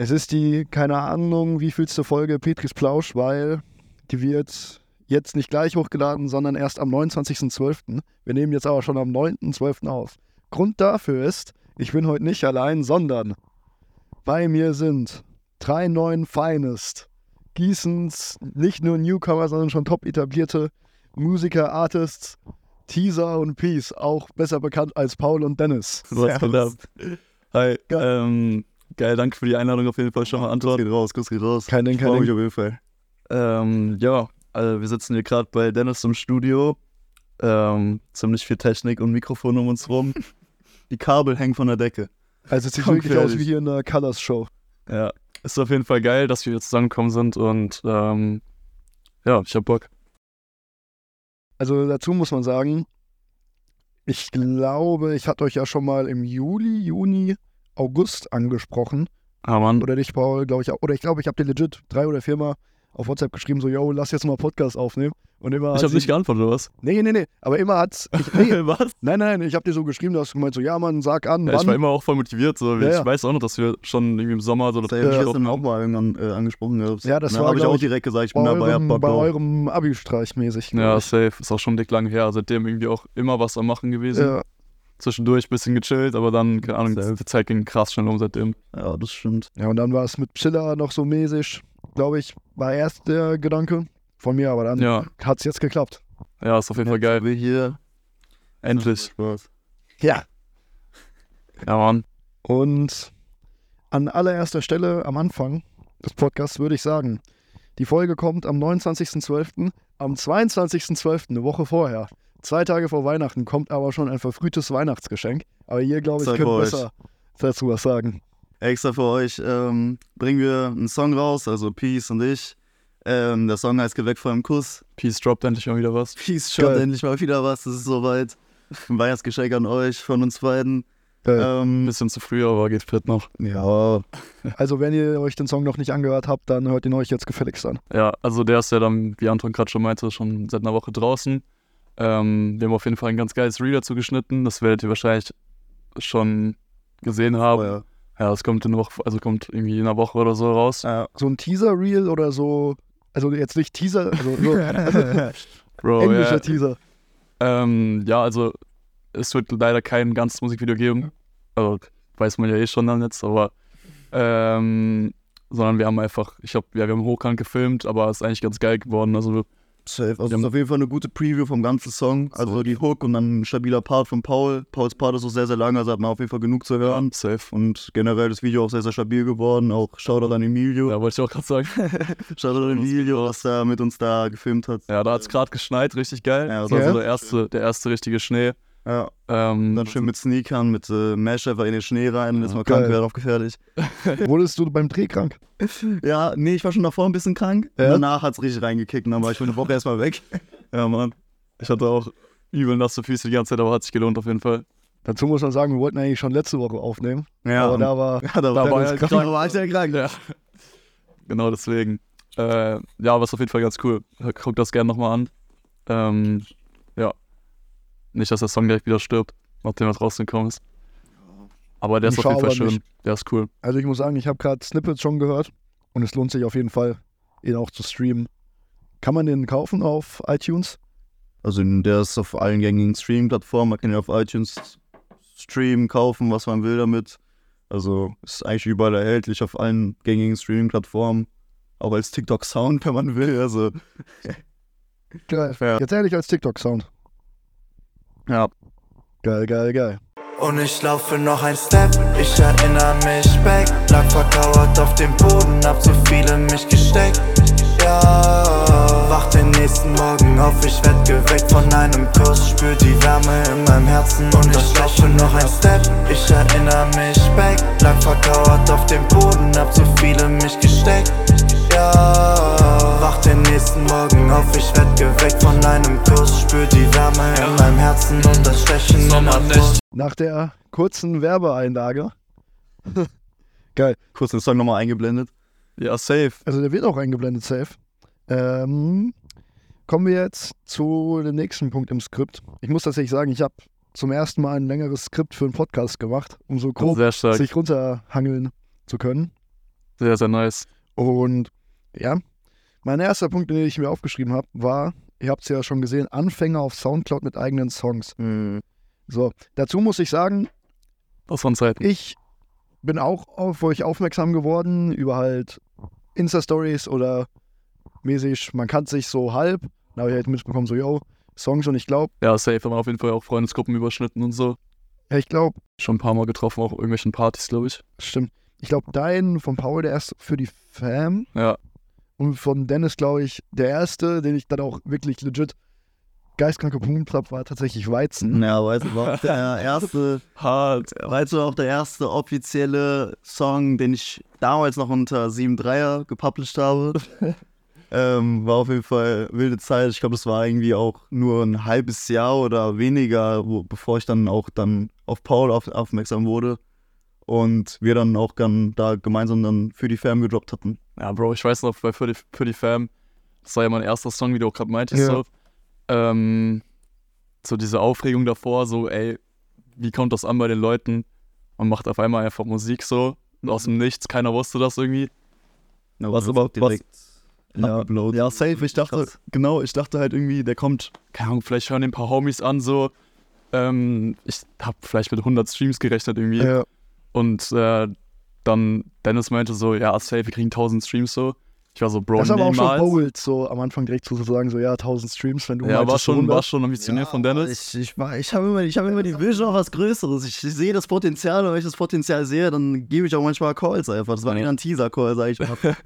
Es ist die, keine Ahnung, wie vielste Folge Petris Plausch, weil die wird jetzt nicht gleich hochgeladen, sondern erst am 29.12. Wir nehmen jetzt aber schon am 9.12. auf. Grund dafür ist, ich bin heute nicht allein, sondern bei mir sind drei neuen Finest. Gießens nicht nur Newcomer, sondern schon top etablierte Musiker, Artists, Teaser und Peace, auch besser bekannt als Paul und Dennis. Was ab? Hi, ähm, geil, danke für die Einladung auf jeden Fall schon mal Antwort. Geht raus, Kuss geht raus. Kein Ding, kein freue mich Ding. auf jeden Fall. Ähm, ja, also wir sitzen hier gerade bei Dennis im Studio. Ähm, ziemlich viel Technik und Mikrofon um uns rum. Die Kabel hängen von der Decke. Also es sieht wirklich aus wie hier in einer Colors Show. Ja, ist auf jeden Fall geil, dass wir jetzt zusammengekommen sind und ähm, ja, ich hab Bock. Also dazu muss man sagen, ich glaube, ich hatte euch ja schon mal im Juli, Juni, August angesprochen. Ah, Mann. Oder dich, Paul, glaube ich. auch. Oder ich glaube, ich habe dir legit drei oder viermal auf WhatsApp geschrieben, so, yo, lass jetzt mal Podcast aufnehmen. Und immer Ich hat hab sie- nicht geantwortet, oder was? Nee, nee, nee. Aber immer hat's. Ich, nee, was? nein, nein, ich habe dir so geschrieben, du hast gemeint, so, ja, Mann, sag an, Ja, ich war wann. immer auch voll motiviert. So. Ja, ich ja. weiß auch noch, dass wir schon irgendwie im Sommer so Das habe ich Ja. gestern auch mal irgendwann äh, angesprochen gehabt. Ja, das war, habe ich auch direkt gesagt, ich bei bin dabei, hab eurem, bei eurem Abi-Streich mäßig. Ja, safe. Ist auch schon dick lang her. Seitdem irgendwie auch immer was am Machen gewesen. ja. Zwischendurch ein bisschen gechillt, aber dann, keine Ahnung, Safe. die Zeit ging krass schnell um seitdem. Ja, das stimmt. ja, und dann war es mit Chiller noch so mäßig, glaube ich, war erst der Gedanke von mir, aber dann Ja, hat's jetzt geklappt. ja, ist auf jeden Fall geil. Wir hier. Endlich. Spaß. Ja. Ja, Mann. Und an allererster Stelle am Anfang des Podcasts würde ich sagen, die Folge kommt am 29.12., am 22.12., eine Woche vorher. Zwei Tage vor Weihnachten kommt aber schon ein verfrühtes Weihnachtsgeschenk. Aber ihr, glaube ich, könnt besser dazu was sagen. Extra für euch ähm, bringen wir einen Song raus, also Peace und ich. Ähm, der Song heißt Geh weg vor dem Kuss. Peace droppt endlich mal wieder was. Peace, Geil. endlich mal wieder was, es ist soweit. Ein Weihnachtsgeschenk an euch von uns beiden. Äh, Ein Ähm, bisschen zu früh, aber geht fit noch. ja, also, wenn ihr euch den Song noch nicht angehört habt, dann hört ihn euch jetzt gefälligst an. Ja, also der ist ja dann, wie Anton gerade schon meinte, schon seit einer Woche draußen. Ähm, wir haben auf jeden Fall ein ganz geiles Reel dazu geschnitten. Das werdet ihr wahrscheinlich schon gesehen haben. ja. Ja, das kommt in einer Woche, also kommt irgendwie in einer Woche oder so raus. Ja. So ein Teaser-Reel oder so, also jetzt nicht Teaser, also so Bro, englischer ja, Teaser. ähm, ja, also es wird leider kein ganzes Musikvideo geben. Also weiß man ja eh schon dann jetzt, aber ähm, sondern wir haben einfach, ich hab, ja, wir haben hochkant gefilmt, aber es ist eigentlich ganz geil geworden. Also Safe. Also haben- ist auf jeden Fall eine gute Preview vom ganzen Song. Also die Hook und dann ein stabiler Part von Paul. Pauls Part ist auch sehr, sehr lang, also hat man auf jeden Fall genug zu hören. safe. Und generell das Video auch sehr, sehr stabil geworden. Auch Shoutout an Emilio. Ja, wollte ich auch gerade sagen. Shoutout an Emilio, was da mit uns da gefilmt hat. Ja, da hat es gerade geschneit, richtig geil. Ja, das war ja. so der erste, der erste richtige Schnee. Ja. Ähm, Dann schön mit Sneakern, mit äh, Mesh einfach in den Schnee rein. Ist mal Geil. krank werden, auf gefährlich. Wurdest du beim Dreh krank? Ja, nee, ich war schon davor ein bisschen krank. Ja? Danach hat's richtig reingekickt dann war ich für eine Woche erstmal weg. Ja, Mann. Ich hatte auch übel nasse Füße die ganze Zeit, aber hat sich gelohnt auf jeden Fall. Dazu muss man sagen, wir wollten eigentlich schon letzte Woche aufnehmen. Ja, aber da war ja, da, war er krank. Da war ich sehr krank. Ja. Genau deswegen. Äh, ja, aber ist auf jeden Fall ganz cool. Guck das gerne nochmal an. Ähm, ja. Nicht, dass der Song direkt wieder stirbt, nachdem er rausgekommen ist. Aber der ist Ich auf jeden Fall schön. Der ist cool. Also ich muss sagen, ich habe gerade Snippets schon gehört und es lohnt sich auf jeden Fall, ihn auch zu streamen. Kann man den kaufen auf iTunes? Also der ist auf allen gängigen Stream-Plattformen. Man kann ihn auf iTunes streamen, kaufen, was man will damit. Also ist eigentlich überall erhältlich auf allen gängigen Streaming-Plattformen. Auch als TikTok-Sound, wenn man will. Also Geil. Ja. Jetzt ehrlich als TikTok-Sound. Ja, Geil, geil, geil. Und ich laufe noch ein Step, ich erinnere mich back Lag verkauert auf dem Boden, hab so viele mich gesteckt Ja, wach den nächsten Morgen auf, ich werd geweckt von einem Kuss. Spür die Wärme in meinem Herzen und ich laufe noch ein Step. Ich erinnere mich back, lag verkauert auf dem Boden, hab so viele mich gesteckt. Ja, wach den nächsten Morgen auf, ich werd geweckt von einem Kuss. Spür die Wärme in meinem Herzen und das Stechen in der Brust. Nach der kurzen Werbeeinlage, kurz den Song nochmal eingeblendet. Ja, safe. also der wird auch eingeblendet, safe. Ähm, kommen wir jetzt zu dem nächsten Punkt im Skript. Ich muss tatsächlich sagen, ich habe zum ersten Mal ein längeres Skript für einen Podcast gemacht, um so grob sich runterhangeln zu können. Sehr, sehr nice. Und ja, mein erster Punkt, den ich mir aufgeschrieben habe, war, ihr habt es ja schon gesehen, Anfänger auf Soundcloud mit eigenen Songs. Mhm. So, dazu muss ich sagen, Das waren Zeiten. ich bin auch auf euch aufmerksam geworden über halt Insta-Stories oder mäßig, man kannte sich so halb. Da habe ich halt mitbekommen, so, yo, Songs und ich glaube, Ja, safe. Haben wir auf jeden Fall auch Freundesgruppen überschnitten und so. ja, ich glaube, Schon ein paar Mal getroffen, auch irgendwelchen Partys, glaube ich. stimmt. Ich glaube, dein von Paul der erste für die Fam Ja, und von Dennis, glaube ich, der erste, den ich dann auch wirklich legit geistkranke habe, war tatsächlich Weizen. Ja, weißt du, war auch der erste, hart. weißt du, auch der erste offizielle Song, den ich damals noch unter 7.3er gepublished habe. ähm, war auf jeden Fall wilde Zeit. Ich glaube, das war irgendwie auch nur ein halbes Jahr oder weniger, wo, bevor ich dann auch dann auf Paul auf, aufmerksam wurde. Und wir dann auch dann da gemeinsam dann für die Fam gedroppt hatten. Ja, Bro, ich weiß noch, bei für die, für die Fam, das war ja mein erster Song, wie du auch gerade meintest, Ja. so. Ähm, so diese Aufregung davor, so, ey, wie kommt das an bei den Leuten? Man macht auf einmal einfach Musik so, aus dem Nichts, keiner wusste das irgendwie. Ja, Was aber- direkt Ja, uploadet. ja, safe. Ich dachte, Krass. genau, ich dachte halt irgendwie, der kommt, keine Ahnung, vielleicht hören den ein paar Homies an, so. Ähm, ich hab vielleicht mit 100 Streams gerechnet irgendwie. Ja, Und äh, dann Dennis meinte so, ja, safe, wir kriegen 1000 Streams so. Ich war so, Bro, das ist aber auch schon bold, so am Anfang direkt zu sagen, so ja, 1000 Streams, wenn du ja, war schon, 100. war schon ambitioniert von Dennis. Ich, ich, war- ich habe immer, ich hab immer die Vision auf was Größeres. Ich, ich sehe das Potenzial und wenn ich das Potenzial sehe, dann gebe ich auch manchmal Calls einfach. Das war Ja. eher ein Teaser-Call, sag ich mal.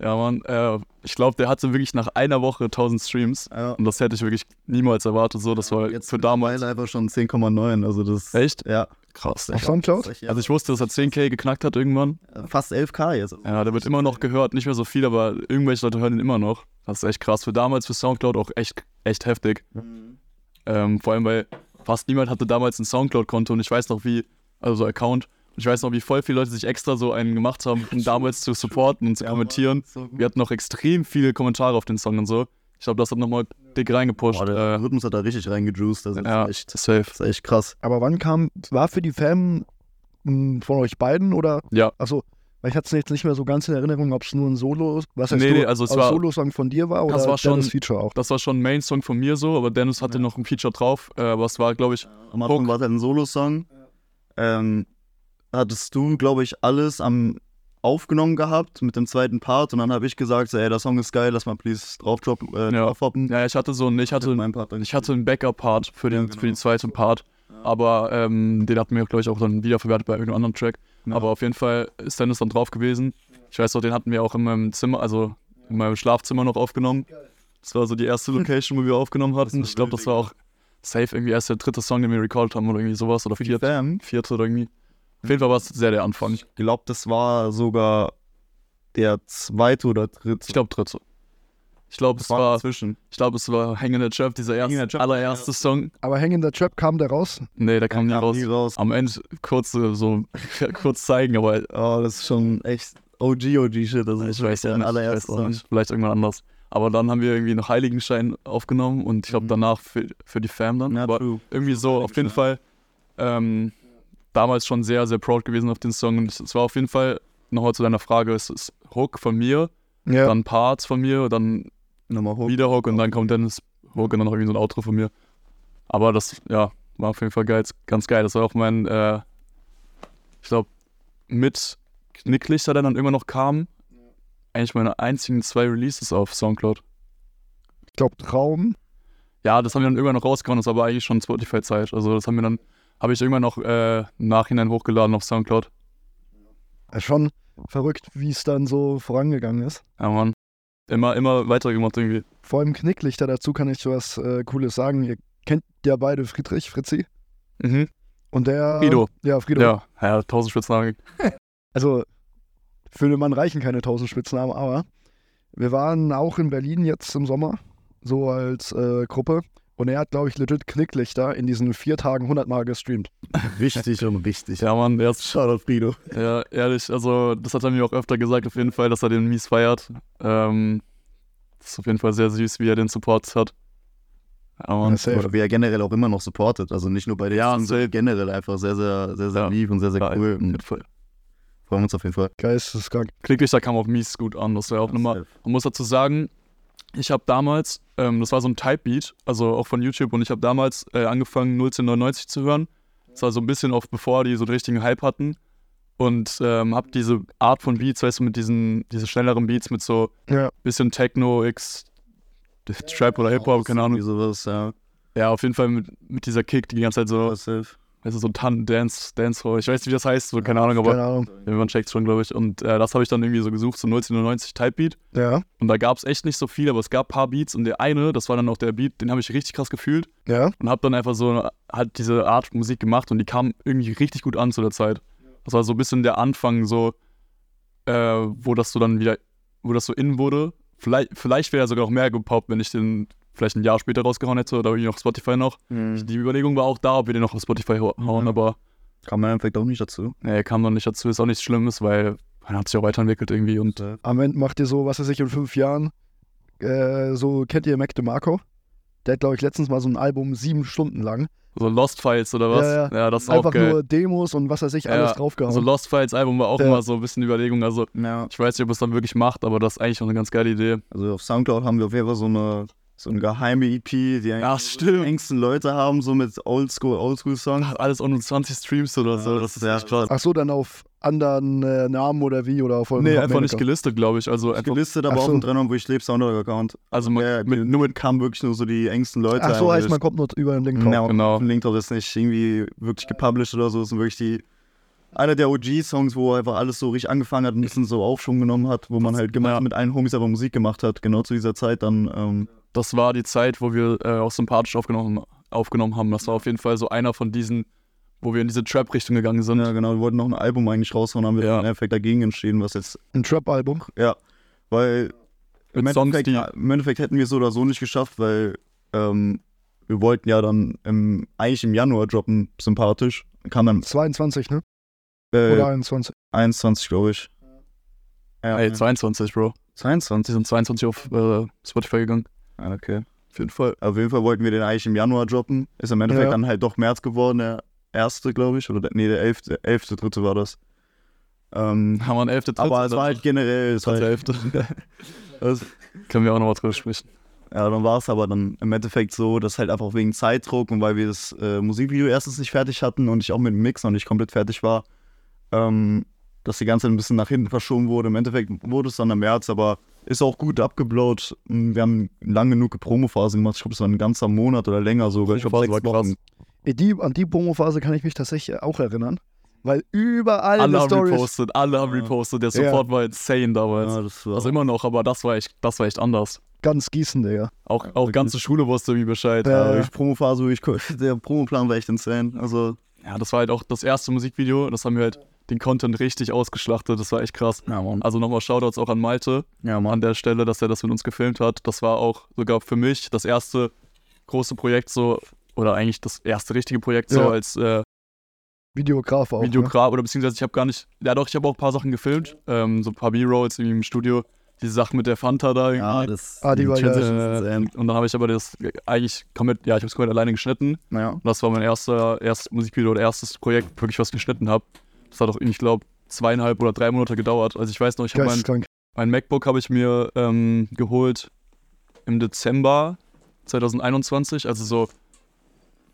Ja, Mann, äh, ich glaube, der hatte wirklich nach einer Woche 1000 Streams. ja. Und das hätte ich wirklich niemals erwartet. So, das war Jetzt für damals. einfach schon 10,9. Also das. Echt? Ja. Krass. Auf Soundcloud? Also ich wusste, dass er 10k geknackt hat irgendwann. Fast 11k jetzt. Ja, der wird immer noch gehört. Nicht mehr so viel, aber irgendwelche Leute hören ihn immer noch. Das ist echt krass. Für damals, für Soundcloud auch echt, echt heftig. Mhm. Ähm, vor allem, weil fast niemand hatte damals ein Soundcloud-Konto und ich weiß noch wie, also so Account. Ich weiß noch, wie voll viele Leute sich extra so einen gemacht haben, um damals zu supporten und zu kommentieren. Wir hatten noch extrem viele Kommentare auf den Song und so. Ich glaube, das hat nochmal dick reingepusht. Boah, der äh, Rhythmus hat da richtig reingejuiced. Das ist, ja, echt, safe. das ist echt krass. Aber wann kam, war für die Fam von euch beiden oder? Ja. Achso, weil ich hatte es jetzt nicht mehr so ganz in Erinnerung, ob es nur ein Solo, was heißt Nee, du, nee, also es ein war- Solo-Song von dir war oder Das war schon- Dennis Feature auch. Das war schon ein Main-Song von mir so, aber Dennis hatte noch ein Feature drauf. Äh, aber es war, glaube ich, Am Anfang war es halt ein Solo-Song. Ähm, hattest du, glaube ich, alles am aufgenommen gehabt mit dem zweiten Part und dann habe ich gesagt, so, ey, der Song ist geil, lass mal please drauf droppen, äh, Ja. draufhoppen. ja, ich hatte so einen, ich hatte, ich hatte einen Backup-Part für den, Ja, genau. für den zweiten Part. Aber ähm, den hatten wir, glaube ich, auch dann wiederverwertet bei irgendeinem anderen Track. Ja. Aber auf jeden Fall ist Dennis dann drauf gewesen. Ich weiß noch, den hatten wir auch in meinem Zimmer, also in meinem Schlafzimmer noch aufgenommen. Das war so die erste Location, wo wir aufgenommen hatten. Ich glaube, das war auch safe irgendwie erst der dritte Song, den wir recorded haben oder irgendwie sowas. Oder vierte, vierte oder irgendwie. Auf jeden Fall war es sehr der Anfang. Ich glaube, das war sogar der zweite oder dritte. Ich glaube, dritte. Ich glaube, es war, zwischen. ich glaube, es war Hang in the Trap, dieser erste, the Trap, allererste Song. Aber Hang in the Trap kam der raus. Nee, der kam nie raus. nie raus. Am Ende kurz äh, so kurz zeigen, aber Oh, das ist schon echt OG-OG-Shit. Also ich weiß der auch nicht, ich allererste weiß auch Song. nicht. Vielleicht irgendwann anders. Aber dann haben wir irgendwie noch Heiligenschein aufgenommen und ich glaube Mhm. danach für, für die Fam dann. Ja, aber true. irgendwie so auf jeden Fall ähm, damals schon sehr, sehr proud gewesen auf den Song. Und es war auf jeden Fall, nochmal zu deiner Frage, es ist Hook von mir, Ja. dann Parts von mir, dann hoch. wieder Hook und dann kommt Dennis Hook und dann noch irgendwie so ein Outro von mir. Aber das, ja, war auf jeden Fall geil, ganz geil. Das war auch mein, äh, ich glaube, mit Knicklichter, der dann irgendwann noch kam, eigentlich meine einzigen zwei Releases auf Soundcloud. Ich glaube, Traum. Ja, das haben wir dann irgendwann noch rausgehauen, das war aber eigentlich schon Spotify-Zeit. Also das haben wir dann, habe ich irgendwann noch äh, im Nachhinein hochgeladen auf Soundcloud. Äh, Schon verrückt, wie es dann so vorangegangen ist. Ja, Mann. Immer, immer weitergemacht irgendwie. Vor allem Knicklichter, dazu kann ich was äh, Cooles sagen. Ihr kennt ja beide Friedrich, Fritzi. Mhm. Und der. Frido. Ja, Frido. Ja, ja, tausend Spitznamen. Also, für den Mann reichen keine tausend Spitznamen, aber wir waren auch in Berlin jetzt im Sommer, so als äh, Gruppe. Und er hat, glaube ich, legit Knicklichter in diesen vier Tagen 100 Mal gestreamt. Wichtig und wichtig. Ja, Mann, der ist Shoutout Frido. Ja, ehrlich, also das hat er mir auch öfter gesagt, auf jeden Fall, dass er den mies feiert. Ähm, das ist auf jeden Fall sehr süß, wie er den Support hat. Ja, Mann. Ja. Oder wie er generell auch immer noch supportet. Also nicht nur bei den Ja, sondern generell einfach sehr, sehr, sehr, sehr Ja. lieb und sehr, sehr Ja, cool. jeden Fall. freuen wir uns auf jeden Fall. Geisteskrank. Klicklichter kam auf mies gut an. Das war auch nochmal. Man muss dazu sagen, ich habe damals, ähm, das war so ein Type-Beat, also auch von YouTube, und ich habe damals äh, angefangen, 01099 zu hören. Das war so ein bisschen oft bevor die so einen richtigen Hype hatten. Und ähm, habe diese Art von Beats, weißt du, mit diesen diese schnelleren Beats, mit so Ja. bisschen Techno, X, Trap oder Hip-Hop, keine Ahnung. sowas, ja. Ja, auf jeden Fall mit, mit dieser Kick, die die ganze Zeit so, Ja, weißt du, so Tan Dance, Dancehall. Ich weiß nicht, wie das heißt, so, keine Ahnung, aber Keine Ahnung. man checkt schon, glaube ich. Und äh, das habe ich dann irgendwie so gesucht, so 1990 Type-Beat. Ja. Und da gab es echt nicht so viel, aber es gab ein paar Beats und der eine, das war dann auch der Beat, den habe ich richtig krass gefühlt Ja. und habe dann einfach so halt diese Art Musik gemacht und die kam irgendwie richtig gut an zu der Zeit. Das war so ein bisschen der Anfang, so, äh, wo das so dann wieder, wo das so in wurde. Vielleicht, vielleicht wäre er sogar noch mehr gepoppt, wenn ich den vielleicht ein Jahr später rausgehauen hätte oder irgendwie noch Spotify noch. Mhm. Die Überlegung war auch da, ob wir den noch auf Spotify hau- hauen, Mhm. aber Kam man im Endeffekt auch nicht dazu. nee, kam noch nicht dazu, ist auch nichts Schlimmes, weil man hat sich auch weiterentwickelt irgendwie und Safe. Am Ende macht ihr so, was weiß ich, in fünf Jahren. Äh, so kennt ihr Mac DeMarco? Der hat, glaube ich, letztens mal so ein Album sieben Stunden lang. so Lost Files oder was? Ja, ja. das ist auch Einfach geil. nur Demos und was weiß ich, Ja, alles draufgehauen. Also Lost Files Album war auch Ja. immer so ein bisschen Überlegung. Also Ja. ich weiß nicht, ob es dann wirklich macht, aber das ist eigentlich auch eine ganz geile Idee. Also auf Soundcloud haben wir auf jeden Fall so eine, so eine geheime EP, die eigentlich die engsten Leute haben, so mit Oldschool, Oldschool-Songs. Hat alles unter 20 Streams oder so. Ja, Das ist ja, echt krass. Ach so, dann auf anderen äh, Namen oder wie oder auf eurem Nee, einfach nicht gelistet, glaube ich. Also einfach, Gelistet, aber so. ein Trainer, wo ich lebe, Soundcloud-Account. also man, Ja, mit, nur mit kamen wirklich nur so die engsten Leute. Ach so, heißt man kommt nur über den Link drauf. Ja, Genau. genau. Link drauf ist nicht irgendwie wirklich gepublished oder so. Es sind wirklich die einer der OG-Songs, wo einfach alles so richtig angefangen hat und ein bisschen so Aufschwung genommen hat, wo man halt gemeinsam Ja. mit allen Homies aber Musik gemacht hat. Genau zu dieser Zeit dann. Ähm, das war die Zeit, wo wir äh, auch sympathisch aufgenommen, aufgenommen haben. Das war auf jeden Fall so einer von diesen, wo wir in diese Trap-Richtung gegangen sind. ja, genau, wir wollten noch ein Album eigentlich raushauen, haben wir Ja. im Endeffekt dagegen entschieden, was jetzt, Ein Trap-Album. ja, weil im Endeffekt, im Endeffekt hätten wir es so oder so nicht geschafft, weil ähm, wir wollten ja dann im, eigentlich im Januar droppen, sympathisch. Kam dann 22, ne? äh, Oder 21. 21, glaube ich. Ja, Ey, 22, Bro. 22. Die sind 22 auf äh, Spotify gegangen. Ah, okay. Auf jeden Fall. Auf jeden Fall wollten wir den eigentlich im Januar droppen. Ist im Endeffekt Ja. dann halt doch März geworden, der erste, glaube ich. Oder der, nee, der elfte, elfte, dritte war das. Ähm, Haben wir einen 11. aber es war halt generell, es war der 11. das, Können wir auch nochmal drüber sprechen. ja, dann war es aber dann im Endeffekt so, dass halt einfach wegen Zeitdruck und weil wir das äh, Musikvideo erstens nicht fertig hatten und ich auch mit dem Mix noch nicht komplett fertig war, ähm, dass die ganze Zeit ein bisschen nach hinten verschoben wurde. Im Endeffekt wurde es dann im März, aber ist auch gut abgeblowt. Wir haben lang genug Promophase gemacht. Ich glaube, es war ein ganzer Monat oder länger sogar. Ich glaube, sechs. Wochen. Ey, Die, an die Promophase kann ich mich tatsächlich auch erinnern. Weil überall Alle haben Story. repostet, alle haben Ja. repostet. Der Ja. Support war insane damals. Ja, das war Also immer noch, aber das war echt, das war echt anders. Ganz Gießen, Digga. Auch, Ja, auch ganze Schule wusste irgendwie Bescheid. Ja. Ja, ich Promophase, ich, der Promoplan war echt insane. Also, Ja, das war halt auch das erste Musikvideo. Das haben wir halt den Content richtig ausgeschlachtet. Das war echt krass. ja, Mann. Also nochmal Shoutouts auch an Malte Ja, an der Stelle, dass er das mit uns gefilmt hat. Das war auch sogar für mich das erste große Projekt so, oder eigentlich das erste richtige Projekt so Ja. als äh, Videograf auch. ne? Videograf. Oder beziehungsweise ich habe gar nicht, ja doch, ich habe auch ein paar Sachen gefilmt. Ähm, so ein paar B-Rolls im Studio. Diese Sache mit der Fanta da irgendwie. Ja, das Ah, die war. Transitions Äh, und dann habe ich aber das eigentlich komplett, ja, ich habe es komplett alleine geschnitten. Ja. Und das war mein erster, erstes Musikvideo oder erstes Projekt, wirklich was geschnitten habe. Das hat auch, ich glaube, zweieinhalb oder drei Monate gedauert. Also ich weiß noch, ich habe mein, mein MacBook habe ich mir ähm, geholt im Dezember 2021, also so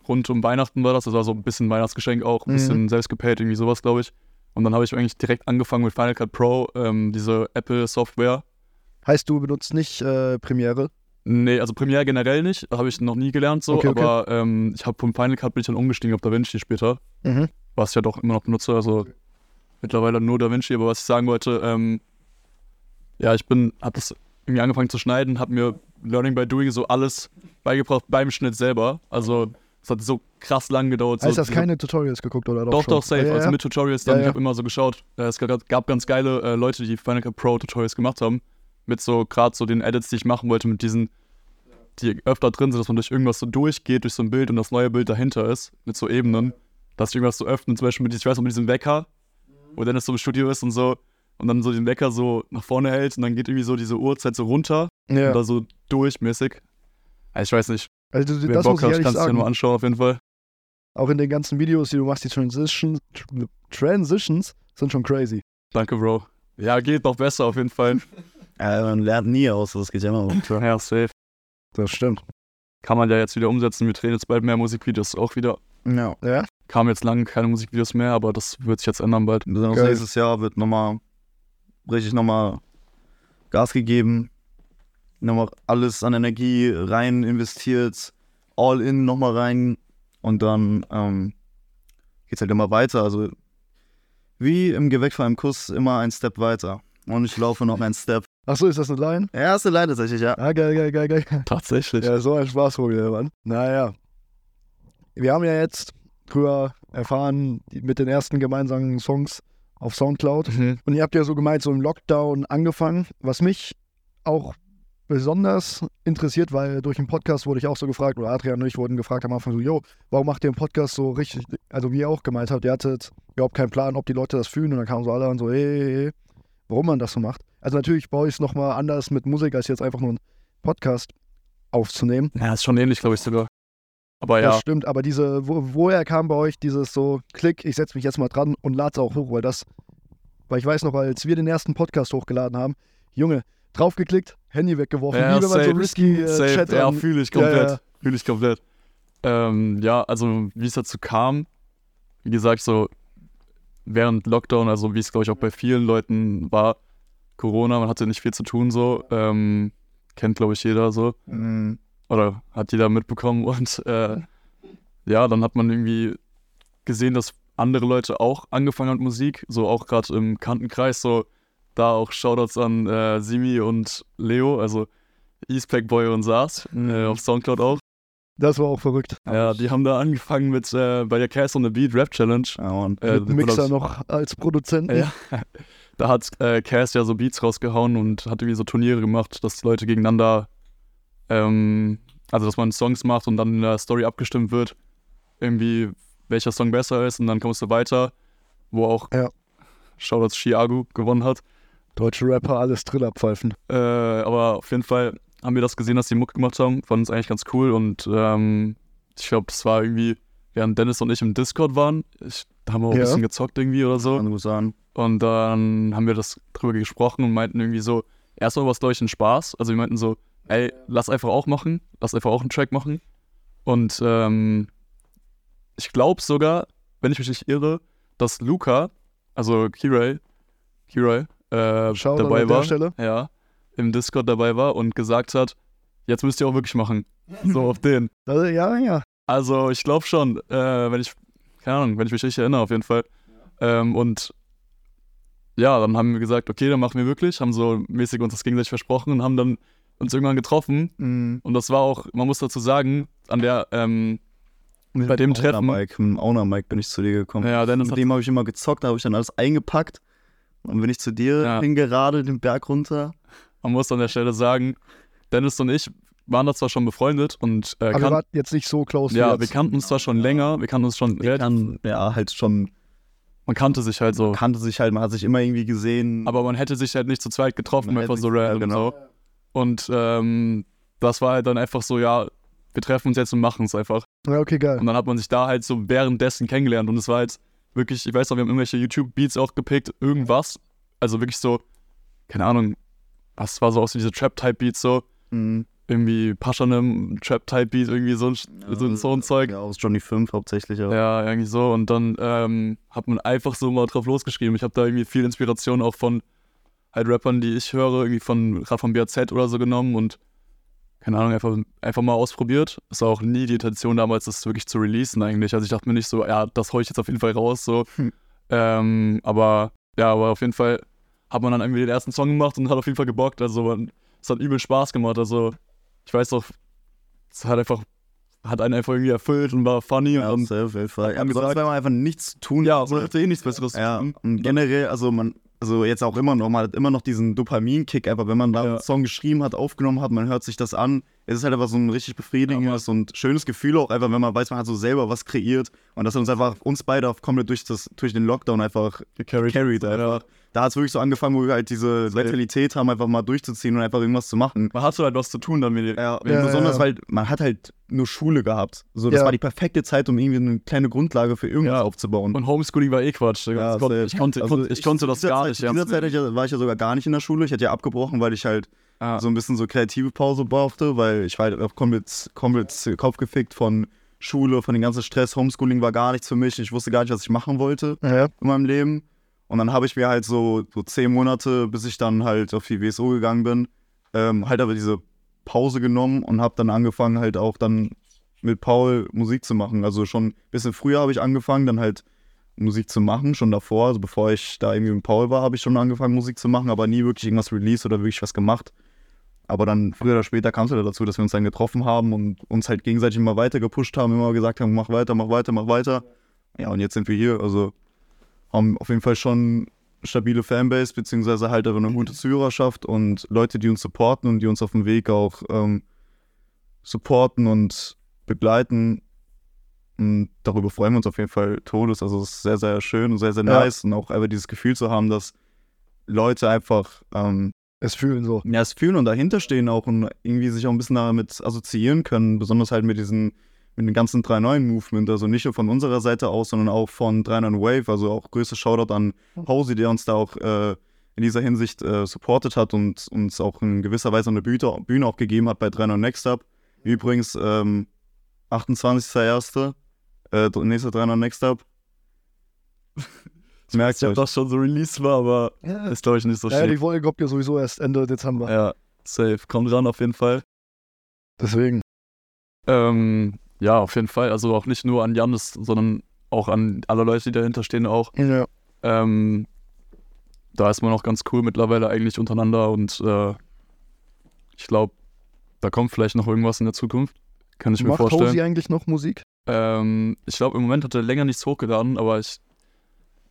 rund um Weihnachten war das. Das war so ein bisschen Weihnachtsgeschenk auch, ein Mhm. bisschen selbstgepayt, irgendwie sowas, glaube ich. Und dann habe ich eigentlich direkt angefangen mit Final Cut Pro, ähm, diese Apple-Software. Heißt, du benutzt nicht äh, Premiere? Nee, also Premiere generell nicht, habe ich noch nie gelernt so, Okay, okay. aber ähm, ich habe vom Final Cut bin ich dann umgestiegen auf DaVinci später, Mhm. Was ich ja doch immer noch benutze, also mittlerweile nur DaVinci, aber was ich sagen wollte, ähm, ja, ich bin, habe das irgendwie angefangen zu schneiden, habe mir Learning by Doing so alles beigebracht beim Schnitt selber, also es hat so krass lang gedauert. Heißt so, diese- keine Tutorials geguckt oder doch doch, schon? doch, safe. Ja, Also ja. mit Tutorials dann. Ja, Ich habe immer so geschaut. Äh, Es gab, gab ganz geile äh, Leute, die Final Cut Pro Tutorials gemacht haben. Mit so gerade so den Edits, die ich machen wollte, mit diesen, die öfter drin sind, dass man durch irgendwas so durchgeht, durch so ein Bild und das neue Bild dahinter ist, mit so Ebenen. Dass ich irgendwas so öffne, zum Beispiel mit, diesem- ich weiß noch, mit diesem Wecker, wo Dennis so im Studio ist und so. Und dann so den Wecker so nach vorne hält und dann geht irgendwie so diese Uhrzeit so runter Ja. oder so durchmäßig. Also ich weiß nicht, Also wer das Bock muss ich hat, kannst du dir nur anschauen auf jeden Fall. Auch in den ganzen Videos, die du machst, die Transitions, Tr- Transitions sind schon crazy. Danke, Bro. Ja, geht noch besser auf jeden Fall. Ja, man lernt nie aus, das geht ja immer weiter. ja, safe. Das stimmt. Kann man ja jetzt wieder umsetzen. Wir drehen jetzt bald mehr Musikvideos auch wieder. Ja. Ja? Kam jetzt lange keine Musikvideos mehr, aber das wird sich jetzt ändern bald. Besonders Geil. nächstes Jahr wird nochmal richtig nochmal Gas gegeben. Nochmal alles an Energie rein investiert. All in nochmal rein. Und dann ähm, geht's halt immer weiter. Also wie im Gewächs vor einem Kuss immer ein Step weiter. Und ich laufe noch ein Step. Achso, ist das eine Line? Erste Line tatsächlich, ja. Ah, geil, geil, geil, geil. Tatsächlich. Ja, so ein Spaßvogel, Mann. Naja. Wir haben ja jetzt drüber erfahren, mit den ersten gemeinsamen Songs auf Soundcloud. Mhm. Und ihr habt ja so gemeint, so im Lockdown angefangen, was mich auch besonders interessiert, weil durch den Podcast wurde ich auch so gefragt, oder Adrian und ich wurden gefragt am Anfang so, yo, warum macht ihr einen Podcast so richtig, also wie ihr auch gemeint habt, ihr hattet überhaupt keinen Plan, ob die Leute das fühlen und dann kamen so alle an so, hey, hey, hey, warum man das so macht. Also natürlich bei euch ist nochmal anders mit Musik, als jetzt einfach nur einen Podcast aufzunehmen. Ja, ist schon ähnlich, glaube ich sogar. Aber Das ja, stimmt, aber diese, wo, woher kam bei euch dieses so, klick, ich setze mich jetzt mal dran und lade es auch hoch, weil das, weil ich weiß noch, als wir den ersten Podcast hochgeladen haben, Junge, draufgeklickt, Handy weggeworfen, Ja, wie wenn man so risky äh, safe. Chat Ja, fühle ich Ja, komplett. ja. Fühle ich komplett. Ähm, ja, also wie es dazu kam, wie gesagt, so während Lockdown, also wie es glaube ich auch bei vielen Leuten war, Corona, man hatte nicht viel zu tun so, ähm, kennt glaube ich jeder so Mhm. Oder hat jeder mitbekommen und äh, ja, dann hat man irgendwie gesehen, dass andere Leute auch angefangen haben mit Musik, so auch gerade im Kantenkreis, so da auch Shoutouts an äh, Simi und Leo, also Eastpack Boy und Saas, äh, auf Soundcloud auch. Das war auch verrückt. Ja, die haben da angefangen mit äh, bei der Cast on the Beat Rap Challenge. Ja, und Äh, mit Mixer noch als Produzenten. Ja. Da hat äh, Cast ja so Beats rausgehauen und hat irgendwie so Turniere gemacht, dass Leute gegeneinander, ähm, also dass man Songs macht und dann in der Story abgestimmt wird, irgendwie welcher Song besser ist und dann kommst du weiter, wo auch Ja. Shoutouts Chiago gewonnen hat. Deutsche Rapper, alles Trillerpfeifen. Äh, aber auf jeden Fall haben wir das gesehen, dass die Mucke gemacht haben, fanden es eigentlich ganz cool und ähm, ich glaube, das war irgendwie, während Dennis und ich im Discord waren, ich, da haben wir auch Ja. ein bisschen gezockt irgendwie oder so. kann sagen. Und dann haben wir das drüber gesprochen und meinten irgendwie so, erstmal war es, glaube ich, ein Spaß. Also wir meinten so, ey, lass einfach auch machen, lass einfach auch einen Track machen. Und ähm, ich glaube sogar, wenn ich mich nicht irre, dass Luca, also Kirai, Kirai, äh, dabei war, ja, im Discord dabei war und gesagt hat, jetzt müsst ihr auch wirklich machen. So auf den. Also, ja, ja. Also ich glaube schon, äh, wenn ich, keine Ahnung, wenn ich mich richtig erinnere, auf jeden Fall. Ähm, und ja, dann haben wir gesagt, okay, dann machen wir wirklich, haben so mäßig uns das gegenseitig versprochen und haben dann uns irgendwann getroffen. Mhm. Und das war auch, man muss dazu sagen, an der, ähm, bei dem Treffen, mit dem Owner Mike bin ich zu dir gekommen. ja, Dennis Mit dem habe ich immer gezockt, da habe ich dann alles eingepackt. Und dann bin ich zu dir Ja. hingerade, den Berg runter. man muss an der Stelle sagen, Dennis und ich waren da zwar schon befreundet und äh, Aber wir waren jetzt nicht so close ja, wir kannten uns zwar schon länger, wir kannten uns schon, Der kann, ja, halt schon, man kannte sich halt so. kannte sich halt, man hat sich immer irgendwie gesehen. Aber man hätte sich halt nicht zu zweit getroffen, Man einfach so ja, random genau. so. Und ähm, das war halt dann einfach so, ja, wir treffen uns jetzt und machen es einfach. Ja, okay, geil. Und dann hat man sich da halt so währenddessen kennengelernt und es war halt wirklich, ich weiß noch, wir haben irgendwelche YouTube-Beats auch gepickt, irgendwas. Also wirklich so, keine Ahnung, was war so aus wie diese Trap-Type-Beats so, Mhm. irgendwie Paschanem, Trap-Type-Beat, irgendwie so ein, so, ein- so ein Zeug. Ja, aus Johnny 5 hauptsächlich. Aber. Ja, irgendwie so. Und dann ähm, hat man einfach so mal drauf losgeschrieben. Ich habe da irgendwie viel Inspiration auch von halt Rappern, die ich höre, irgendwie von gerade von BAZ oder so genommen und keine Ahnung, einfach, einfach mal ausprobiert. Es war auch nie die Intention damals, das wirklich zu releasen eigentlich. Also ich dachte mir nicht so, ja, das hau ich jetzt auf jeden Fall raus, so. Hm. Ähm, aber ja, aber auf jeden Fall hat man dann irgendwie den ersten Song gemacht und hat auf jeden Fall gebockt. Also man, es hat übel Spaß gemacht. Also ich weiß doch, es hat einfach, hat einen einfach irgendwie erfüllt und war funny Ja, und safe, Fall. Ja, haben sonst gesagt- wenn man einfach nichts tun. ja, man hatte eh nichts Besseres Ja, tun. und generell, also man, also jetzt auch immer noch, man hat immer noch diesen Dopamin-Kick, einfach wenn man da Ja. einen Song geschrieben hat, aufgenommen hat, man hört sich das an. Es ist halt einfach so ein richtig befriedigendes und schönes Gefühl auch einfach, wenn man weiß, man hat so selber was kreiert und das hat uns einfach, uns beide auch komplett durch, das, durch den Lockdown einfach Gecarried. carried einfach. da hat es wirklich so angefangen, wo wir halt diese Mentalität haben, einfach mal durchzuziehen und einfach irgendwas zu machen. Man hat so halt was zu tun dann mit dir. Ja, Ja, besonders, ja. weil man hat halt nur Schule gehabt. So, das Ja. war die perfekte Zeit, um irgendwie eine kleine Grundlage für irgendwas Ja. aufzubauen. Und Homeschooling war eh Quatsch. Ja, ich, konnte, safe. ich, konnte, Also ich konnte das gar Zeit, nicht. Zu dieser Zeit ja- war ich ja sogar gar nicht in der Schule. Ich hatte ja abgebrochen, weil ich halt Ah. so ein bisschen so kreative Pause brauchte, weil ich war halt komplett, komplett kopfgefickt von Schule, von dem ganzen Stress. Homeschooling war gar nichts für mich. Ich wusste gar nicht, was ich machen wollte Ja. in meinem Leben. Und dann habe ich mir halt so, so zehn Monate, bis ich dann halt auf die WSO gegangen bin, ähm, halt aber diese Pause genommen und habe dann angefangen halt auch dann mit Paul Musik zu machen. Also schon ein bisschen früher habe ich angefangen, dann halt Musik zu machen, schon davor. Also bevor ich da irgendwie mit Paul war, habe ich schon angefangen Musik zu machen, aber nie wirklich irgendwas released oder wirklich was gemacht. Aber dann früher oder später kam es wieder dazu, dass wir uns dann getroffen haben und uns halt gegenseitig immer weiter gepusht haben, immer gesagt haben, mach weiter, mach weiter, mach weiter. Ja, und jetzt sind wir hier. Also haben auf jeden Fall schon stabile Fanbase, beziehungsweise halt aber eine gute Zuhörerschaft und Leute, die uns supporten und die uns auf dem Weg auch ähm, supporten und begleiten. Und darüber freuen wir uns auf jeden Fall todes. Also es ist sehr, sehr schön und sehr, sehr Ja. nice. Und auch einfach dieses Gefühl zu haben, dass Leute einfach ähm, Es fühlen so. ja, es fühlen und dahinter stehen auch und irgendwie sich auch ein bisschen damit assoziieren können, besonders halt mit diesen, mit dem ganzen 3.9-Movement, also nicht nur von unserer Seite aus, sondern auch von 3.9 Wave, also auch größtes Shoutout an Hausi, der uns da auch äh, in dieser Hinsicht äh, supportet hat und uns auch in gewisser Weise eine Bühne, Bühne auch gegeben hat bei 3.9 Next Up. Übrigens, ähm, 28.01., äh, nächster 3.9 Next Up. Merkt Ich habe euch. das schon so released war, aber ist glaube ich nicht so Ja, schlimm. die Folge kommt ja sowieso erst Ende Dezember. Ja, safe. Kommt ran auf jeden Fall. Deswegen. Ähm, ja, auf jeden Fall. Also auch nicht nur an Janis, sondern auch an alle Leute, die dahinter stehen auch. Ja. Ähm, da ist man auch ganz cool mittlerweile eigentlich untereinander und äh, ich glaube, da kommt vielleicht noch irgendwas in der Zukunft. Kann ich mir Macht vorstellen. Hausi eigentlich noch Musik? Ähm, ich glaube, im Moment hat er länger nichts hochgeladen, aber ich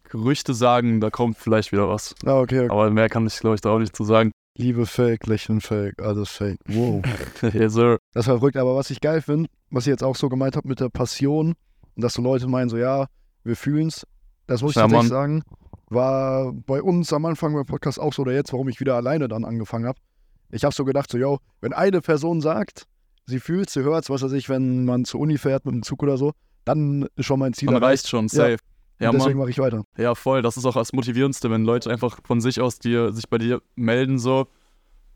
Gerüchte sagen, da kommt vielleicht wieder was. Ah, okay. okay. Aber mehr kann ich, glaube ich, da auch nicht zu sagen. Liebe Fake, Lächeln Fake, alles Fake. Wow. yes, sir. Das war verrückt, aber was ich geil finde, was ich jetzt auch so gemeint habe mit der Passion und dass so Leute meinen, so ja, wir fühlen's, das muss ich Ja, tatsächlich Mann. sagen, war bei uns am Anfang beim Podcast auch so oder jetzt, warum ich wieder alleine dann angefangen habe. Ich habe so gedacht, so, yo, wenn eine Person sagt, sie fühlt, sie hört's, was weiß ich, wenn man zur Uni fährt mit dem Zug oder so, dann ist schon mein Ziel Dann reicht schon, safe. Ja, und deswegen mache ich weiter. Ja, voll. Das ist auch das Motivierendste, wenn Leute einfach von sich aus dir, sich bei dir melden, so.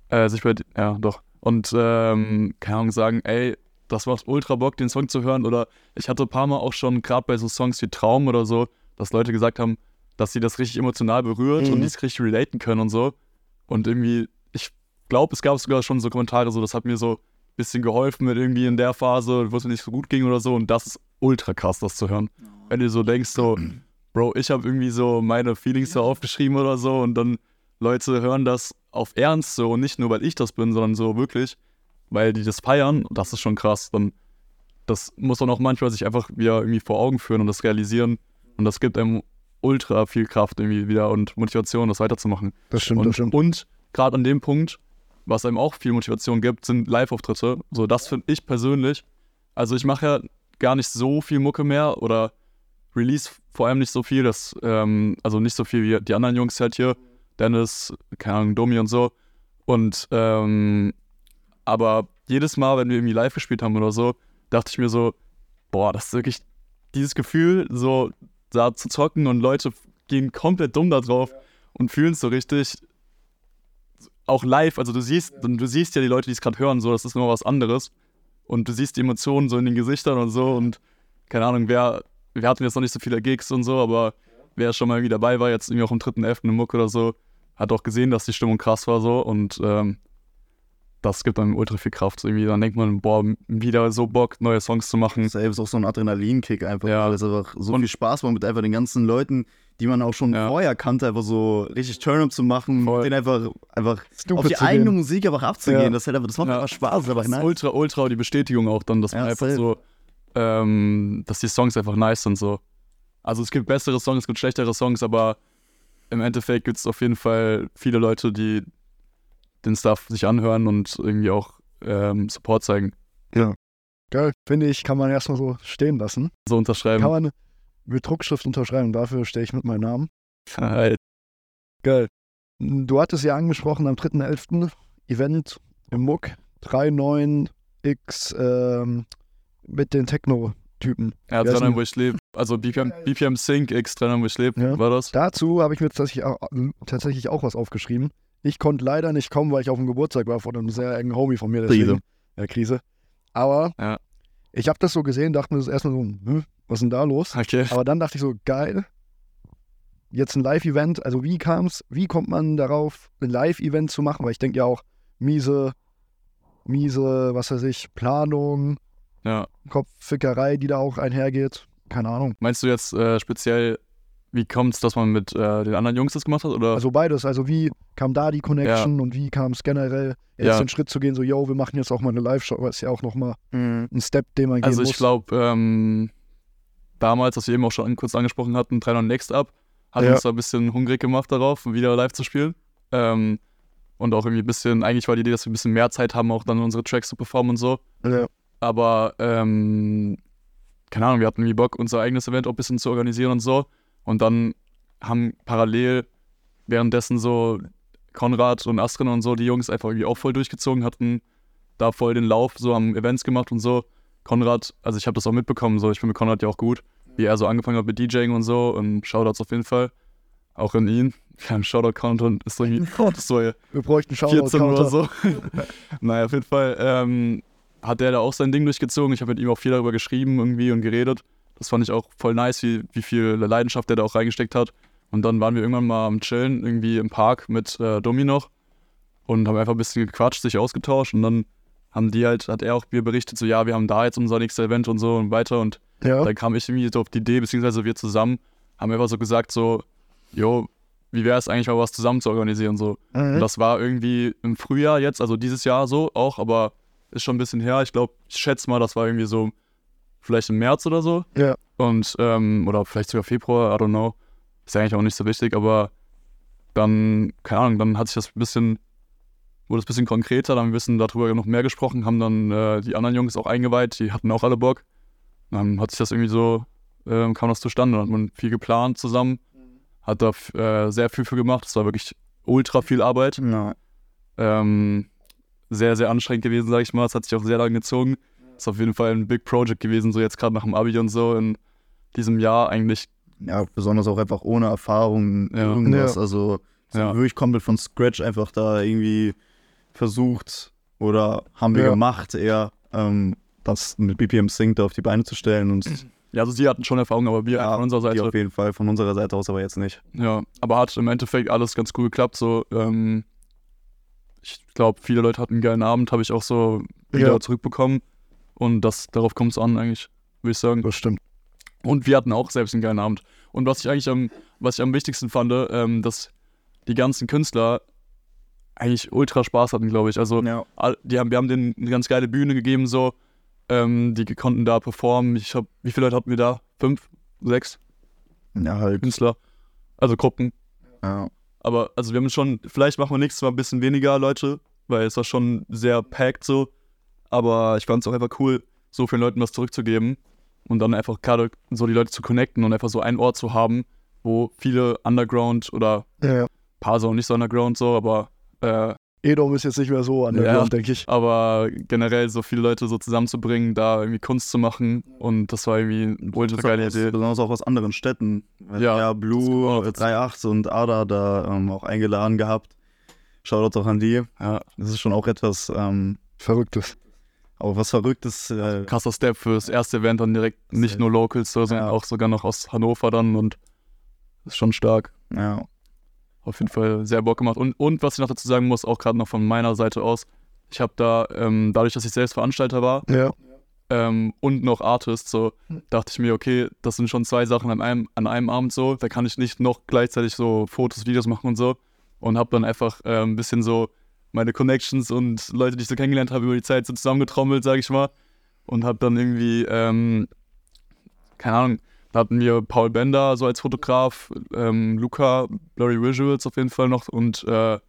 Äh, sich bei dir, ja, doch. Und, ähm, keine Ahnung, sagen, ey, das macht ultra Bock, den Song zu hören. Oder ich hatte ein paar Mal auch schon, gerade bei so Songs wie Traum oder so, dass Leute gesagt haben, dass sie das richtig emotional berührt Mhm. und die es richtig relaten können und so. Und irgendwie, ich glaube, es gab sogar schon so Kommentare, so, das hat mir so ein bisschen geholfen mit irgendwie in der Phase, wo es mir nicht so gut ging oder so. Und das ist ultra krass, das zu hören. Wenn du so denkst, so, Bro, ich habe irgendwie so meine Feelings so aufgeschrieben oder so und dann Leute hören das auf Ernst so und nicht nur, weil ich das bin, sondern so wirklich, weil die das feiern, das ist schon krass. Dann, das muss man auch manchmal sich einfach wieder irgendwie vor Augen führen und das realisieren und das gibt einem ultra viel Kraft irgendwie wieder und Motivation, das weiterzumachen. Das stimmt, das Und, stimmt. und gerade an dem Punkt, was einem auch viel Motivation gibt, sind Live-Auftritte. So, das finde ich persönlich. Also ich mache ja gar nicht so viel Mucke mehr oder Release vor allem nicht so viel, das, ähm, also nicht so viel wie die anderen Jungs halt hier, Dennis, keine Ahnung, Domi und so. Und ähm, aber jedes Mal, wenn wir irgendwie live gespielt haben oder so, dachte ich mir so, boah, das ist wirklich dieses Gefühl, so da zu zocken und Leute gehen komplett dumm da drauf und fühlen es so richtig. Auch live, also du siehst, du siehst ja die Leute, die es gerade hören, so, das ist immer was anderes. Und du siehst die Emotionen so in den Gesichtern und so und keine Ahnung, wer, wir hatten jetzt noch nicht so viele Gigs und so, aber wer schon mal irgendwie dabei war, jetzt irgendwie auch am 3.11. im Muck oder so, hat auch gesehen, dass die Stimmung krass war so und ähm, das gibt einem ultra viel Kraft. So irgendwie, dann denkt man, boah, wieder so Bock, neue Songs zu machen. Ist auch so ein Adrenalinkick einfach. Ja. Weil es einfach so Und- viel Spaß macht mit einfach den ganzen Leuten, die man auch schon Ja. vorher kannte, einfach so richtig Turn-up zu machen, Voll. denen einfach, einfach Stupid auf die eigene gehen. Musik einfach abzugehen. Ja. Das, halt einfach, das macht Ja. einfach Spaß. Das ist einfach Das ist nice. ultra, ultra die Bestätigung auch dann, dass man Ja, einfach safe. so, ähm, dass die Songs einfach nice sind so. Also es gibt bessere Songs, es gibt schlechtere Songs, aber im Endeffekt gibt es auf jeden Fall viele Leute, die den Stuff sich anhören und irgendwie auch ähm, Support zeigen. Geil. Finde ich, kann man erstmal so stehen lassen. So unterschreiben. Kann man mit Druckschrift unterschreiben. Dafür stehe ich mit meinem Namen. Halt. Geil. Du hattest ja angesprochen am 3.11. Event im Muck 39X ähm, mit den Techno-Typen. Ja, die? wo ich lebe. Also BPM, BPM Sync X, dran, wo ich lebe, Ja. war das? Dazu habe ich mir tatsächlich auch, tatsächlich auch was aufgeschrieben. Ich konnte leider nicht kommen, weil ich auf dem Geburtstag war von einem sehr engen Homie von mir. Deswegen, Krise. Ja, Krise. Aber Ja. ich habe das so gesehen, dachte mir das erstmal so, hm, was ist denn da los? Okay. Aber dann dachte ich so, geil. Jetzt ein Live-Event. Also wie kam es, wie kommt man darauf, ein Live-Event zu machen? Weil ich denke ja auch, miese, miese, was weiß ich, Planung, Ja. Kopffickerei, die da auch einhergeht. Keine Ahnung. Meinst du jetzt äh, speziell, wie kommt es, dass man mit äh, den anderen Jungs das gemacht hat? Oder? Also beides. Also wie kam da die Connection und wie kam es generell, jetzt Ja. den Schritt zu gehen, so, yo, wir machen jetzt auch mal eine Live-Show. Ist ja auch nochmal Mhm. ein Step, den man gehen Also ich glaube, ähm, damals, was wir eben auch schon kurz angesprochen hatten, 3 Next Up, hat Ja. uns da ein bisschen hungrig gemacht darauf, wieder live zu spielen. Ähm, und auch irgendwie ein bisschen, eigentlich war die Idee, dass wir ein bisschen mehr Zeit haben, auch dann unsere Tracks zu performen und so. Ja. Aber, ähm, keine Ahnung, wir hatten irgendwie Bock, unser eigenes Event auch ein bisschen zu organisieren und so. Und dann haben parallel währenddessen so Konrad und Astrid und so, die Jungs einfach irgendwie auch voll durchgezogen, hatten da voll den Lauf, so haben Events gemacht und so. Konrad, also ich habe das auch mitbekommen, so ich bin mit Konrad ja auch gut, wie er so angefangen hat mit DJing und so und Shoutouts auf jeden Fall. Auch in ihn. Wir haben Shoutout-Count und ist so irgendwie das so Wir bräuchten 14 oder Shoutout-Counter. so. naja, auf jeden Fall ähm, hat der da auch sein Ding durchgezogen. Ich habe mit ihm auch viel darüber geschrieben irgendwie und geredet. Das fand ich auch voll nice, wie, wie viel Leidenschaft der da auch reingesteckt hat. Und dann waren wir irgendwann mal am Chillen, irgendwie im Park mit äh, Domi noch und haben einfach ein bisschen gequatscht, sich ausgetauscht und dann haben die halt, hat er auch mir berichtet, so ja, wir haben da jetzt unser nächstes Event und so und weiter und Ja. dann kam ich irgendwie so auf die Idee, beziehungsweise wir zusammen haben einfach so gesagt, so, jo, wie wäre es eigentlich mal was zusammen zu organisieren, so. Und Mhm. das war irgendwie im Frühjahr jetzt, also dieses Jahr so auch, aber ist schon ein bisschen her. Ich glaube, ich schätze mal, das war irgendwie so vielleicht im März oder so. Ja. Und, ähm, oder vielleicht sogar Februar, I don't know. Ist ja eigentlich auch nicht so wichtig, aber dann, keine Ahnung, dann hat sich das ein bisschen, wurde es ein bisschen konkreter, dann haben wir ein bisschen darüber noch mehr gesprochen, haben dann äh, die anderen Jungs auch eingeweiht, die hatten auch alle Bock. Dann hat sich das irgendwie so, ähm, kam das zustande, dann hat man viel geplant zusammen, hat da äh, sehr viel für gemacht, es war wirklich ultra viel Arbeit. Ja. Ähm, sehr, sehr anstrengend gewesen, sag ich mal. Es hat sich auch sehr lange gezogen. Ist auf jeden Fall ein Big Project gewesen, so jetzt gerade nach dem Abi und so in diesem Jahr eigentlich. ja, besonders auch einfach ohne Erfahrung Ja. irgendwas. Ja. Also so Ja. wirklich komplett von Scratch einfach da irgendwie versucht oder haben wir Ja. gemacht, eher ähm, das mit BPM Sync da auf die Beine zu stellen und Ja, also sie hatten schon Erfahrung, aber wir Ja, von unserer die Seite. auf jeden Fall von unserer Seite aus aber jetzt nicht. Ja, aber hat im Endeffekt alles ganz cool geklappt. So, ähm, ich glaube, viele Leute hatten einen geilen Abend, habe ich auch so wieder Ja. zurückbekommen. Und das, darauf kommt es an, eigentlich, würde ich sagen. Das stimmt. Und wir hatten auch selbst einen geilen Abend. Und was ich eigentlich am, was ich am wichtigsten fand, ähm, dass die ganzen Künstler eigentlich ultra Spaß hatten, glaube ich. Also Ja. die haben, wir haben denen eine ganz geile Bühne gegeben, so. Ähm, die konnten da performen. Ich hab, wie viele Leute hatten wir da? Fünf? Sechs Ja, halt. Künstler? Also Gruppen. Ja. Aber also wir haben schon, vielleicht machen wir nächstes Mal ein bisschen weniger Leute, weil es war schon sehr packed so. Aber ich fand es auch einfach cool, so vielen Leuten was zurückzugeben und dann einfach gerade so die Leute zu connecten und einfach so einen Ort zu haben, wo viele Underground oder Ja, ja. paar sind auch nicht so Underground so, aber äh, Edom ist jetzt nicht mehr so an der Ja. Denke ich. aber generell so viele Leute so zusammenzubringen, da irgendwie Kunst zu machen und das war irgendwie eine ultra geile Idee. Besonders auch aus anderen Städten. Ja, ja Blue, kommt auch äh, 3.8 und Ada da ähm, auch eingeladen gehabt. Shoutout auch an die. Ja, Das ist schon auch etwas, ähm, Verrücktes. auch was Verrücktes. Äh, krasser Step fürs erste Event dann direkt nicht nur Locals, so, sondern Ja. auch sogar noch aus Hannover dann und das ist schon stark. ja. Auf jeden Fall sehr Bock gemacht. Und, und was ich noch dazu sagen muss, auch gerade noch von meiner Seite aus, ich habe da, ähm, dadurch, dass ich selbst Veranstalter war Ja. ähm, und noch Artist, so dachte ich mir, okay, das sind schon zwei Sachen an einem, an einem Abend so, da kann ich nicht noch gleichzeitig so Fotos, Videos machen und so. Und habe dann einfach äh, ein bisschen so meine Connections und Leute, die ich so kennengelernt habe, über die Zeit so zusammengetrommelt, sage ich mal. Und habe dann irgendwie, ähm, keine Ahnung, da hatten wir Paul Bender so als Fotograf, ähm, Luca, Blurry Visuals auf jeden Fall noch und äh,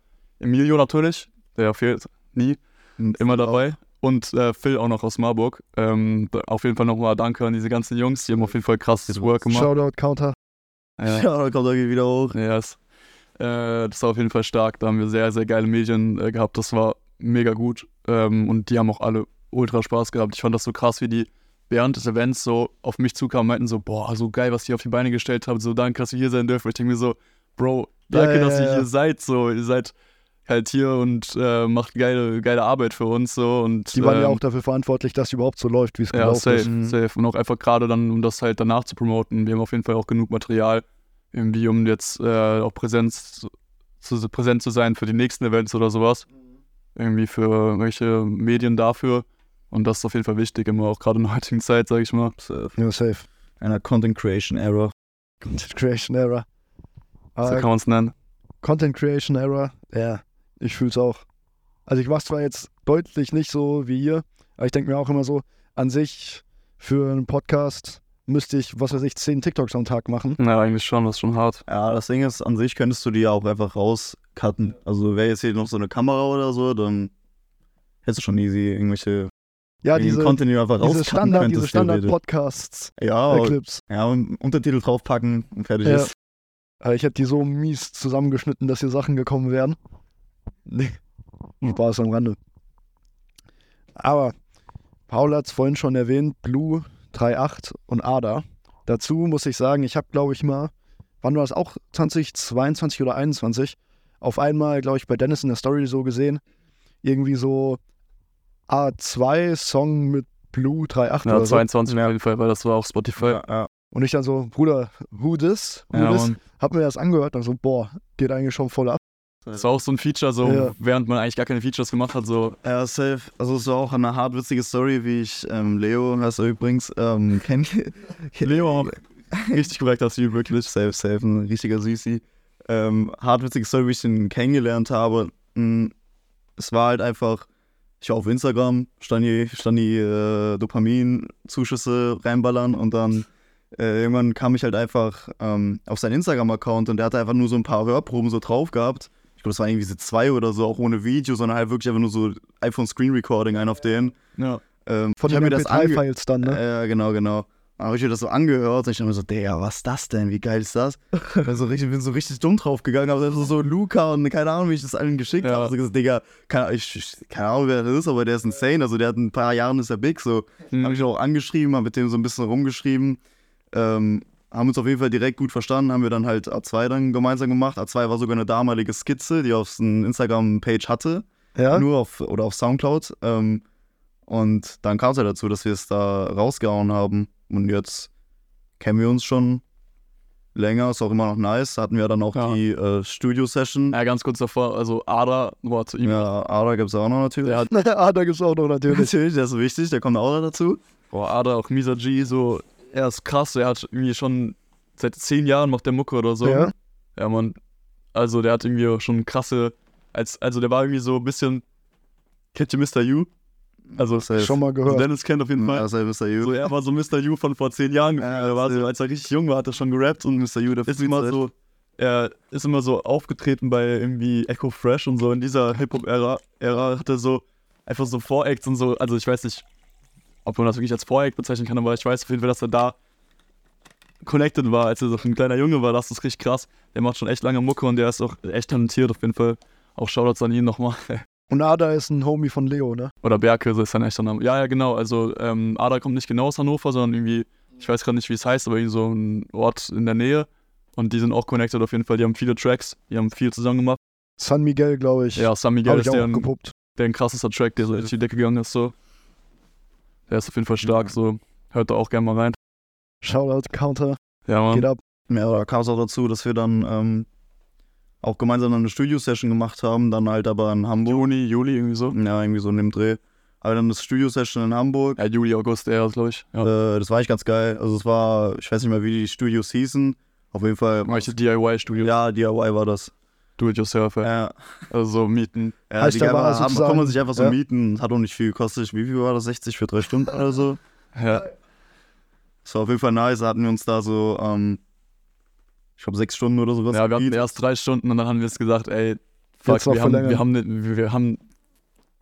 Emilio natürlich, der fehlt nie, immer dabei. Und äh, Phil auch noch aus Marburg. Ähm, auf jeden Fall nochmal danke an diese ganzen Jungs, die haben auf jeden Fall krasses Work gemacht. Shoutout, Counter. Ja, Ja, da kommt er wieder hoch. ist, Äh, das war auf jeden Fall stark. Da haben wir sehr, sehr geile Medien äh, gehabt. Das war mega gut. Ähm, und die haben auch alle ultra Spaß gehabt. Ich fand das so krass, wie die während des Events so auf mich zukamen und meinten so, boah, so geil, was ihr auf die Beine gestellt habt. So, danke, dass wir hier sein dürfen. Ich denke mir so, Bro, danke, Ja, ja, dass ihr ja. hier seid. So, ihr seid halt hier und äh, macht geile, geile Arbeit für uns. So, und, Die waren ja ähm, auch dafür verantwortlich, dass es überhaupt so läuft, wie es ja, gelaufen safe, ist. Mhm. safe. Und auch einfach gerade dann, um das halt danach zu promoten. Wir haben auf jeden Fall auch genug Material, irgendwie, um jetzt äh, auch Präsenz zu, präsent zu sein für die nächsten Events oder sowas. Irgendwie für irgendwelche Medien dafür. Und das ist auf jeden Fall wichtig, immer auch gerade in der heutigen Zeit, sag ich mal. Safe. Ja, safe. Einer Content Creation Era. Content Creation Era. So Aber kann man es nennen. Content Creation Era, ja, ich fühl's auch. Also ich mach's zwar jetzt deutlich nicht so wie ihr, aber ich denke mir auch immer so, an sich für einen Podcast müsste ich, was weiß ich, 10 TikToks am Tag machen. Ja, eigentlich schon, das ist schon hart. Ja, das Ding ist, an sich könntest du die ja auch einfach rauscutten. Also wäre jetzt hier noch so eine Kamera oder so, dann hättest du schon easy irgendwelche Ja, diese, Content, einfach diese Standard, diese. Standard-Podcasts, Ja, äh, Clips. ja, und Untertitel draufpacken und fertig Ja. ist. Aber ich hätte die so mies zusammengeschnitten, dass hier Sachen gekommen wären. Nee, Spaß am Rande. Aber Paul hat es vorhin schon erwähnt, Blue 3.8 und Ada. Dazu muss ich sagen, ich habe, glaube ich, mal, wann war das auch 2022 oder 21, auf einmal, glaube ich, bei Dennis in der Story so gesehen, irgendwie so A2-Song mit Blue 3.8 Ja, oder so. 22 auf jeden Fall, weil das war auf Spotify. Ja, ja. Und ich dann so, Bruder, who this? Who Ja, this? Hab mir das angehört und so, boah, geht eigentlich schon voll ab. Das war auch so ein Feature, so Ja. während man eigentlich gar keine Features gemacht hat, so Ja, safe. Also es war auch eine hart witzige Story, wie ich ähm, Leo, heißt er übrigens, ähm, kenn Leo auch richtig korrekt das Typ, wirklich. Safe, safe, ein richtiger Süßi. Ähm, hart witzige Story, wie ich ihn kennengelernt habe. Mm, Es war halt einfach, ich war auf Instagram, stand die, stand die äh, Dopamin-Zuschüsse reinballern und dann äh, irgendwann kam ich halt einfach ähm, auf seinen Instagram-Account und der hatte einfach nur so ein paar Hörproben so drauf gehabt. Ich glaube, das waren irgendwie so zwei oder so, auch ohne Video, sondern halt wirklich einfach nur so iPhone-Screen-Recording, ein auf den. ja. Ähm, Von den mir das ange MP3-Files dann, ne? äh, Ja, genau, genau. Dann habe ich mir das so angehört und ich dachte mir so, Digga, was ist das denn? Wie geil ist das? bin so richtig, bin so richtig dumm drauf gegangen, aber so, so Luca und keine Ahnung, wie ich das allen geschickt Ja. habe. So gesagt, Digga, keine, ich, keine Ahnung, wer das ist, aber der ist insane. Also der hat ein paar Jahren ist er big, so. Hm. Habe ich auch angeschrieben, habe mit dem so ein bisschen rumgeschrieben. Ähm, haben uns auf jeden Fall direkt gut verstanden, haben wir dann halt A2 dann gemeinsam gemacht. A2 war sogar eine damalige Skizze, die auf einer Instagram-Page hatte Ja? nur auf oder auf Soundcloud. Ähm, und dann kam es ja dazu, dass wir es da rausgehauen haben. Und jetzt kennen wir uns schon länger, ist auch immer noch nice. Hatten wir dann auch Ja. die äh, Studio-Session. ja, ganz kurz davor, also Ada, boah, zu ihm. Ja, Ada gibt es auch noch natürlich. Der hat, ah, da gibt's auch noch natürlich. natürlich, der ist wichtig, der kommt auch noch dazu. boah, Ada, auch Misa G, so, er ist krass, er hat irgendwie schon seit zehn Jahren macht der Mucke oder so. Ja. Ja, Mann. Also der hat irgendwie schon krasse, als, also der war irgendwie so ein bisschen, kennt ihr Mr. You? Also, Safe. Schon mal also gehört. Dennis kennt auf jeden Fall. Ja, safe, Mr. You. So, er war so Mr. You von vor zehn Jahren. Ja, er war so, als er richtig jung war, hat er schon gerappt und Mr. You, der ist immer so, er ist immer so aufgetreten bei irgendwie Echo Fresh und so in dieser Hip-Hop-Ära Ära hat er so einfach so Voracts und so, also ich weiß nicht, ob man das wirklich als Voract bezeichnen kann, aber ich weiß auf jeden Fall, dass er da connected war, als er so ein kleiner Junge war, das ist richtig krass. Der macht schon echt lange Mucke und der ist auch echt talentiert auf jeden Fall. Auch Shoutouts an ihn nochmal. Und Ada ist ein Homie von Leo, ne? Oder Berke, so ist sein echter Name. Ja, ja, genau. Also ähm, Ada kommt nicht genau aus Hannover, sondern irgendwie, ich weiß gerade nicht, wie es heißt, aber irgendwie so ein Ort in der Nähe. Und die sind auch connected auf jeden Fall. Die haben viele Tracks, die haben viel zusammen gemacht. San Miguel, glaube ich. Ja, San Miguel ist der, gepuppt. der ein krassester Track, der so durch die Decke gegangen ist. So. Der ist auf jeden Fall stark, Ja. so. Hört da auch gerne mal rein. Shoutout, Counter, Ja, Mann. geht ab. Ja, da kam es auch dazu, dass wir dann ähm, auch gemeinsam eine Studio-Session gemacht haben, dann halt aber in Hamburg. Juni, Juli, irgendwie so. Ja, irgendwie so in dem Dreh. Aber dann das Studio-Session in Hamburg. Ja, Juli, August, eher, glaube ich. Ja. Äh, das war echt ganz geil. Also es war, ich weiß nicht mehr, wie die Studios hießen. Auf jeden Fall. Manche DIY-Studios. Ja, DIY war das. Do it yourself, ja. Ja, Also so mieten. ja Heißt die aber einfach, haben, kann man sich einfach so ja. mieten. Hat auch nicht viel gekostet. Wie viel war das? 60 für drei Stunden oder so? Ja. Das war auf jeden Fall nice. Da hatten wir uns da so, ähm, ich glaube, sechs Stunden oder sowas. Ja, wir hatten erst drei Stunden und dann haben wir es gesagt, ey, fuck, wir haben, wir, haben nicht, wir, haben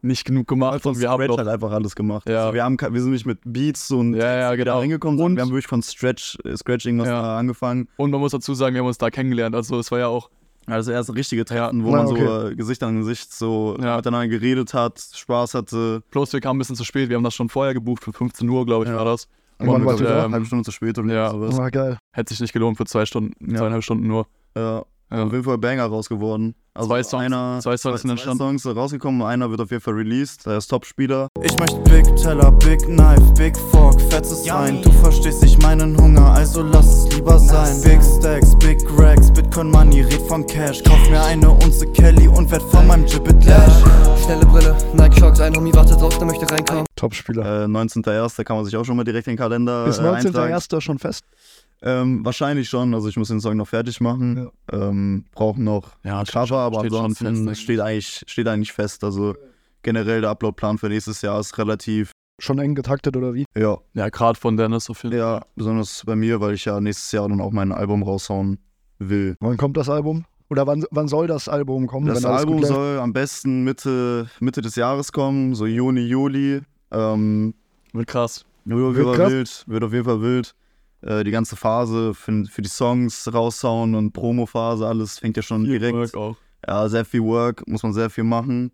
nicht genug gemacht und wir haben Scratch doch, halt einfach alles gemacht. Ja. Also wir, haben, wir sind nicht mit Beats und Ja, ja, da genau. reingekommen, Und- wir haben wirklich von Stretch, äh, Scratch irgendwas Ja. da angefangen. Und man muss dazu sagen, wir haben uns da kennengelernt. Also es war ja auch, Ja, das erste richtige Treffen, wo Ja, man okay. so äh, Gesicht an Gesicht so Ja. miteinander geredet hat, Spaß hatte. Bloß wir kamen ein bisschen zu spät. Wir haben das schon vorher gebucht, für 15 Uhr, glaube ich, Ja. war das. Und wann warst du da? ähm, halbe Stunde zu spät oder ja. sowas. War geil. Hätte sich nicht gelohnt für zwei Stunden, Ja. zweieinhalb Stunden nur. Ja. Ja. Auf jeden Fall Banger raus geworden. Also Zwei Songs- einer, zwei Songs sind zwei entstanden. Songs sind rausgekommen, einer wird auf jeden Fall released, der ist Top-Spieler. Ich möchte Big Teller, Big Knife, Big Fork, fettes Wein. Du verstehst nicht meinen Hunger, also lass es lieber sein. Big Stacks, Big Racks, Bitcoin Money, red von Cash. Kauf mir eine Unze Kelly und werd von meinem Gibbet Lash. Schnelle Brille, Nike Shocks, ein Homie wartet drauf, der möchte reinkommen. Top-Spieler. Äh, 19.01. kann man sich auch schon mal direkt in den Kalender Ist äh, eintragen. 19.01. schon fest? Ähm, wahrscheinlich schon, also ich muss den Song noch fertig machen. Ähm, brauchen noch Ja, ein Cover, aber steht ansonsten fest, steht, eigentlich, steht eigentlich fest. Also generell der Uploadplan für nächstes Jahr ist relativ, Schon eng getaktet oder wie? ja, Ja, gerade von Dennis auf jeden Fall. ja, besonders bei mir, weil ich ja nächstes Jahr dann auch mein Album raushauen will. Wann kommt das Album? Oder wann, wann soll das Album kommen? Das Album soll am besten Mitte, Mitte des Jahres kommen, so Juni, Juli. Ähm, Wird krass. wird Wird krass. wild, wird auf jeden Fall wild. Äh, die ganze Phase für, für die Songs raushauen und Promo-Phase, alles fängt ja schon direkt. Work auch. Ja, sehr viel Work, muss man sehr viel machen.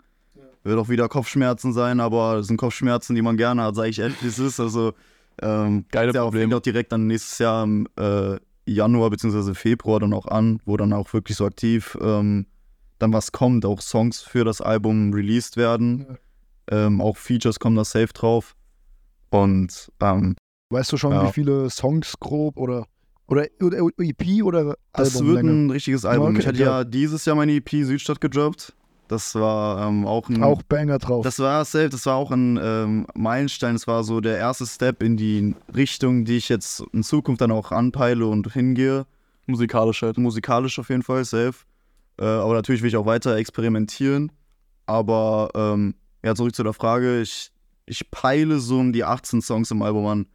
Wird auch wieder Kopfschmerzen sein, aber das sind Kopfschmerzen, die man gerne hat, sage ich ehrlich, wie es ist. Also, ähm, Geile fängt ja fängt auch direkt dann nächstes Jahr im äh, Januar bzw. Februar dann auch an, wo dann auch wirklich so aktiv ähm, dann was kommt, auch Songs für das Album released werden. Ähm, auch Features kommen da safe drauf. Und ähm, Weißt du schon, Ja. wie viele Songs grob oder, oder, oder EP oder das wird ein richtiges Album. Okay, ich hatte ja. ja dieses Jahr meine EP Südstadt gedroppt. Das war ähm, auch ein Auch Banger drauf. Das war safe, das war auch ein ähm, Meilenstein. Das war so der erste Step in die Richtung, die ich jetzt in Zukunft dann auch anpeile und hingehe. Musikalisch halt. Musikalisch auf jeden Fall, safe. Äh, aber natürlich will ich auch weiter experimentieren. Aber ähm, ja, zurück zu der Frage. Ich, ich peile so um die 18 Songs im Album an.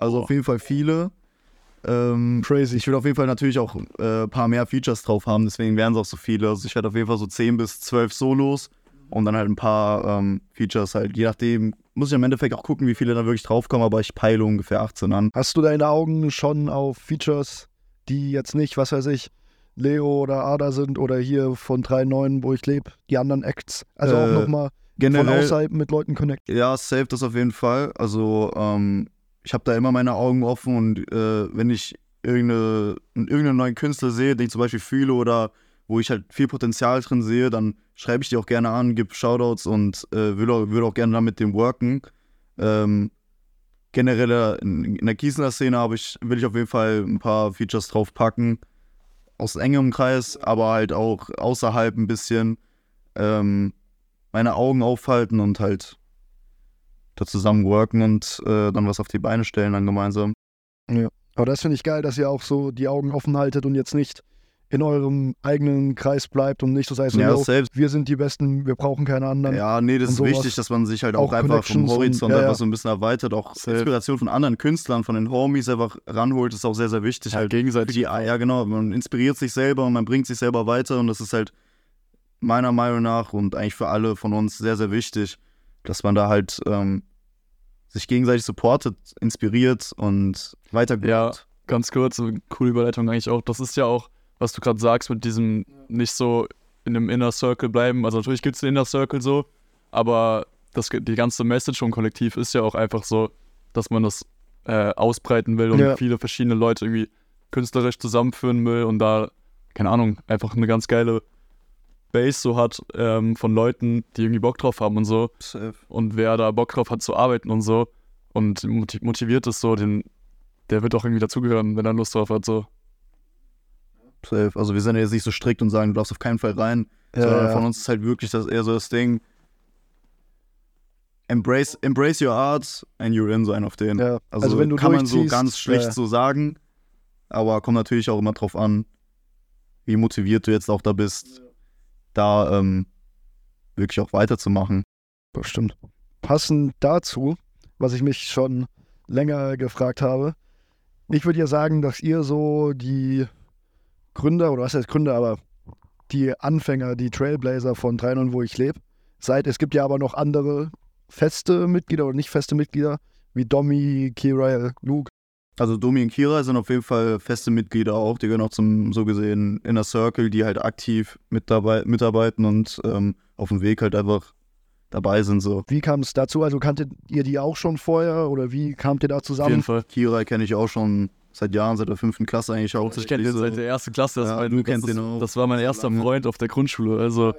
Also Boah. auf jeden Fall viele. Ähm, Crazy. ich will auf jeden Fall natürlich auch äh, ein paar mehr Features drauf haben, deswegen wären es auch so viele. Also ich werde auf jeden Fall so 10 bis 12 Solos und dann halt ein paar ähm, Features halt. Je nachdem muss ich im Endeffekt auch gucken, wie viele da wirklich draufkommen, aber ich peile ungefähr 18 an. Hast du deine Augen schon auf Features, die jetzt nicht, was weiß ich, Leo oder Ada sind oder hier von 3.9, wo ich lebe, die anderen Acts? Also auch Äh, nochmal von außerhalb mit Leuten connect. ja, safe das auf jeden Fall. Also ähm, ich habe da immer meine Augen offen und äh, wenn ich irgendeine, irgendeinen neuen Künstler sehe, den ich zum Beispiel fühle oder wo ich halt viel Potenzial drin sehe, dann schreibe ich die auch gerne an, gebe Shoutouts und äh, würde auch, würd auch gerne dann mit dem worken. Ähm, generell äh, in, in der Gießener Szene habe ich, will ich auf jeden Fall ein paar Features draufpacken. Aus engem Kreis, aber halt auch außerhalb ein bisschen. Ähm, meine Augen aufhalten und halt da zusammen worken und äh, dann was auf die Beine stellen, dann gemeinsam. Aber das finde ich geil, dass ihr auch so die Augen offen haltet und jetzt nicht in eurem eigenen Kreis bleibt und nicht so seid, so, Ja, selbst. wir sind die Besten, wir brauchen keine anderen. Ja, nee, das ist wichtig, dass man sich halt auch, Auch einfach vom Connections und- Horizont ja, einfach ja. so ein bisschen erweitert, auch Safe. Inspiration von anderen Künstlern, von den Homies einfach ranholt, ist auch sehr, sehr wichtig. Ja, halt gegenseitig. die, ja, genau, man inspiriert sich selber und man bringt sich selber weiter und das ist halt meiner Meinung nach und eigentlich für alle von uns sehr, sehr wichtig, dass man da halt ähm, sich gegenseitig supportet, inspiriert und weitergeht. Ja. Ganz kurz, eine coole Überleitung eigentlich auch. Das ist ja auch, was du gerade sagst, mit diesem nicht so in einem Inner Circle bleiben. Also natürlich gibt es den Inner Circle so, aber das, die ganze Message vom Kollektiv ist ja auch einfach so, dass man das äh, ausbreiten will und Ja. viele verschiedene Leute irgendwie künstlerisch zusammenführen will und da, keine Ahnung, einfach eine ganz geile Base so hat ähm, von Leuten, die irgendwie Bock drauf haben und so Safe. und wer da Bock drauf hat zu arbeiten und so und moti- motiviert ist so, den, der wird auch irgendwie dazugehören, wenn er Lust drauf hat. So. Safe. Also wir sind ja jetzt nicht so strikt und sagen, du darfst auf keinen Fall rein. Ja, sondern ja. von uns ist halt wirklich das eher so das Ding. Embrace, embrace your art and you're in, so ein auf den. Ja, Also, also wenn du kann man so ganz schlecht so sagen, aber kommt natürlich auch immer drauf an, wie motiviert du jetzt auch da bist, da ähm, wirklich auch weiterzumachen. Das stimmt. Passend dazu, was ich mich schon länger gefragt habe, ich würde ja sagen, dass ihr so die Gründer, oder was heißt Gründer, aber die Anfänger, die Trailblazer von 3.0, wo ich lebe, seid. Es gibt ja aber noch andere feste Mitglieder oder nicht feste Mitglieder, wie Domi, Kira, Luke. Also Domi und Kira sind auf jeden Fall feste Mitglieder auch. Die gehören auch zum so gesehen Inner Circle, die halt aktiv mit dabei, mitarbeiten und ähm, auf dem Weg halt einfach dabei sind. So. Wie kam es dazu? Also kanntet ihr die auch schon vorher oder wie kamt ihr da Auf jeden zusammen? Fall. Kira kenne ich auch schon seit Jahren, seit der fünften Klasse eigentlich auch. Ich kenne den so. seit der ersten Klasse. Das, Ja, war, du das, kennst ist, den auch. das war mein erster lange. Freund auf der Grundschule. Also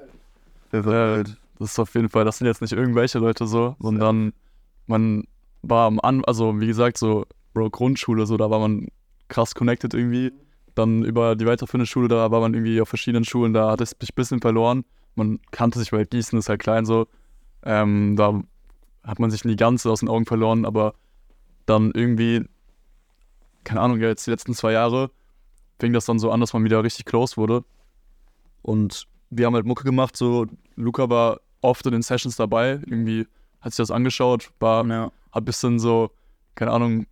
äh, halt- das ist auf jeden Fall, das sind jetzt nicht irgendwelche Leute so, sondern man war am An, also wie gesagt, so Bro, Grundschule, so, da war man krass connected irgendwie. Dann über die weiterführende Schule, da war man irgendwie auf verschiedenen Schulen, da hat es mich ein bisschen verloren. Man kannte sich, weil Gießen ist halt klein so. Ähm, da hat man sich nie ganz aus den Augen verloren, aber dann irgendwie, keine Ahnung, jetzt die letzten zwei Jahre fing das dann so an, dass man wieder richtig close wurde. Und wir haben halt Mucke gemacht, so Luca war oft in den Sessions dabei, irgendwie hat sich das angeschaut, war, ja. hat ein bisschen so, keine Ahnung,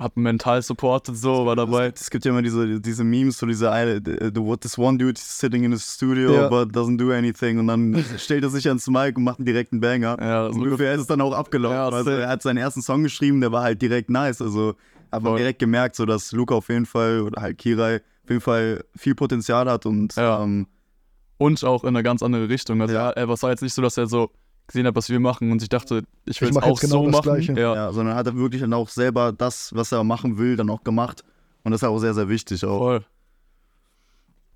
hat mental supported, so, war dabei. Es gibt ja immer diese, diese Memes, so diese eine, the, the, what this one dude is sitting in his studio Ja. but doesn't do anything und dann stellt er sich ans Mic und macht einen direkten Banger. Ja, so Ungefähr ist es dann auch abgelaufen. Ja, also er hat seinen ersten Song geschrieben, der war halt direkt nice. Also hat man direkt gemerkt, so dass Luca auf jeden Fall oder halt Kirai auf jeden Fall viel Potenzial hat und Ja. ähm, Und auch in eine ganz andere Richtung. Also Ja. er war jetzt nicht so, dass er so gesehen hat, was wir machen und sich dachte, ich will Ich es auch genau so das machen. Gleiche. Ja, ja, sondern hat er wirklich dann auch selber das, was er machen will, dann auch gemacht. Und das ist auch sehr, sehr wichtig auch. voll.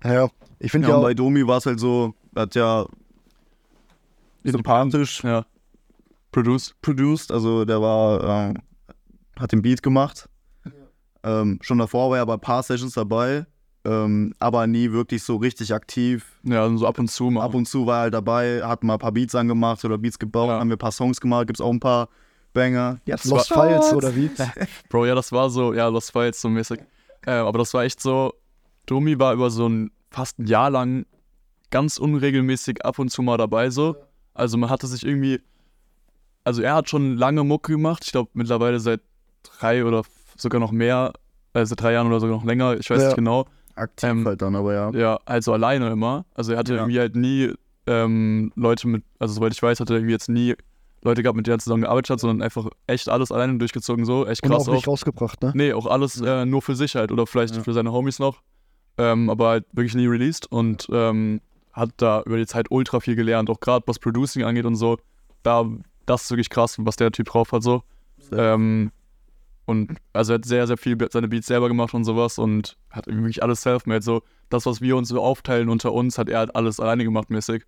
Ja, ich finde Ja, ja, bei Domi war es halt so, er hat ja sympathisch Ja. Produce. produced, also der war, äh, hat den Beat gemacht. Ähm, schon davor war er bei ein paar Sessions dabei, ähm, aber nie wirklich so richtig aktiv. Ja, so ab und zu mal. Ab und zu war er halt dabei, hat mal ein paar Beats angemacht oder Beats gebaut, Ja. haben wir ein paar Songs gemacht, gibt's auch ein paar Banger. jetzt Lost Files oder wie? Bro, ja, das war so, ja, war jetzt so mäßig. Äh, aber das war echt so, Domi war über so ein fast ein Jahr lang ganz unregelmäßig ab und zu mal dabei so. Also man hatte sich irgendwie, also er hat schon lange Mucke gemacht, ich glaube mittlerweile seit drei oder sogar noch mehr, also drei Jahren oder sogar noch länger, ich weiß Ja. nicht genau. Aktiv Ähm, halt dann, aber ja. Ja, also alleine immer. Also er hatte Ja. irgendwie halt nie ähm, Leute mit, also soweit ich weiß, hat er irgendwie jetzt nie Leute gehabt, mit denen er zusammen gearbeitet hat, sondern einfach echt alles alleine durchgezogen so, echt Und krass auch nicht rausgebracht, ne? Nee, auch alles äh, nur für sich halt oder vielleicht Ja. für seine Homies noch. Ähm, aber halt wirklich nie released und ähm, hat da über die Zeit ultra viel gelernt, auch gerade was Producing angeht und so. Da, das ist wirklich krass, was der Typ drauf hat so. Ähm, und also er hat sehr, sehr viel seine Beats selber gemacht und sowas und hat irgendwie wirklich alles self-made. So, das, was wir uns so aufteilen unter uns, hat er halt alles alleine gemacht mäßig.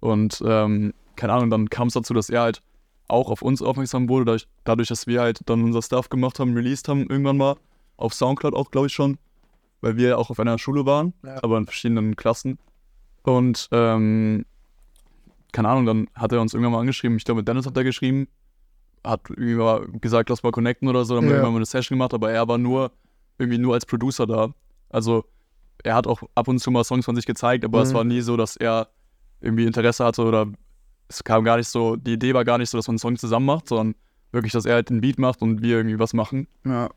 Und ähm, keine Ahnung, dann kam es dazu, dass er halt auch auf uns aufmerksam wurde, dadurch, dadurch, dass wir halt dann unser Stuff gemacht haben, released haben irgendwann mal. Auf Soundcloud auch, glaube ich schon. Weil wir auch auf einer Schule waren, Ja. aber in verschiedenen Klassen. Und ähm, keine Ahnung, dann hat er uns irgendwann mal angeschrieben. Ich glaube, mit Dennis hat er geschrieben. Hat irgendwie mal gesagt, lass mal connecten oder so. Dann haben wir Ja. irgendwann mal eine Session gemacht, aber er war nur irgendwie nur als Producer da. Also er hat auch ab und zu mal Songs von sich gezeigt, aber es Mhm. war nie so, dass er irgendwie Interesse hatte oder es kam gar nicht so, die Idee war gar nicht so, dass man einen Song zusammen macht, sondern wirklich, dass er halt den Beat macht und wir irgendwie was machen. Ja.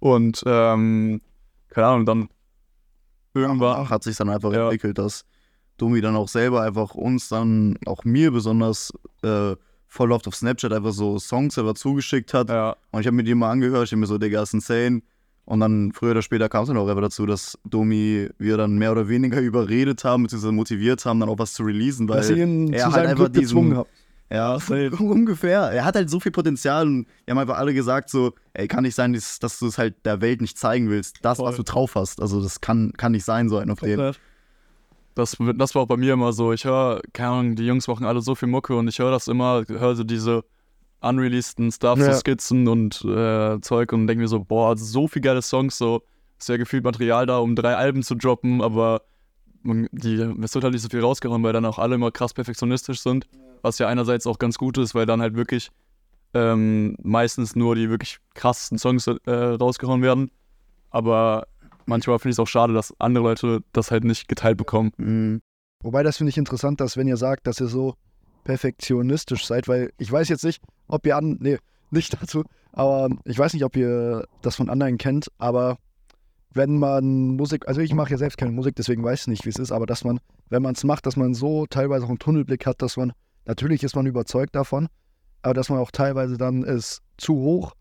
Und ähm, keine Ahnung, dann irgendwann. hat sich dann einfach Ja. entwickelt, dass Domi dann auch selber einfach uns dann, auch mir besonders, äh, voll oft auf Snapchat einfach so Songs selber zugeschickt hat. Ja, Und ich habe mir die mal angehört, ich habe mir so, Digga, ist insane. Und dann früher oder später kam es dann auch einfach dazu, dass Domi wir dann mehr oder weniger überredet haben, beziehungsweise motiviert haben, dann auch was zu releasen, weil er halt einfach gezwungen diesen- ja, ungefähr. Er hat halt so viel Potenzial und wir haben einfach alle gesagt so, ey, kann nicht sein, dass, dass du es halt der Welt nicht zeigen willst, das, was Voll. du drauf hast. Also das kann, kann nicht sein, so ein auf den. Das, das war auch bei mir immer so. Ich höre, keine Ahnung, die Jungs machen alle so viel Mucke und ich höre das immer, höre so diese unreleaseden Stuff, Ja. so Skizzen und äh, Zeug und denke mir so, boah, so viel geile Songs, so ist ja gefühlt Material da, um drei Alben zu droppen, aber man, die, es wird halt nicht so viel rausgehauen, weil dann auch alle immer krass perfektionistisch sind, was ja einerseits auch ganz gut ist, weil dann halt wirklich ähm, meistens nur die wirklich krassesten Songs äh, rausgehauen werden, aber manchmal finde ich es auch schade, dass andere Leute das halt nicht geteilt bekommen. Mhm. Wobei das finde ich interessant, dass wenn ihr sagt, dass ihr so perfektionistisch seid, weil ich weiß jetzt nicht, ob ihr an, nee, nicht dazu, aber ich weiß nicht, ob ihr das von anderen kennt, aber wenn man Musik, also ich mache ja selbst keine Musik, deswegen weiß ich nicht, wie es ist, aber dass man, wenn man es macht, dass man so teilweise auch einen Tunnelblick hat, dass man, natürlich ist man überzeugt davon, aber dass man auch teilweise dann es zu hoch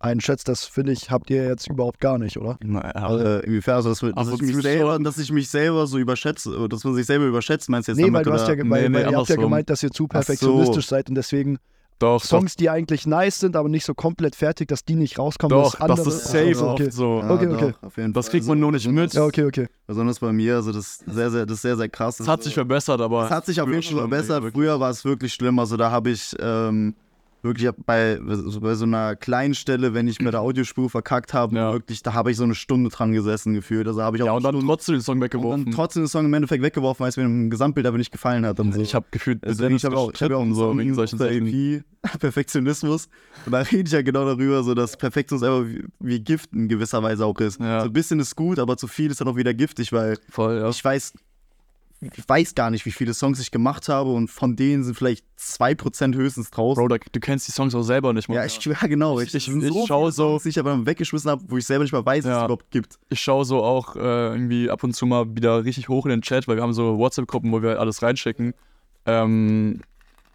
einschätzt, das finde ich, habt ihr jetzt überhaupt gar nicht, oder? Naja, Äh, inwiefern, also, dass, wir- dass, ich mich selber, dass ich mich selber so überschätze, oder dass man sich selber überschätzt, meinst du jetzt Nee, damit, weil du hast ja, oder? ge- weil, Nee, nee, weil ihr habt ja gemeint, dass ihr zu so. perfektionistisch seid und deswegen doch, Songs, die eigentlich nice sind, aber nicht so komplett fertig, dass die nicht rauskommen. doch, doch, das andere- ist Ach safe so, okay. oft so. Ja, Okay, doch, okay. Auf jeden Das kriegt man nur nicht mit. Ja, okay, okay. Besonders bei mir, also das ist sehr, sehr, das ist sehr, sehr krass. Es hat sich verbessert, aber. Es hat sich auf jeden Fall verbessert. Früher war es wirklich schlimm. Also da habe ich ähm, wirklich bei, so- bei so einer kleinen Stelle, wenn ich mit der Audiospur verkackt habe, Ja. wirklich, da habe ich so eine Stunde dran gesessen gefühlt. Also habe ich auch Ja, und dann Stunden- trotzdem den Song und weggeworfen. dann trotzdem den Song im Endeffekt weggeworfen, weil es mir im Gesamtbild aber nicht gefallen hat. Und so. ich habe gefühlt, Also Dennis ich habe auch, ich hab auch so Song wegen solchen Sachen. EP, Perfektionismus. Und da rede ich ja genau darüber, so dass Perfektionismus einfach wie, wie Gift in gewisser Weise auch ist. Ja. So ein bisschen ist gut, aber zu viel ist dann auch wieder giftig, weil Voll, ja. ich weiß, ich weiß gar nicht, wie viele Songs ich gemacht habe und von denen sind vielleicht 2% höchstens draußen. Bro, du kennst die Songs auch selber nicht mal. ja, ich, ja, genau. Ich, Ich- ich so schau viele so- Songs, die ich aber weggeschmissen habe, wo ich selber nicht mal weiß, Ja. es überhaupt gibt. ich schaue so auch äh, irgendwie ab und zu mal wieder richtig hoch in den Chat, weil wir haben so WhatsApp-Gruppen, wo wir alles reinschicken. Ähm,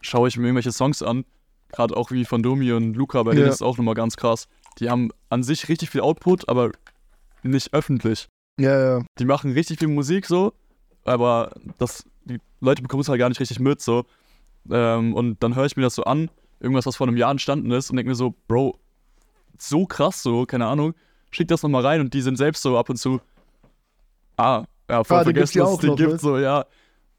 schaue ich mir irgendwelche Songs an, gerade auch wie von Domi und Luca, bei denen Ja. ist es auch nochmal ganz krass. Die haben an sich richtig viel Output, aber nicht öffentlich. Ja, ja. Die machen richtig viel Musik so, aber das, die Leute bekommen es halt gar nicht richtig mit so. Ähm, und dann höre ich mir das so an, irgendwas, was vor einem Jahr entstanden ist und denke mir so, Bro, so krass so, keine Ahnung, schick das nochmal rein und die sind selbst so ab und zu, ah, ja, voll Ah, vergessen, ja dass es auch die noch, gibt, ne? so, ja.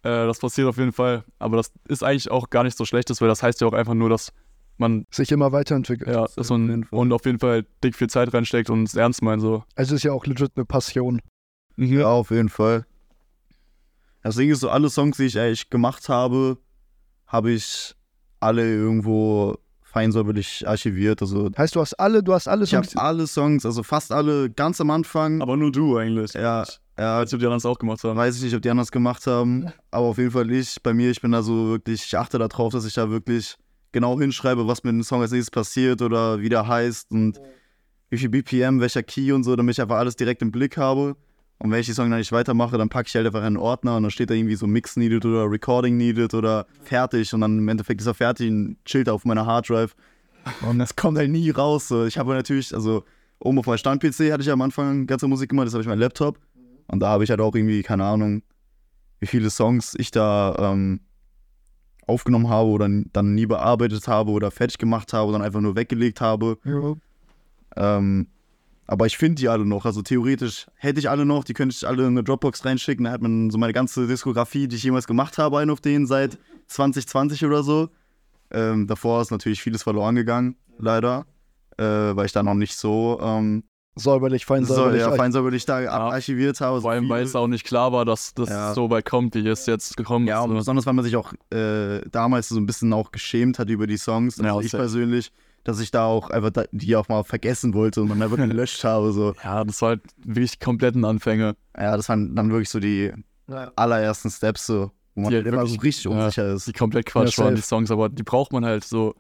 Äh, das passiert auf jeden Fall. Aber das ist eigentlich auch gar nicht so schlechtes, weil das heißt ja auch einfach nur, dass man, Sich immer weiterentwickelt. ja, dass man und auf jeden Fall dick viel Zeit reinsteckt und es ernst meint, so. Also es ist ja auch legit eine Passion. Ja, auf jeden Fall. Das Ding ist so, alle Songs, die ich eigentlich gemacht habe, habe ich alle irgendwo feinsäuberlich archiviert. Also Heißt, du hast alle, du hast alle ich habe Songs. alle Songs, also fast alle, ganz am Anfang. Aber nur du eigentlich. ja, ja, Als ob die anderen es auch gemacht haben. weiß ich nicht, ob die anders gemacht haben, aber auf jeden Fall ich. Bei mir, ich bin da so wirklich, ich achte darauf, dass ich da wirklich genau hinschreibe, was mit dem Song als nächstes passiert oder wie der heißt und wie viel BPM, welcher Key und so, damit ich einfach alles direkt im Blick habe. Und wenn ich die Song dann nicht weitermache, dann packe ich halt einfach in einen Ordner und dann steht da irgendwie so Mix needed oder Recording needed oder fertig und dann im Endeffekt ist er fertig und chillt auf meiner Harddrive. Und das kommt halt nie raus. So. Ich habe natürlich, also oben auf meinem Stand-PC hatte ich am Anfang ganze Musik gemacht, das habe ich mein Laptop. Und da habe ich halt auch irgendwie, keine Ahnung, wie viele Songs ich da ähm, aufgenommen habe oder dann nie bearbeitet habe oder fertig gemacht habe, dann einfach nur weggelegt habe. Ja. Ähm, aber ich finde die alle noch. Also theoretisch hätte ich alle noch, die könnte ich alle in eine Dropbox reinschicken. Da hat man so meine ganze Diskografie, die ich jemals gemacht habe, einen auf denen seit 2020 oder so. Ähm, davor ist natürlich vieles verloren gegangen, leider. Äh, weil ich da noch nicht so ähm, Säuberlich, fein so, säuberlich. ja, fein säuberlich da Ja. archiviert habe. Vor allem, So weil es auch nicht klar war, dass das Ja. so weit kommt, wie es jetzt gekommen Ja, und ist. besonders, weil man sich auch äh, damals so ein bisschen auch geschämt hat über die Songs. Also Ja, ich persönlich, dass ich da auch einfach die auch mal vergessen wollte und dann einfach gelöscht habe. So. Ja, das war halt wirklich kompletten Anfänge. Ja, das waren dann wirklich so die Ja. allerersten Steps, so, wo man Die halt immer so wirklich- richtig ja, unsicher ist. Die komplett Quatsch Ja, waren, die Songs, aber die braucht man halt so.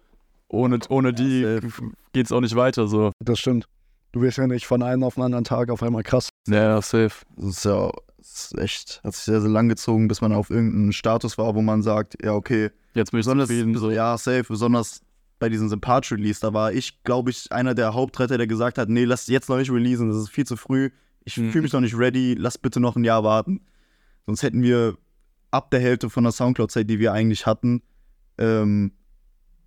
Ohne, ohne die safe. geht's auch nicht weiter, so. Das stimmt. Du wirst ja nicht von einem auf den anderen Tag auf einmal krass. Ja, ja, safe. Das ist ja das ist echt, hat sich sehr, sehr lang gezogen, bis man auf irgendeinen Status war, wo man sagt, ja, okay, Jetzt bin ich besonders, zufrieden, so. ja, safe, besonders bei diesem Sympath-Release, da war ich, glaube ich, einer der Hauptretter, der gesagt hat, nee, lass jetzt noch nicht releasen, das ist viel zu früh, ich Mhm. fühle mich noch nicht ready, lass bitte noch ein Jahr warten. Sonst hätten wir ab der Hälfte von der Soundcloud-Zeit, die wir eigentlich hatten, ähm,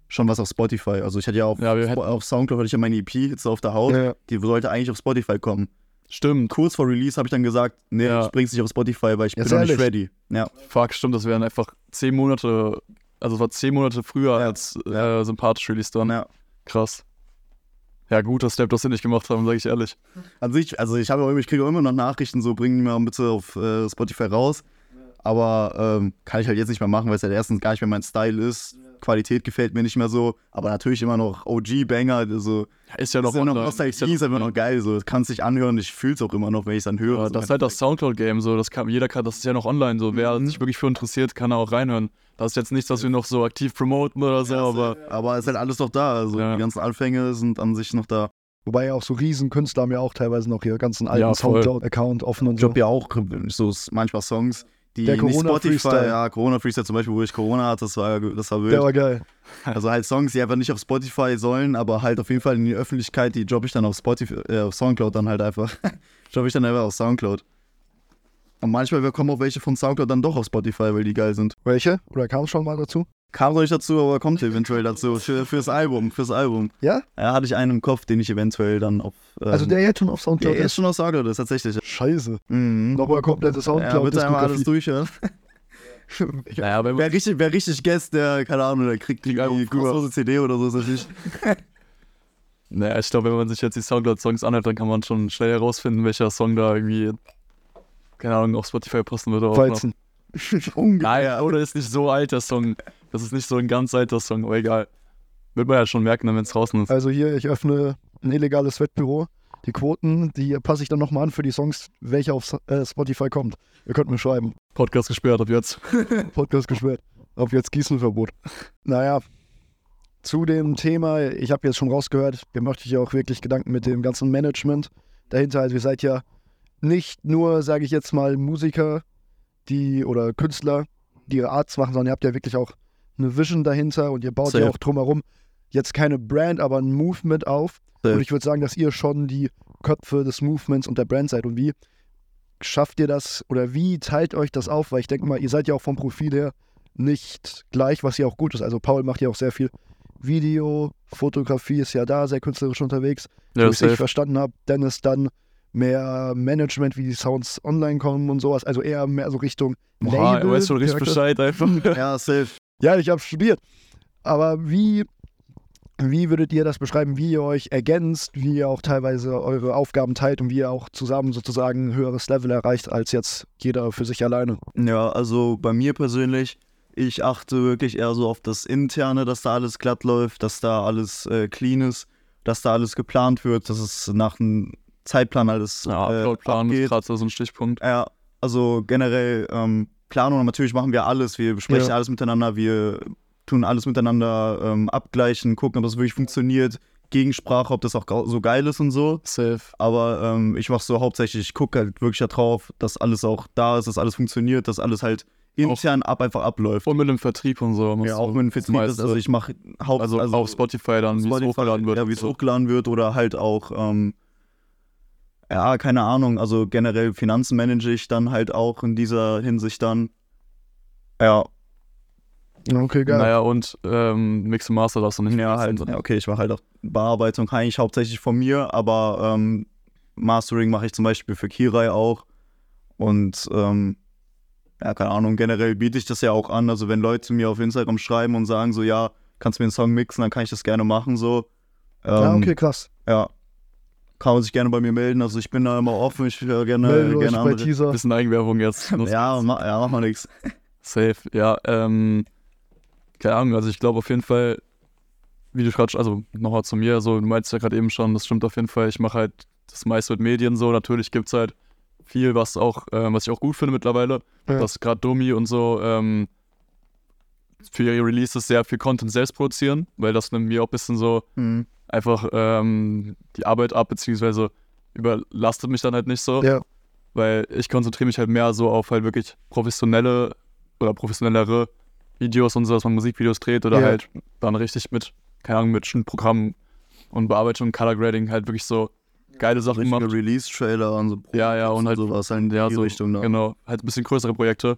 schon was auf Spotify. Also ich hatte ja auf, Ja, hätten- auf Soundcloud hatte ich ja meine EP jetzt auf der Haut, Ja. die sollte eigentlich auf Spotify kommen. Stimmt. Kurz vor Release habe ich dann gesagt, nee, Ja. ich bring's nicht auf Spotify, weil ich Jetzt bin noch nicht ready. Ja. Fuck, stimmt, das wären einfach zehn Monate, also es war zehn Monate früher Ja. als äh, sympathisch Release dann. ja. Krass. Ja, gut, dass Step das nicht gemacht haben, sage ich ehrlich. An sich, also ich habe ich kriege auch immer noch Nachrichten, so bringen die mal bitte auf äh, Spotify raus. Aber ähm, kann ich halt jetzt nicht mehr machen, weil es halt erstens gar nicht mehr mein Style ist. Qualität gefällt mir nicht mehr so. Aber natürlich immer noch OG-Banger. Also, Ist ja das noch ist ja noch. Nostalgie, Ist ja ist einfach noch geil. So, das kannst dich anhören. Ich fühle es auch immer noch, wenn ich es dann höre. Ja, So, das ist halt das Soundcloud-Game, so, das kann, jeder kann, das ist ja noch online, so, wer Mhm. sich wirklich für interessiert, kann da auch reinhören. Das ist jetzt nichts, was wir noch so aktiv promoten oder so, aber aber es ist halt alles noch da. Also Ja. die ganzen Anfänge sind an sich noch da. Wobei ja auch so Riesenkünstler haben ja auch teilweise noch ihre ganzen alten Ja. Soundcloud-Account offen und Ich so. habe ja auch so manchmal Songs, die Der Corona Spotify, Freestyle. ja, Corona Freestyle zum Beispiel, wo ich Corona hatte, das war, das war Der wild. war geil. Also halt Songs, die einfach nicht auf Spotify sollen, aber halt auf jeden Fall in die Öffentlichkeit, die droppe ich dann auf Spotify, äh, auf Soundcloud dann halt einfach. droppe ich dann einfach auf Soundcloud. Und manchmal kommen auch welche von Soundcloud dann doch auf Spotify, weil die geil sind. Welche? Oder kam es schon mal dazu? Kam noch nicht dazu, aber kommt eventuell dazu. Für, fürs Album, fürs Album. Ja? Ja, hatte ich einen im Kopf, den ich eventuell dann auf. Ähm, Also der jetzt schon auf Soundcloud der ist schon auf Soundcloud, das ist tatsächlich. Scheiße. Mhm. Nochmal komplette Ja, bitte einmal alles durchhören. Naja, wenn man, Wer richtig, wer richtig guest, der, keine Ahnung, der kriegt die Album kostenlose CD oder so, ist natürlich. naja, ich glaube, wenn man sich jetzt die Soundcloud-Songs anhört, dann kann man schon schnell herausfinden, welcher Song da irgendwie, keine Ahnung, auf Spotify passen würde. Ungefähr. Naja, oder ist nicht so alt, der Song. Das ist nicht so ein ganz alter Song, aber egal. Wird man ja schon merken, wenn es draußen ist. Also hier, ich öffne ein illegales Wettbüro. Die Quoten, die passe ich dann nochmal an für die Songs, welche auf äh, Spotify kommt. Ihr könnt mir schreiben. Podcast gesperrt ab jetzt. Podcast gesperrt. Ob jetzt Gießenverbot. Naja, zu dem Thema, ich habe jetzt schon rausgehört, ihr macht euch ja auch wirklich Gedanken mit dem ganzen Management dahinter. Also ihr seid ja nicht nur, sage ich jetzt mal, Musiker, die oder Künstler, die ihre Arts machen, sondern ihr habt ja wirklich auch eine Vision dahinter und ihr baut ja Safe. auch drumherum jetzt keine Brand, aber ein Movement auf. Safe. Und ich würde sagen, dass ihr schon die Köpfe des Movements und der Brand seid. Und wie schafft ihr das oder wie teilt euch das auf? Weil ich denke mal, ihr seid ja auch vom Profil her nicht gleich, was ja auch gut ist. Also Paul macht ja auch sehr viel Video, Fotografie ist ja da, sehr künstlerisch unterwegs. Ja, so wie ich verstanden habe, Dennis dann mehr Management, wie die Sounds online kommen und sowas. Also eher mehr so Richtung Boah, Label. du weißt schon richtig. Bescheid einfach. ja, safe. Ja, ich habe studiert. Aber wie, wie würdet ihr das beschreiben, wie ihr euch ergänzt, wie ihr auch teilweise eure Aufgaben teilt und wie ihr auch zusammen sozusagen ein höheres Level erreicht als jetzt jeder für sich alleine? Ja, also bei mir persönlich, ich achte wirklich eher so auf das Interne, dass da alles glatt läuft, dass da alles äh, clean ist, dass da alles geplant wird, dass es nach einem Zeitplan alles Ja, äh, laut Plan ist gerade so ein Stichpunkt. Ja, also generell ähm, Planung, natürlich machen wir alles, wir besprechen Ja. alles miteinander, wir tun alles miteinander ähm, abgleichen, gucken, ob das wirklich funktioniert, Gegensprache, ob das auch so geil ist und so. Safe. Aber ähm, ich mache so hauptsächlich, ich gucke halt wirklich darauf, dass alles auch da ist, dass alles funktioniert, dass alles halt intern ab einfach abläuft. Und mit dem Vertrieb und so. Ja, auch mit dem Vertrieb, das, also ich mache haupt, also, auf Spotify dann, wie es hochgeladen wird. Ja, wie es hochgeladen wird oder halt auch, ähm, ja, keine Ahnung, also generell Finanzen manage ich dann halt auch in dieser Hinsicht dann. Ja, Okay, geil. Naja, und ähm, Mix und Master darfst du nicht ja, halt, ja, okay, ich mache halt auch Bearbeitung eigentlich hauptsächlich von mir, aber ähm, Mastering mache ich zum Beispiel für Kirai auch. Und ähm, ja, keine Ahnung, generell biete ich das ja auch an. Also wenn Leute mir auf Instagram schreiben und sagen so, ja, kannst du mir einen Song mixen, dann kann ich das gerne machen so. Ähm, ja, okay, krass. Ja. Kann man sich gerne bei mir melden. Also ich bin da immer offen, ich höre gerne, Meldet euch gerne bei andere. Teaser. Bisschen Eigenwerbung jetzt. Ja, ma, ja, mach mal nix. Safe, ja. Ähm, keine Ahnung, also ich glaube auf jeden Fall, wie du gerade, also nochmal zu mir, so, du meinst ja gerade eben schon, das stimmt auf jeden Fall. Ich mache halt das meiste mit Medien so. Natürlich gibt es halt viel, was auch, ähm, was ich auch gut finde mittlerweile. Ja. Dass gerade Domi und so ähm, für ihre Releases sehr viel Content selbst produzieren, weil das nimmt mir auch ein bisschen so Hm. einfach ähm, die Arbeit ab, beziehungsweise überlastet mich dann halt nicht so. Ja. Weil ich konzentriere mich halt mehr so auf halt wirklich professionelle oder professionellere Videos und so, dass man Musikvideos dreht oder Ja. halt dann richtig mit, keine Ahnung, mit Schnittprogrammen und Bearbeitung, Color Grading halt wirklich so geile Sachen Richtige macht. Release-Trailer und so. Ja, ja, und halt sowas halt in ja, die so, Richtung da. Genau, halt ein bisschen größere Projekte.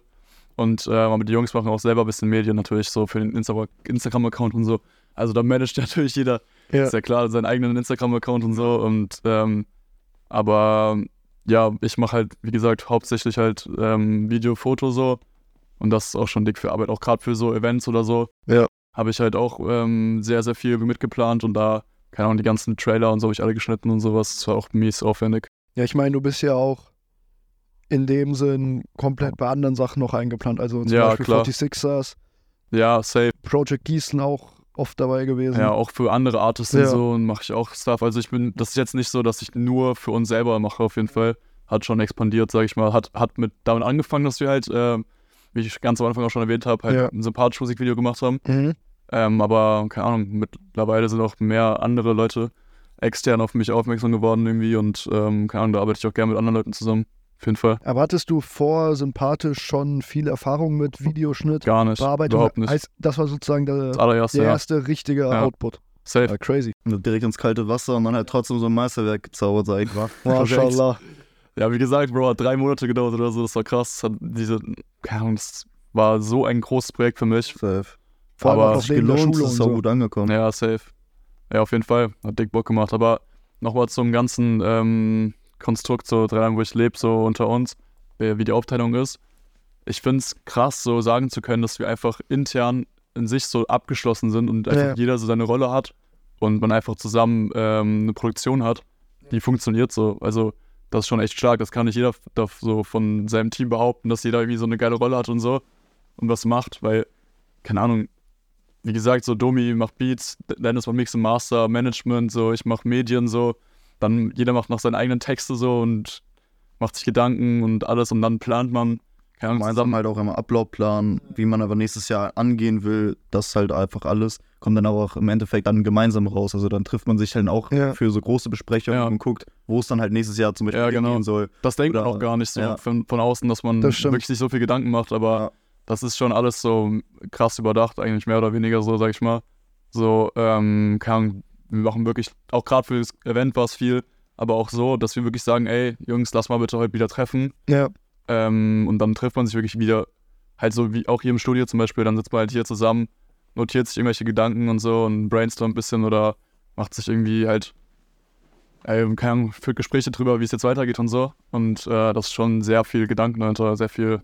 Und äh, aber die Jungs machen auch selber ein bisschen Medien natürlich so für den Insta Instagram-Account und so. Also da managt natürlich jeder, Ja. ist ja klar, seinen eigenen Instagram-Account und so. Und ähm, aber ja, ich mache halt, wie gesagt, hauptsächlich halt ähm, Video, Foto so. Und das ist auch schon dick für Arbeit, auch gerade für so Events oder so. Ja. Habe ich halt auch ähm, sehr, sehr viel mitgeplant und da, keine Ahnung, die ganzen Trailer und so habe ich alle geschnitten und sowas. Das war auch mies aufwendig. Ja, ich meine, du bist ja auch in dem Sinn komplett bei anderen Sachen noch eingeplant. Also zum Ja, Beispiel klar. 46ers, Ja, safe. Project Gießen auch oft dabei gewesen. Ja, auch für andere Artists Ja. und so und mache ich auch Stuff. Also ich bin, das ist jetzt nicht so, dass ich nur für uns selber mache, auf jeden Fall. Hat schon expandiert, sag ich mal. Hat, hat mit damit angefangen, dass wir halt, ähm, wie ich ganz am Anfang auch schon erwähnt habe, halt Ja. ein sympathisches Musikvideo gemacht haben. Mhm. Ähm, aber keine Ahnung, mittlerweile sind auch mehr andere Leute extern auf mich aufmerksam geworden irgendwie und ähm, keine Ahnung, da arbeite ich auch gerne mit anderen Leuten zusammen. Auf jeden Fall. Aber hattest du vor sympathisch schon viel Erfahrung mit Videoschnitt, Gar nicht. Bearbeitung? Überhaupt nicht. Heißt, das war sozusagen der, Das allererste, der ja. erste richtige Ja. Output. Safe. Ja, crazy. Direkt ins kalte Wasser und dann halt trotzdem so ein Meisterwerk gezaubert, sag ich mal. Mashallah. Ja, wie gesagt, Bro, hat drei Monate gedauert oder so. Das war krass. Das hat diese, keine Ahnung, das war so ein großes Projekt für mich. Safe. Vor allem Aber auch neben der gelohnt, ist auch so. gut angekommen. Ja, safe. Ja, auf jeden Fall. Hat dick Bock gemacht. Aber nochmal zum ganzen ähm, Konstrukt, so drei Jahren, wo ich lebe, so unter uns, wie die Aufteilung ist. Ich finde es krass, so sagen zu können, dass wir einfach intern in sich so abgeschlossen sind und einfach Ja. jeder so seine Rolle hat und man einfach zusammen ähm, eine Produktion hat, die funktioniert so. Also, das ist schon echt stark. Das kann nicht jeder so von seinem Team behaupten, dass jeder irgendwie so eine geile Rolle hat und so und was macht, weil, keine Ahnung, wie gesagt, so Domi macht Beats, Dennis macht Mix und Master, Management, so ich mache Medien, so. Dann jeder macht noch seine eigenen Texte so und macht sich Gedanken und alles und dann plant man, keine Gemeinsam halt auch immer Ablaufplan, wie man aber nächstes Jahr angehen will, das halt einfach alles, kommt dann aber auch im Endeffekt dann gemeinsam raus. Also dann trifft man sich halt auch Ja. für so große Besprechungen Ja. und guckt, wo es dann halt nächstes Jahr zum Beispiel Ja, genau. hingehen soll. Das denkt man Oder- auch gar nicht so ja. von, von außen, dass man Das wirklich sich so viel Gedanken macht, aber Ja. das ist schon alles so krass überdacht, eigentlich mehr oder weniger so, sag ich mal. So, ähm, keine Ahnung, wir machen wirklich, auch gerade für das Event war es viel, aber auch so, dass wir wirklich sagen, ey, Jungs, lass mal bitte heute wieder treffen. Ja, Ähm, und dann trifft man sich wirklich wieder, halt so wie auch hier im Studio zum Beispiel, dann sitzt man halt hier zusammen, notiert sich irgendwelche Gedanken und so und brainstormt ein bisschen oder macht sich irgendwie halt, äh, keine Ahnung, führt Gespräche drüber, wie es jetzt weitergeht und so. Und äh, das ist schon sehr viel Gedanken dahinter, sehr viel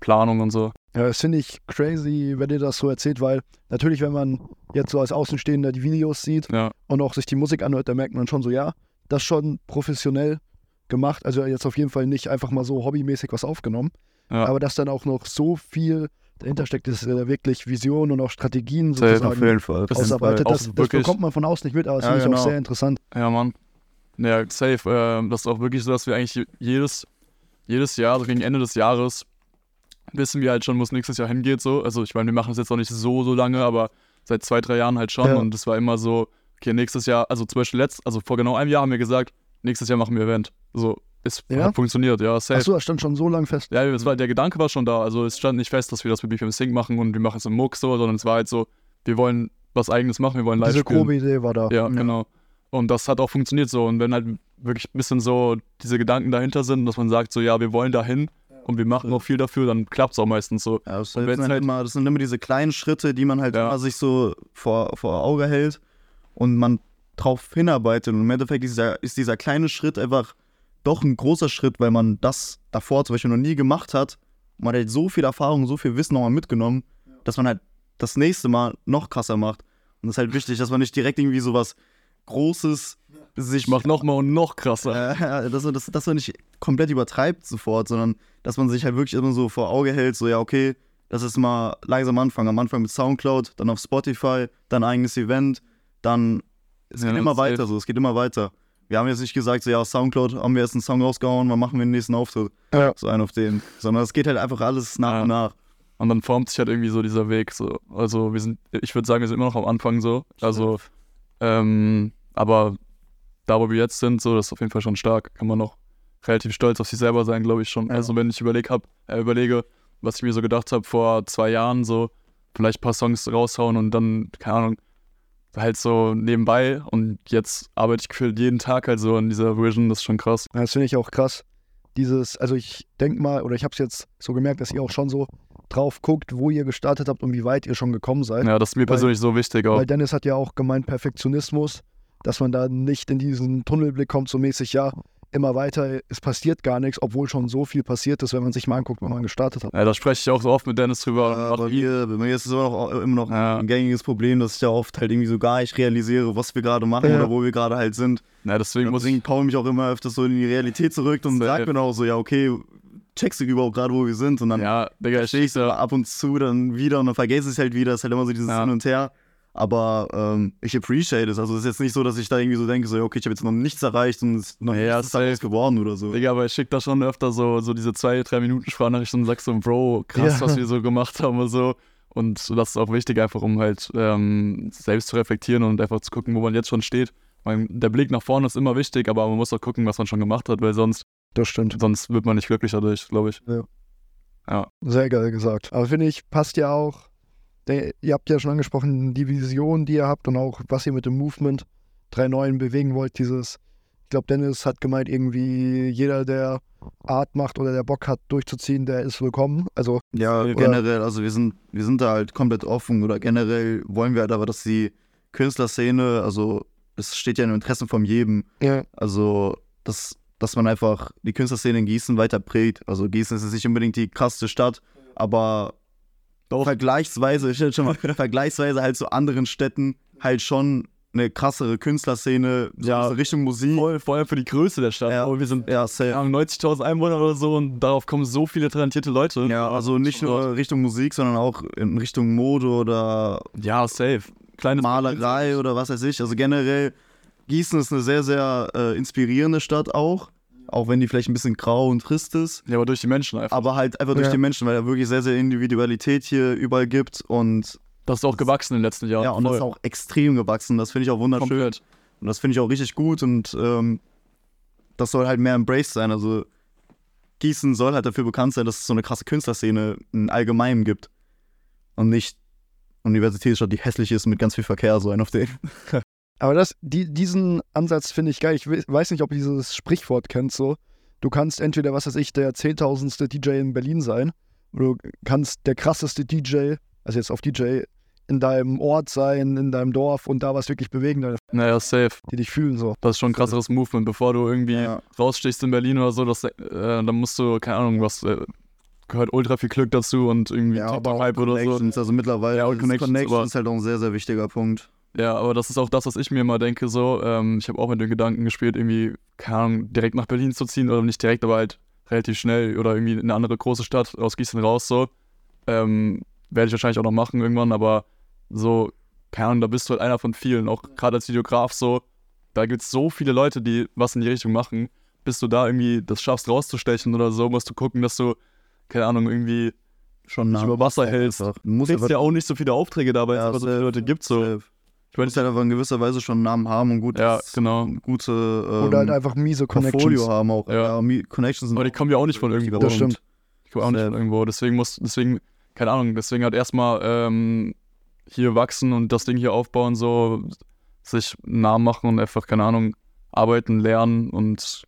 Planung und so. Ja, das finde ich crazy, wenn ihr das so erzählt, weil natürlich, wenn man jetzt so als Außenstehender die Videos sieht Ja, und auch sich die Musik anhört, da merkt man schon so, ja, das schon professionell gemacht. Also jetzt auf jeden Fall nicht einfach mal so hobbymäßig was aufgenommen, ja. aber dass dann auch noch so viel dahinter steckt, ist ja wirklich Vision und auch Strategien sozusagen Auf jeden Fall. Das ausarbeitet. Das, das bekommt man von außen nicht mit, aber das Ja, finde ich auch genau. sehr interessant. Ja, Mann. Ja, safe. Ähm, das ist auch wirklich so, dass wir eigentlich jedes, jedes Jahr, also gegen Ende des Jahres, wissen wir halt schon, wo es nächstes Jahr hingeht. So. Also ich meine, wir machen das jetzt noch nicht so, so lange, aber seit zwei, drei Jahren halt schon. Ja. Und es war immer so, okay, nächstes Jahr, also zum Beispiel letzt, also vor genau einem Jahr haben wir gesagt, nächstes Jahr machen wir Event. So, es Ja? hat funktioniert, ja, safe. Achso, das stand schon so lang fest. Ja, war, der Gedanke war schon da. Also es stand nicht fest, dass wir das mit BFM Sync machen und wir machen es im Muck so, sondern es war halt so, wir wollen was eigenes machen, wir wollen live Diese spielen. grobe Idee war da. Ja, genau. Und das hat auch funktioniert so. Und wenn halt wirklich ein bisschen so diese Gedanken dahinter sind, dass man sagt, so ja, wir wollen dahin und wir machen auch viel dafür, dann klappt es auch meistens so. Ja, das, sind halt halt- immer, das sind immer diese kleinen Schritte, die man halt Ja. immer sich so vor, vor Auge hält und man drauf hinarbeitet. Und im Endeffekt ist dieser, ist dieser kleine Schritt einfach doch ein großer Schritt, weil man das davor zum Beispiel noch nie gemacht hat. Man hat halt so viel Erfahrung, so viel Wissen nochmal mitgenommen, dass man halt das nächste Mal noch krasser macht. Und das ist halt wichtig, dass man nicht direkt irgendwie sowas Großes sich Ich mach nochmal und noch krasser. äh, dass, man, dass, dass man nicht komplett übertreibt sofort, sondern dass man sich halt wirklich immer so vor Auge hält, so ja, okay, das ist mal langsam anfangen. Am Anfang mit Soundcloud, dann auf Spotify, dann eigenes Event, dann es Ja, geht immer weiter so, es geht immer weiter. Wir haben jetzt nicht gesagt, so ja, auf Soundcloud haben wir jetzt einen Song rausgehauen, wann machen wir den nächsten Auftritt? Ja. So einen auf den. Sondern es geht halt einfach alles nach Ja. und nach. Und dann formt sich halt irgendwie so dieser Weg. So. Also wir sind, ich würde sagen, wir sind immer noch am Anfang so. Also, ähm, aber da, wo wir jetzt sind, so, das ist auf jeden Fall schon stark. Kann man noch relativ stolz auf sich selber sein, glaube ich schon. Ja. Also wenn ich überleg hab, äh, überlege, was ich mir so gedacht habe vor zwei Jahren, so vielleicht ein paar Songs raushauen und dann, keine Ahnung, halt so nebenbei und jetzt arbeite ich gefühlt jeden Tag halt so an dieser Vision, das ist schon krass. Das finde ich auch krass. Dieses, also ich denke mal, oder ich habe es jetzt so gemerkt, dass ihr auch schon so drauf guckt, wo ihr gestartet habt und wie weit ihr schon gekommen seid. Ja, das ist mir Weil- persönlich so wichtig auch. Weil Dennis hat ja auch gemeint, Perfektionismus, dass man da nicht in diesen Tunnelblick kommt, so mäßig, ja, immer weiter, es passiert gar nichts, obwohl schon so viel passiert ist, wenn man sich mal anguckt, wann man gestartet hat. Ja, da spreche ich auch so oft mit Dennis drüber. Aber bei mir, bei mir ist es immer noch, immer noch Ja. ein gängiges Problem, dass ich ja oft halt irgendwie so gar nicht realisiere, was wir gerade machen Ja. oder wo wir gerade halt sind. Ja, deswegen muss ich Deswegen komme ich auch immer öfters so in die Realität zurück und Safe. sag mir dann auch so, ja, okay, checkst du überhaupt gerade, wo wir sind? Und dann Ja, Digga, ich stehe ich so ab und zu dann wieder und dann vergesse ich es halt wieder. Es ist halt immer so dieses Ja. Hin und Her. Aber ähm, ich appreciate es. Also es ist jetzt nicht so, dass ich da irgendwie so denke, so, ja, okay, ich habe jetzt noch nichts erreicht und es ist noch Ja, nichts safe. daraus geworden oder so. Digga, aber ich schicke da schon öfter so, so diese zwei, drei Minuten Sprachnachrichten und sag so, Bro, krass, Ja. was wir so gemacht haben und so. Und das ist auch wichtig, einfach um halt ähm, selbst zu reflektieren und einfach zu gucken, wo man jetzt schon steht. Man, der Blick nach vorne ist immer wichtig, aber man muss auch gucken, was man schon gemacht hat, weil sonst Das stimmt. Sonst wird man nicht glücklich dadurch, glaube ich. Sehr geil gesagt. Aber finde ich, passt ja auch. Der, ihr habt ja schon angesprochen, die Vision, die ihr habt und auch, was ihr mit dem Movement 3.9 bewegen wollt. Dieses, ich glaube, Dennis hat gemeint, irgendwie jeder, der Art macht oder der Bock hat, durchzuziehen, der ist willkommen. Also, Ja, Oder- generell, also wir sind, wir sind da halt komplett offen oder generell wollen wir halt aber, dass die Künstlerszene, also es steht ja im Interesse von jedem, ja, also dass, dass man einfach die Künstlerszene in Gießen weiter prägt. Also Gießen ist jetzt nicht unbedingt die krasseste Stadt, aber Doch. vergleichsweise, ich stell schon mal, vergleichsweise halt zu anderen Städten halt schon eine krassere Künstlerszene, so Ja. Richtung Musik. Voll, vor allem für die Größe der Stadt. Ja. Oh, wir sind Ja, wir safe. haben 90.000 Einwohner oder so und darauf kommen so viele talentierte Leute. Ja, also nicht Schon dort. nur Richtung Musik, sondern auch in Richtung Mode oder Ja, safe. Kleines Malerei oder was weiß ich. Also generell, Gießen ist eine sehr, sehr äh, inspirierende Stadt auch. Auch wenn die vielleicht ein bisschen grau und trist ist. Ja, aber durch die Menschen einfach. Aber halt einfach durch Ja. die Menschen, weil er wirklich sehr, sehr Individualität hier überall gibt. Und das ist auch gewachsen in den letzten Jahren. ja, und das Voll. ist auch extrem gewachsen. Das finde ich auch wunderschön. komplett. Und das finde ich auch richtig gut. Und ähm, das soll halt mehr embraced sein. Also Gießen soll halt dafür bekannt sein, dass es so eine krasse Künstlerszene im Allgemeinen gibt. Und nicht Universitätsstadt, die hässlich ist mit ganz viel Verkehr, so ein auf den. aber das, die, diesen Ansatz finde ich geil. Ich we- weiß nicht, ob ihr dieses Sprichwort kennt, so. Du kannst entweder, was weiß ich, der zehntausendste DJ in Berlin sein, oder du kannst der krasseste DJ, also jetzt auf DJ, in deinem Ort sein, in deinem Dorf und da was wirklich bewegen, deine, Naja, safe. die dich fühlen, so. Das ist schon ein krasseres Movement, bevor du irgendwie Ja. rausstichst in Berlin oder so, das, äh, dann musst du, keine Ahnung, was, äh, gehört ultra viel Glück dazu und irgendwie Ja, TikTok-Hype oder so. Connections, also mittlerweile Ja, und ist Connections, Connections ist halt auch ein sehr, sehr wichtiger Punkt. Ja, aber das ist auch das, was ich mir immer denke, so, ähm, ich habe auch mit dem Gedanken gespielt, irgendwie, keine Ahnung, direkt nach Berlin zu ziehen oder nicht direkt, aber halt relativ schnell oder irgendwie in eine andere große Stadt aus Gießen raus, so. Ähm, werde ich wahrscheinlich auch noch machen irgendwann, aber so, keine Ahnung, da bist du halt einer von vielen, auch gerade als Videograf so, da gibt es so viele Leute, die was in die Richtung machen, bis du da irgendwie das schaffst rauszustechen oder so, musst du gucken, dass du, keine Ahnung, irgendwie Schon dich über Wasser hältst. Du musst kriegst ja auch nicht so viele Aufträge dabei, Ja, es so viele Leute gibt, so. safe. Ich meine, musst halt einfach in gewisser Weise schon einen Namen haben und gutes, Ja, genau. gute ähm, Oder halt einfach miese Connections. Portfolio haben auch. Ja. Mi- Connections sind Aber die kommen ja auch nicht von irgendwo. Das stimmt. Ich komme auch nicht von irgendwo. Deswegen muss, deswegen, keine Ahnung, deswegen halt erstmal ähm, hier wachsen und das Ding hier aufbauen, so sich einen Namen machen und einfach, keine Ahnung, arbeiten, lernen und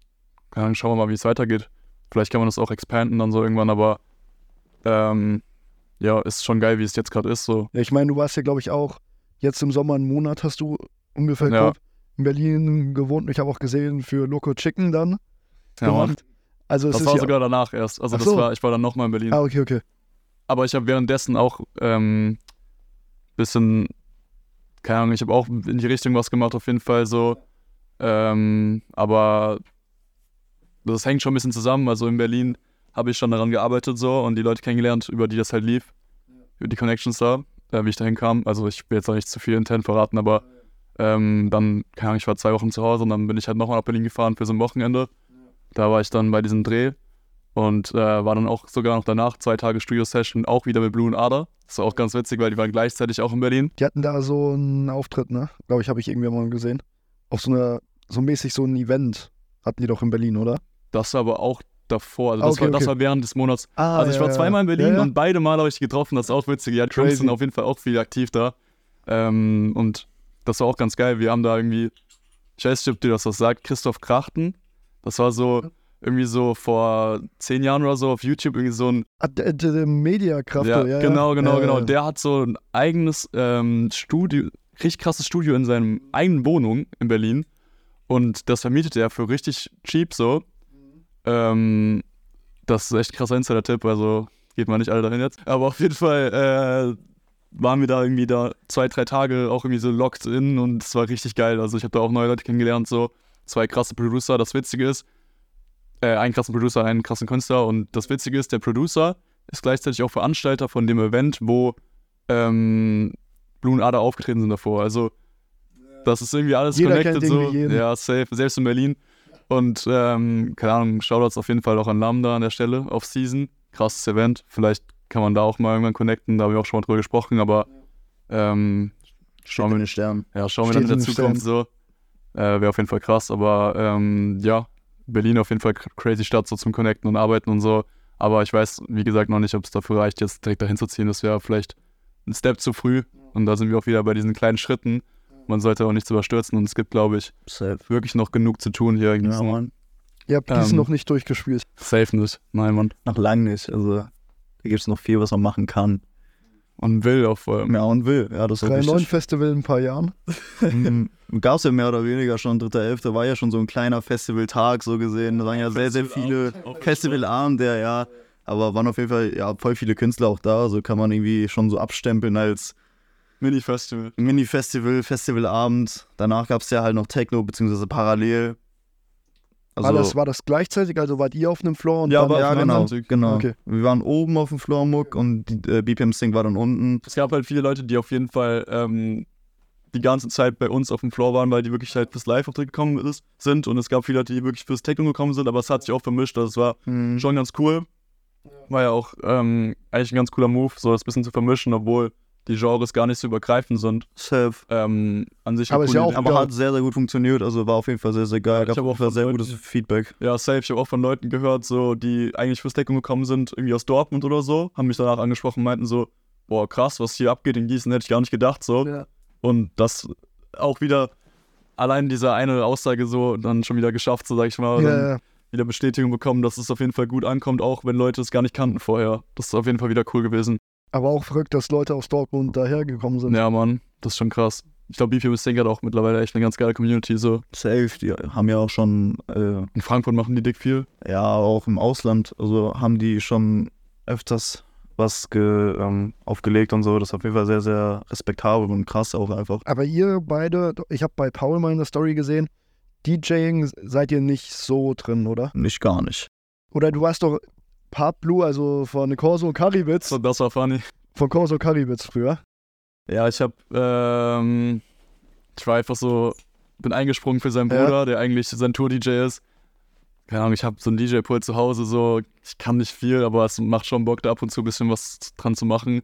keine Ahnung, schauen wir mal, wie es weitergeht. Vielleicht kann man das auch expanden dann so irgendwann, aber ähm, ja, ist schon geil, wie es jetzt gerade ist. So. Ja, ich meine, du warst ja, glaube ich, auch jetzt im Sommer einen Monat hast du ungefähr Ja. in Berlin gewohnt. Ich habe auch gesehen für Loco Chicken dann Ja, gemacht. Also es Das ist war sogar danach erst. Also das so. war, ich war dann nochmal in Berlin. Ah, okay, okay. Aber ich habe währenddessen auch ähm, bisschen, keine Ahnung, ich habe auch in die Richtung was gemacht, auf jeden Fall so. Ähm, aber das hängt schon ein bisschen zusammen. Also in Berlin habe ich schon daran gearbeitet so und die Leute kennengelernt, über die das halt lief, über die Connections da, äh, wie ich dahin kam. Also ich will jetzt auch nicht zu viel intern verraten, aber ähm, dann, keine Ahnung, ich war zwei Wochen zu Hause und dann bin ich halt nochmal nach Berlin gefahren für so ein Wochenende. Da war ich dann bei diesem Dreh und äh, war dann auch sogar noch danach zwei Tage Studio-Session, auch wieder mit Blue und Ader. Das war auch ganz witzig, weil die waren gleichzeitig auch in Berlin. Die hatten da so einen Auftritt, ne? Glaube ich, habe ich irgendwann mal gesehen. Auf so einer, so mäßig so ein Event hatten die doch in Berlin, oder? Das war aber auch davor. Also das, okay, war, das okay. war während des Monats. Ah, also ich war zweimal in Berlin ja, ja. und beide Mal habe ich getroffen. Das ist auch witzig. Ja, Crazy. Crimson auf jeden Fall auch viel aktiv da. Ähm, und das war auch ganz geil. Wir haben da irgendwie, ich weiß nicht, ob dir das was sagt, Christoph Krachten. Das war so irgendwie so vor zehn Jahren oder so auf YouTube irgendwie so ein Ah, Mediakraft, ja, ja, ja. genau, genau, Ja, genau. ja. Der hat so ein eigenes ähm, Studio, richtig krasses Studio in seinem eigenen Wohnung in Berlin. Und das vermietet er für richtig cheap so. Ähm, das ist echt ein krasser Insider-Tipp, also geht mal nicht alle dahin jetzt. Aber auf jeden Fall äh, waren wir da irgendwie da zwei, drei Tage auch irgendwie so locked in und es war richtig geil. Also ich habe da auch neue Leute kennengelernt, so zwei krasse Producer. Das Witzige ist, äh, einen krassen Producer, einen krassen Künstler. Und das Witzige ist, der Producer ist gleichzeitig auch Veranstalter von dem Event, wo ähm, Blue und Ader aufgetreten sind davor. Also das ist irgendwie alles Jeder connected so. jeden. Ja, safe, selbst in Berlin. Und ähm, keine Ahnung, Shoutouts auf jeden Fall auch an Lambda an der Stelle auf Season. Krasses Event. Vielleicht kann man da auch mal irgendwann connecten, da habe ich auch schon mal drüber gesprochen, aber ähm, Schauen wir den Stern. ja, schauen wir dann in Steht der in Zukunft so. Äh, Wäre auf jeden Fall krass, aber ähm, ja, Berlin auf jeden Fall cr- crazy Stadt, so zum Connecten und Arbeiten und so. Aber ich weiß, wie gesagt, noch nicht, ob es dafür reicht, jetzt direkt dahin zu ziehen. Das wäre vielleicht ein Step zu früh. Und da sind wir auch wieder bei diesen kleinen Schritten. Man sollte auch nichts überstürzen und es gibt, glaube ich, Safe. wirklich noch genug zu tun hier. Ja, Mann. Ihr habt diesen Ähm, noch nicht durchgespielt. Safe nicht. Nein, man. Noch lang nicht. Also da gibt es noch viel, was man machen kann. Und will auf vor allem. Ja, und will. Ja, das ist 3-9 wichtig. Festival in ein paar Jahren. Gab es ja mehr oder weniger schon, 3.11. war ja schon so ein kleiner Festivaltag so gesehen. Da waren ja sehr, sehr viele Festivalabende, ja, ja. Aber waren auf jeden Fall ja, voll viele Künstler auch da. So kann man irgendwie schon so abstempeln als Mini-Festival. Mini-Festival, Festivalabend. Danach gab es ja halt noch Techno, beziehungsweise parallel. Also, war, das, war das gleichzeitig? Also wart ihr auf einem Floor und Ja, dann aber ja, genau, genau. Okay. Wir waren oben auf dem Floormuck und die, äh, BPM Sing war dann unten. Es gab halt viele Leute, die auf jeden Fall ähm, die ganze Zeit bei uns auf dem Floor waren, weil die wirklich halt fürs Live-Auftritt gekommen ist, sind. Und es gab viele Leute, die wirklich fürs Techno gekommen sind, aber es hat sich auch vermischt. Also es war Hm. schon ganz cool. War ja auch ähm, eigentlich ein ganz cooler Move, so das bisschen zu vermischen, obwohl die Genres gar nicht so übergreifend sind. Safe. Ähm, an sich Aber eine ist ja auch-. Aber hat sehr, sehr gut funktioniert. Also war auf jeden Fall sehr, sehr geil. Ja, ich Gab hab auf auch sehr von gutes Leuten- Feedback. Ja, safe. Ich habe auch von Leuten gehört, so, die eigentlich fürs Techno gekommen sind, irgendwie aus Dortmund oder so, haben mich danach angesprochen und meinten so, boah, krass, was hier abgeht in Gießen, hätte ich gar nicht gedacht, so. Ja. Und das auch wieder, allein diese eine Aussage so, dann schon wieder geschafft, so sag ich mal, Ja, ja. wieder Bestätigung bekommen, dass es auf jeden Fall gut ankommt, auch wenn Leute es gar nicht kannten vorher. Das ist auf jeden Fall wieder cool gewesen. Aber auch verrückt, dass Leute aus Dortmund dahergekommen sind. Ja, Mann, das ist schon krass. Ich glaube, BPM Sting hat auch mittlerweile echt eine ganz geile Community, so. Safe. Die haben ja auch schon, äh, In Frankfurt machen die dick viel. ja, auch im Ausland, also haben die schon öfters was ge, ähm, aufgelegt und so. Das ist auf jeden Fall sehr, sehr respektabel und krass auch einfach. Aber ihr beide, ich habe bei Paul mal in der Story gesehen, DJing seid ihr nicht so drin, oder? Nicht gar nicht. Oder du warst doch Part Blue, also von Corso Karibitz, So, das war funny. von Corso Karibitz früher. Ja, ich habe, ähm, ich war einfach so, bin eingesprungen für seinen Ja. Bruder, der eigentlich sein Tour-DJ ist. Keine Ahnung, ich habe so ein DJ-Pult zu Hause, so, ich kann nicht viel, aber es macht schon Bock, da ab und zu ein bisschen was dran zu machen.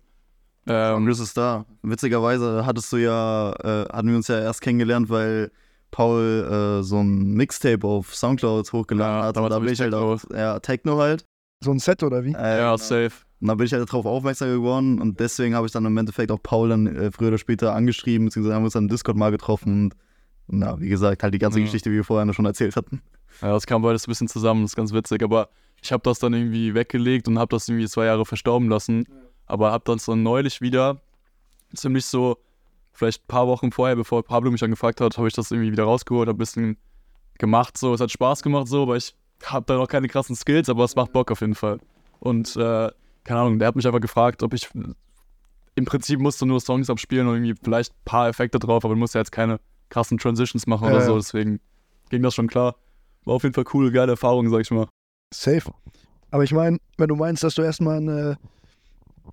Und Ähm, das ist da. Witzigerweise hattest du ja, äh, hatten wir uns ja erst kennengelernt, weil Paul äh, so ein Mixtape auf Soundcloud hochgeladen Ja, hat. Und da hab bin ich halt auch, ja, Techno halt. So ein Set oder wie? Äh, ja, genau. safe. Und da bin ich halt darauf aufmerksam geworden und deswegen habe ich dann im Endeffekt auch Paul dann äh, früher oder später angeschrieben, beziehungsweise haben wir uns dann im Discord mal getroffen und na, wie gesagt, halt die ganze Ja. Geschichte, wie wir vorher schon erzählt hatten. Ja, das kam beides ein bisschen zusammen, das ist ganz witzig. Aber ich habe das dann irgendwie weggelegt und habe das irgendwie zwei Jahre verstauben lassen. Aber habe dann neulich wieder, ziemlich so, vielleicht ein paar Wochen vorher, bevor Pablo mich angefragt hat, habe ich das irgendwie wieder rausgeholt, habe ein bisschen gemacht. So, es hat Spaß gemacht, so, aber ich habe da noch keine krassen Skills, aber es macht Bock auf jeden Fall. Und äh, keine Ahnung, der hat mich einfach gefragt, ob ich im Prinzip musst du nur Songs abspielen und irgendwie vielleicht ein paar Effekte drauf, aber du musst ja jetzt keine krassen Transitions machen oder so, deswegen ging das schon klar. War auf jeden Fall coole, geile Erfahrung, sag ich mal. Safe. Aber ich meine, wenn du meinst, dass du erstmal ein äh,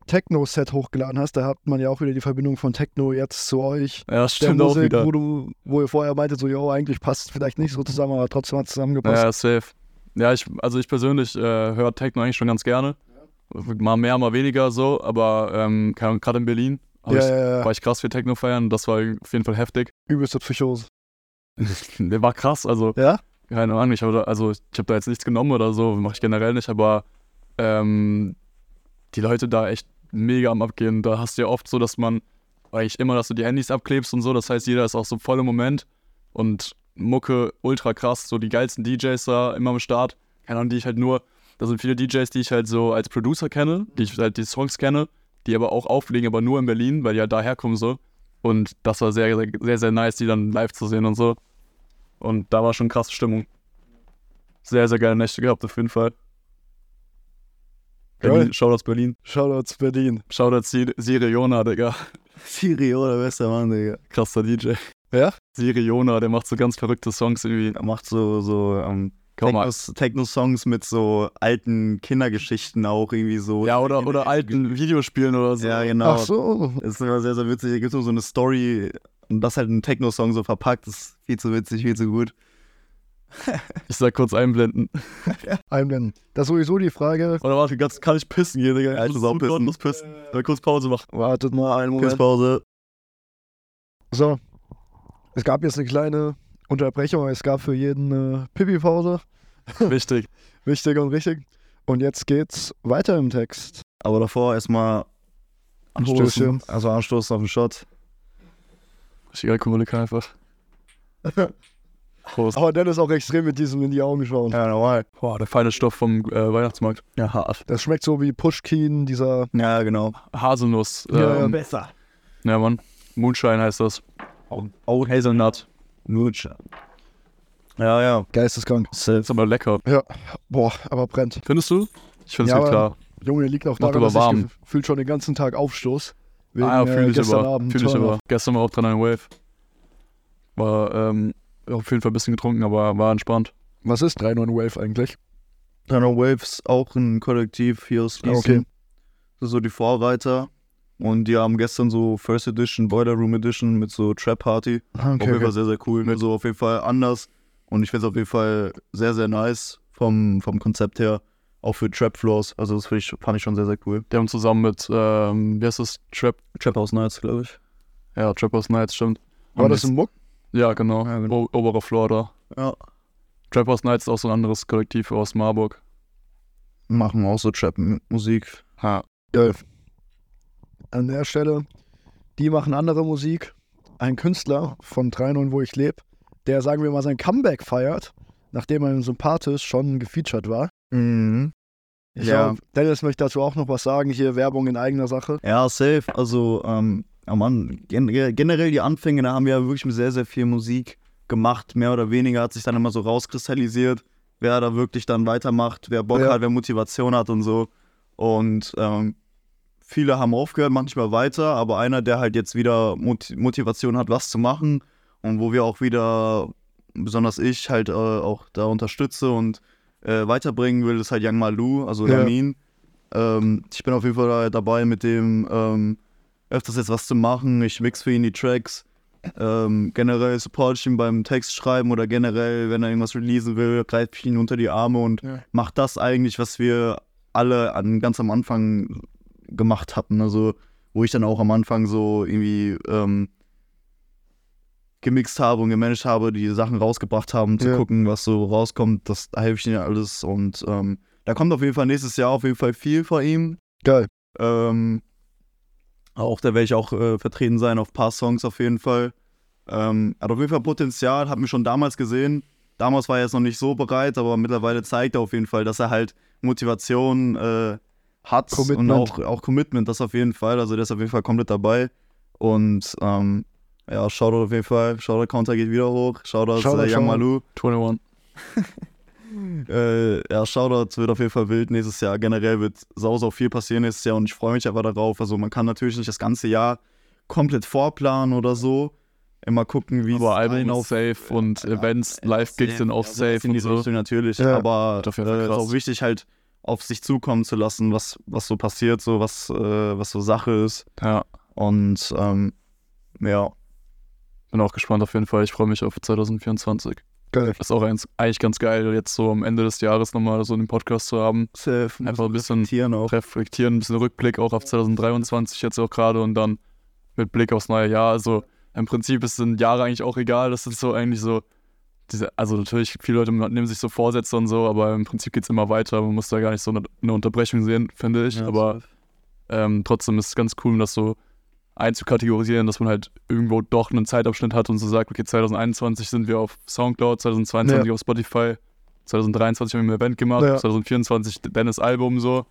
Techno-Set hochgeladen hast, da hat man ja auch wieder die Verbindung von Techno jetzt zu euch. Ja, stimmt auch Musik, wieder. wo du, wo ihr vorher meintet, so, jo, eigentlich passt es vielleicht nicht so zusammen, aber trotzdem hat es zusammengepasst. Ja, safe. Ja, ich, also ich persönlich äh, höre Techno eigentlich schon ganz gerne. Mal mehr, mal weniger so, aber ähm, gerade in Berlin hab Ja, ich, ja, ja. war ich krass für Techno feiern. Das war auf jeden Fall heftig. Übelste Psychose. Der war krass, also Ja? keine Ahnung, ich habe da, also ich habe da jetzt nichts genommen oder so, mache ich generell nicht, aber ähm, die Leute da echt mega am Abgehen. Da hast du ja oft so, dass man eigentlich immer, dass du die Handys abklebst und so, das heißt, jeder ist auch so voll im Moment und Mucke ultra krass, so die geilsten DJs da immer am Start. Keine Ahnung, die ich halt nur, da sind viele DJs, die ich halt so als Producer kenne, die ich halt die Songs kenne, die aber auch auflegen, aber nur in Berlin, weil die halt daher kommen so. Und das war sehr, sehr, sehr, sehr nice, die dann live zu sehen und so. Und da war schon krasse Stimmung. Sehr, sehr geile Nächte gehabt, auf jeden Fall. Berlin, Shoutouts Berlin. Shoutouts Berlin. Shoutouts Sir- Siriona, Digga. Sirio, der beste Mann, Digga. Krasser DJ. Wer? Siriona, der macht so ganz verrückte Songs irgendwie. Er macht so, so ähm, Techno-Songs mit so alten Kindergeschichten auch irgendwie so. Ja, oder, oder alten Videospielen oder so. Ja, genau. Ach so. Das ist immer sehr, sehr witzig. Hier gibt es so eine Story und das halt ein Techno-Song so verpackt. Das ist viel zu witzig, viel zu gut. Ich sag kurz einblenden. Einblenden. Das ist sowieso die Frage. Oder warte, kann ich pissen hier, Digga? Ja, ich muss pissen. Mal kurz Pause machen. Wartet mal einen Moment. Kunstpause. So. Es gab jetzt eine kleine Unterbrechung, aber es gab für jeden eine Pipi-Pause. Wichtig. Wichtig und richtig. Und jetzt geht's weiter im Text. Aber davor erstmal anstoßen. Also anstoßen auf den Shot. Richtig Alkoholiker einfach. Prost. Aber Dennis auch extrem mit diesem in die Augen schauen. Ja, normal. Boah, der feine Stoff vom äh, Weihnachtsmarkt. Ja, hart. Das schmeckt so wie Pushkin, dieser. Ja, genau. Haselnuss. Ja, ja, ähm, besser. ja, Mann. Moonshine heißt das. Oh, Hazelnut. Lutscher. Ja, ja. Geisteskrank. Safe. Ist aber lecker. Boah, aber brennt. Findest du? Ich finde es Ja, ja, klar. Junge, liegt auch Macht daran, aber dass warm. ich gefühlt schon den ganzen Tag Aufstoß. Wegen, ah, ja, äh, fühle ich gestern aber. Fühle ich aber. Gestern war auch dran ein Wave. War ähm, auf jeden Fall ein bisschen getrunken, aber war entspannt. Was ist 3.9 Wave eigentlich? Tunnel Waves, auch ein Kollektiv hier aus Ah, Gießen. okay. Das sind so die Vorreiter. Und die haben gestern so First Edition, Boiler Room Edition mit so Trap Party. Ah, auf jeden okay. Fall sehr, sehr cool. Also auf jeden Fall anders. Und ich finde es auf jeden Fall sehr, sehr nice vom, vom Konzept her. Auch für Trap Floors. Also das ich, fand ich schon sehr, sehr cool. Die haben zusammen mit, ähm, wie heißt das? Trap, Trap House Nights, glaube ich. ja, Trap House Nights, stimmt. War Und das ein Muck? Ja, genau. Ja, genau. Oberer Floor da. Ja. Trap House Nights ist auch so ein anderes Kollektiv aus Marburg. Machen auch so Trap-Musik. Ha. Geil. An der Stelle, die machen andere Musik. Ein Künstler von 3.9, wo ich lebe, der, sagen wir mal, sein Comeback feiert, nachdem er in Sympathisch schon gefeatured war. Mhm. Ich Ja. glaub, Dennis möchte dazu auch noch was sagen. Hier Werbung in eigener Sache. Ja, safe. Also, ähm, ja Mann, gen generell die Anfänge, da haben wir ja wirklich mit sehr, sehr viel Musik gemacht. Mehr oder weniger hat sich dann immer so rauskristallisiert, wer da wirklich dann weitermacht, wer Bock Ja. hat, wer Motivation hat und so. Und ähm, viele haben aufgehört, manchmal weiter, aber einer, der halt jetzt wieder Mot Motivation hat, was zu machen und wo wir auch wieder, besonders ich, halt äh, auch da unterstütze und äh, weiterbringen will, ist halt Young Malu, also Ja. Lamin. Ähm, ich bin auf jeden Fall da- dabei, mit dem ähm, öfters jetzt was zu machen. Ich mix für ihn die Tracks. Ähm, generell support ich ihn beim Textschreiben oder generell, wenn er irgendwas releasen will, greife ich ihn unter die Arme und Ja. mache das eigentlich, was wir alle an, ganz am Anfang gemacht hatten. Also, wo ich dann auch am Anfang so irgendwie ähm, gemixt habe und gemanagt habe, die Sachen rausgebracht haben, zu Ja. gucken, was so rauskommt. Das da helfe ich ihnen alles. Und ähm, da kommt auf jeden Fall nächstes Jahr auf jeden Fall viel von ihm. Geil. Ähm, auch da werde ich auch äh, vertreten sein auf ein paar Songs auf jeden Fall. Ähm, hat auf jeden Fall Potenzial, hat mir schon damals gesehen. Damals war er jetzt noch nicht so bereit, aber mittlerweile zeigt er auf jeden Fall, dass er halt Motivation äh, hat Commitment. und auch, auch Commitment, das auf jeden Fall. Also der ist auf jeden Fall komplett dabei. Und ähm, ja, Shoutout auf jeden Fall. Shoutout Counter geht wieder hoch. Shoutout, Shoutout, äh, Young. Malu. 21. Äh, ja, Shoutout wird auf jeden Fall wild nächstes Jahr. Generell wird sau, sau viel passieren nächstes Jahr und ich freue mich aber darauf. Also man kann natürlich nicht das ganze Jahr komplett vorplanen oder so. Immer gucken, wie Aber einen ist safe und Ja, Events, Live-Gigs sind auch safe das in und die so. Richtung natürlich. Ja. Aber Auf Fall äh, ist auch wichtig halt auf sich zukommen zu lassen, was, was so passiert, so was, äh, was so Sache ist. Ja, Und ähm, ja, bin auch gespannt auf jeden Fall. Ich freue mich auf 2024. Geil. Ist auch eigentlich ganz geil, jetzt so am Ende des Jahres nochmal so einen Podcast zu haben. safe. Einfach ein bisschen Tieren auch. reflektieren, ein bisschen Rückblick auch auf 2023 jetzt auch gerade und dann mit Blick aufs neue Jahr. Also im Prinzip ist sind Jahre eigentlich auch egal. Das ist so eigentlich so, also natürlich, viele Leute nehmen sich so Vorsätze und so, aber im Prinzip geht es immer weiter. Man muss da gar nicht so eine, eine Unterbrechung sehen, finde ich. Ja, aber ähm, trotzdem ist es ganz cool, das so einzukategorisieren, dass man halt irgendwo doch einen Zeitabschnitt hat und so sagt, okay, 2021 sind wir auf Soundcloud, 2022 Ja. auf Spotify, 2023 haben wir ein Event gemacht, Ja. 2024 Dennis Album so.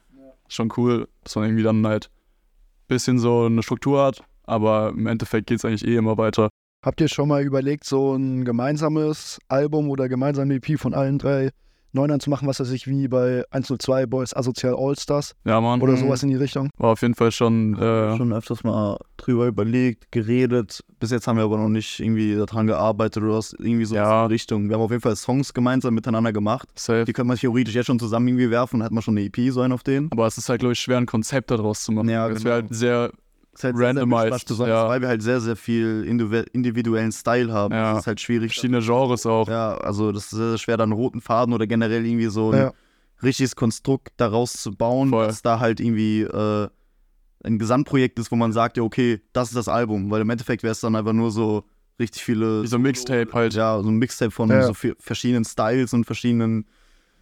Schon cool, dass man irgendwie dann halt ein bisschen so eine Struktur hat, aber im Endeffekt geht es eigentlich eh immer weiter. Habt ihr schon mal überlegt, so ein gemeinsames Album oder gemeinsame EP von allen drei Neunern zu machen, was weiß ich, wie bei 102 Boys Asozial Allstars Ja, Mann, oder Mhm. sowas in die Richtung? war auf jeden Fall schon, äh, schon öfters mal drüber überlegt, geredet. Bis jetzt haben wir aber noch nicht irgendwie daran gearbeitet oder was, irgendwie so Ja. in die Richtung. Wir haben auf jeden Fall Songs gemeinsam miteinander gemacht. safe. Die könnte man theoretisch jetzt schon zusammen irgendwie werfen, dann hat man schon eine EP so einen auf denen. Aber es ist halt, glaube ich, schwer, ein Konzept daraus zu machen. Ja, Es genau. wäre halt sehr, ist halt Randomized, sehr, sehr besonders, ja. weil wir halt sehr, sehr viel individu- individuellen Style haben. Ja. Das ist halt schwierig. verschiedene Genres auch. Ja, also das ist sehr, sehr schwer, dann einen roten Faden oder generell irgendwie so ein Ja. richtiges Konstrukt daraus zu bauen, Voll. dass da halt irgendwie äh, ein Gesamtprojekt ist, wo man sagt, ja, okay, das ist das Album. Weil im Endeffekt wäre es dann einfach nur so richtig viele. Wie so ein Mixtape halt. Ja, so ein Mixtape von Ja. so verschiedenen Styles und verschiedenen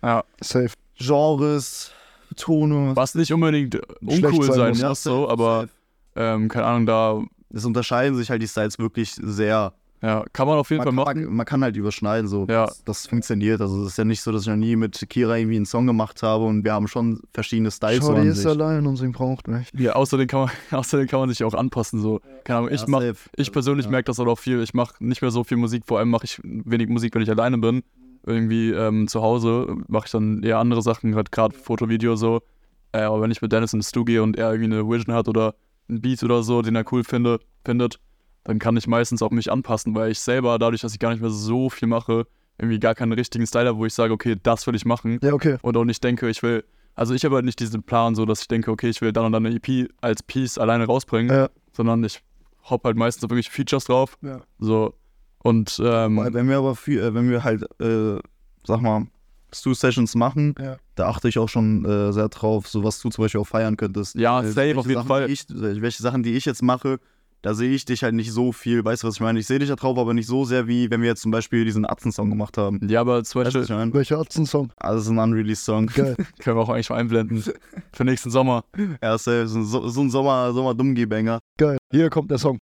Ja. Safe. Genres, Tone. Was nicht unbedingt uncool sein sein muss. muss, so, aber ähm, keine Ahnung, da Es unterscheiden sich halt die Styles wirklich sehr. ja, kann man auf jeden Man, Fall kann- machen. man, man kann halt überschneiden, so. Ja. Das, das funktioniert. Also es ist ja nicht so, dass ich noch nie mit Kira irgendwie einen Song gemacht habe und wir haben schon verschiedene Styles. so Shorty an ist sich. allein und sie braucht mich. Ja, außerdem kann man, außerdem kann man sich auch anpassen. So. Keine Ahnung, ich Ja, mach, ich persönlich Ja. merke das aber auch viel. Ich mache nicht mehr so viel Musik, vor allem mache ich wenig Musik, wenn ich alleine bin. Irgendwie ähm, zu Hause mache ich dann eher andere Sachen, halt gerade Foto, Video so. Äh, aber wenn ich mit Dennis ins Studio gehe und er irgendwie eine Vision hat oder einen Beat oder so, den er cool finde, findet, dann kann ich meistens auch mich anpassen, weil ich selber, dadurch, dass ich gar nicht mehr so viel mache, irgendwie gar keinen richtigen Style habe, wo ich sage, okay, das will ich machen Ja, okay. und auch nicht denke, ich will, also ich habe halt nicht diesen Plan, so dass ich denke, okay, ich will dann und dann eine EP als Piece alleine rausbringen, Ja. sondern ich hopp halt meistens auf irgendwelche Features drauf. Ja. So. Und ähm, Wenn wir aber viel, äh, wenn wir halt, äh, sag mal, Stu-Sessions machen, Ja. Da achte ich auch schon äh, sehr drauf, so was du zum Beispiel auch feiern könntest. Ja, Äh, safe, welche auf jeden Sachen, Fall. Die ich, welche Sachen, die ich jetzt mache, da sehe ich dich halt nicht so viel. Weißt du, was ich meine? Ich sehe dich da drauf, aber nicht so sehr, wie wenn wir jetzt zum Beispiel diesen Atzen-Song gemacht haben. ja, aber zum Weißt du, Beispiel was ich meine? Welcher hat's einen Song? Also, es ist ein Unreleased-Song. Geil. können wir auch eigentlich mal einblenden für nächsten Sommer. Ja, safe. So, so ein Sommer, Sommer-Dummgeh-Banger. Geil. Hier kommt der Song.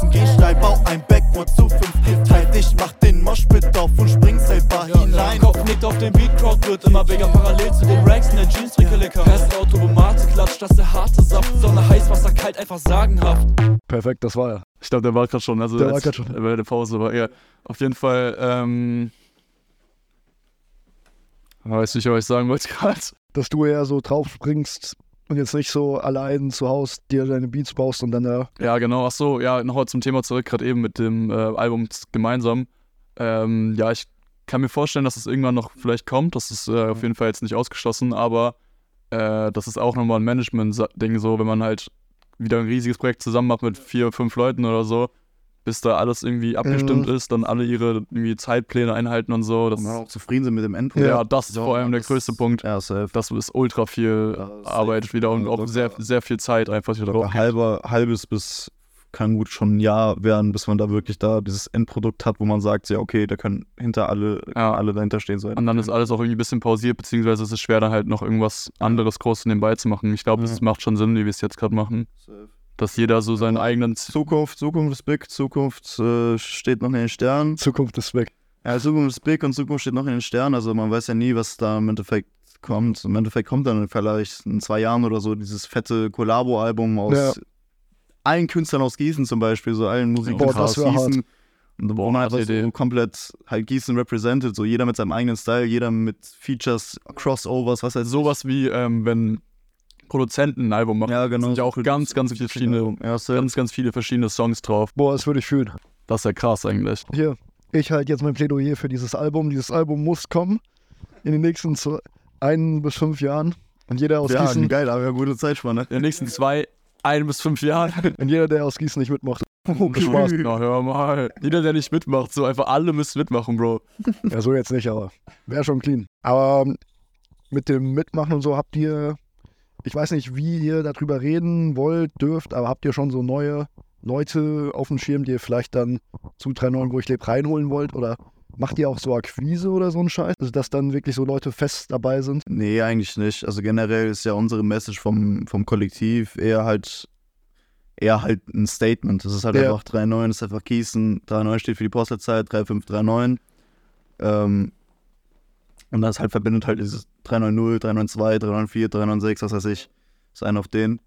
Atzen gehen steil. Bau ein Backboard zu fünf geteilt. Ich mach den Moshpit auf und spring selber hinein. Kopf nickt auf den Beat, Crowd wird immer bigger Parallel zu den Racks in der Jeans, trinke lecker Fest Automate, klatscht, das der harte Saft Sonne, heiß, Wasser, kalt, einfach sagenhaft Perfekt, das war er. Ich glaube, der war gerade schon, also Der war grad schon. bei der Pause, aber eher auf jeden Fall, ähm, weiß nicht, was ich sagen wollte gerade. Dass du eher so drauf springst und jetzt nicht so allein zu Hause dir deine Beats baust und dann da. Ja, genau. Ach so, ja, nochmal zum Thema zurück, gerade eben mit dem äh, Album gemeinsam. Ähm, ja, ich kann mir vorstellen, dass es irgendwann noch vielleicht kommt. Das ist äh, auf jeden Fall jetzt nicht ausgeschlossen, aber äh, das ist auch nochmal ein Management-Ding, so, wenn man halt wieder ein riesiges Projekt zusammen macht mit vier, fünf Leuten oder so, bis da alles irgendwie abgestimmt ist, dann alle ihre irgendwie Zeitpläne einhalten und so. Und dann ja, auch zufrieden sind mit dem Endprodukt. das ist vor allem der größte Punkt. Ja, safe. Das ist ultra viel Ja, safe. Arbeit wieder und Ja, auch sehr, sehr viel Zeit einfach wieder drauf. halber, halbes bis kann gut schon ein Jahr werden, bis man da wirklich da dieses Endprodukt hat, wo man sagt, ja, okay, da können hinter alle, Ja. alle dahinter stehen. So. Und dann ist alles auch irgendwie ein bisschen pausiert, beziehungsweise es ist schwer, dann halt noch irgendwas anderes groß nebenbei zu machen. Ich glaube, Ja. es macht schon Sinn, wie wir es jetzt gerade machen, dass jeder so seinen eigenen. Zukunft, Zukunft ist big, Zukunft äh, steht noch in den Sternen. Zukunft ist weg. Ja, Zukunft ist big und Zukunft steht noch in den Sternen. Also man weiß ja nie, was da im Endeffekt kommt. Im Endeffekt kommt dann vielleicht in zwei Jahren oder so dieses fette Kollabo-Album aus Ja. allen Künstlern aus Gießen zum Beispiel, so allen das aus Gießen. Und wo man Idee. so komplett halt Gießen represented, so jeder mit seinem eigenen Style, jeder mit Features, Crossovers, was heißt Sowas wie, ähm, wenn Produzenten ein Album machen. Ja, genau. sind ja auch ganz, ganz viele verschiedene, Ja, ganz, ganz viele verschiedene Songs drauf. Boah, das würde ich fühlen. Das ist ja krass eigentlich. Hier, ich halte jetzt mein Plädoyer für dieses Album. Dieses Album muss kommen in den nächsten zwei, ein bis fünf Jahren. Und jeder aus ja, Gießen, geil, aber ja, gute Zeitspanne. In den nächsten zwei, ein bis fünf Jahren. und jeder, der aus Gießen nicht mitmacht. Okay. Spaß. Na, hör mal. Jeder, der nicht mitmacht, so einfach alle müssen mitmachen, Bro. Ja, so jetzt nicht, aber wäre schon clean. Aber ähm, mit dem Mitmachen und so habt ihr, ich weiß nicht, wie ihr darüber reden wollt, dürft, aber habt ihr schon so neue Leute auf dem Schirm, die ihr vielleicht dann zu 3.9, wo ich lebe, reinholen wollt? Oder macht ihr auch so Akquise oder so einen Scheiß? Also, dass dann wirklich so Leute fest dabei sind? Nee, eigentlich nicht. Also generell ist ja unsere Message vom, vom Kollektiv eher halt eher halt ein Statement. Das ist halt Ja. einfach 3.9, das ist einfach Gießen. 3.9 steht für die Postleitzahl, 3.539. Ähm, und das halt verbindet halt dieses 390, 392, 394, 396, was weiß ich. Ist einer auf den.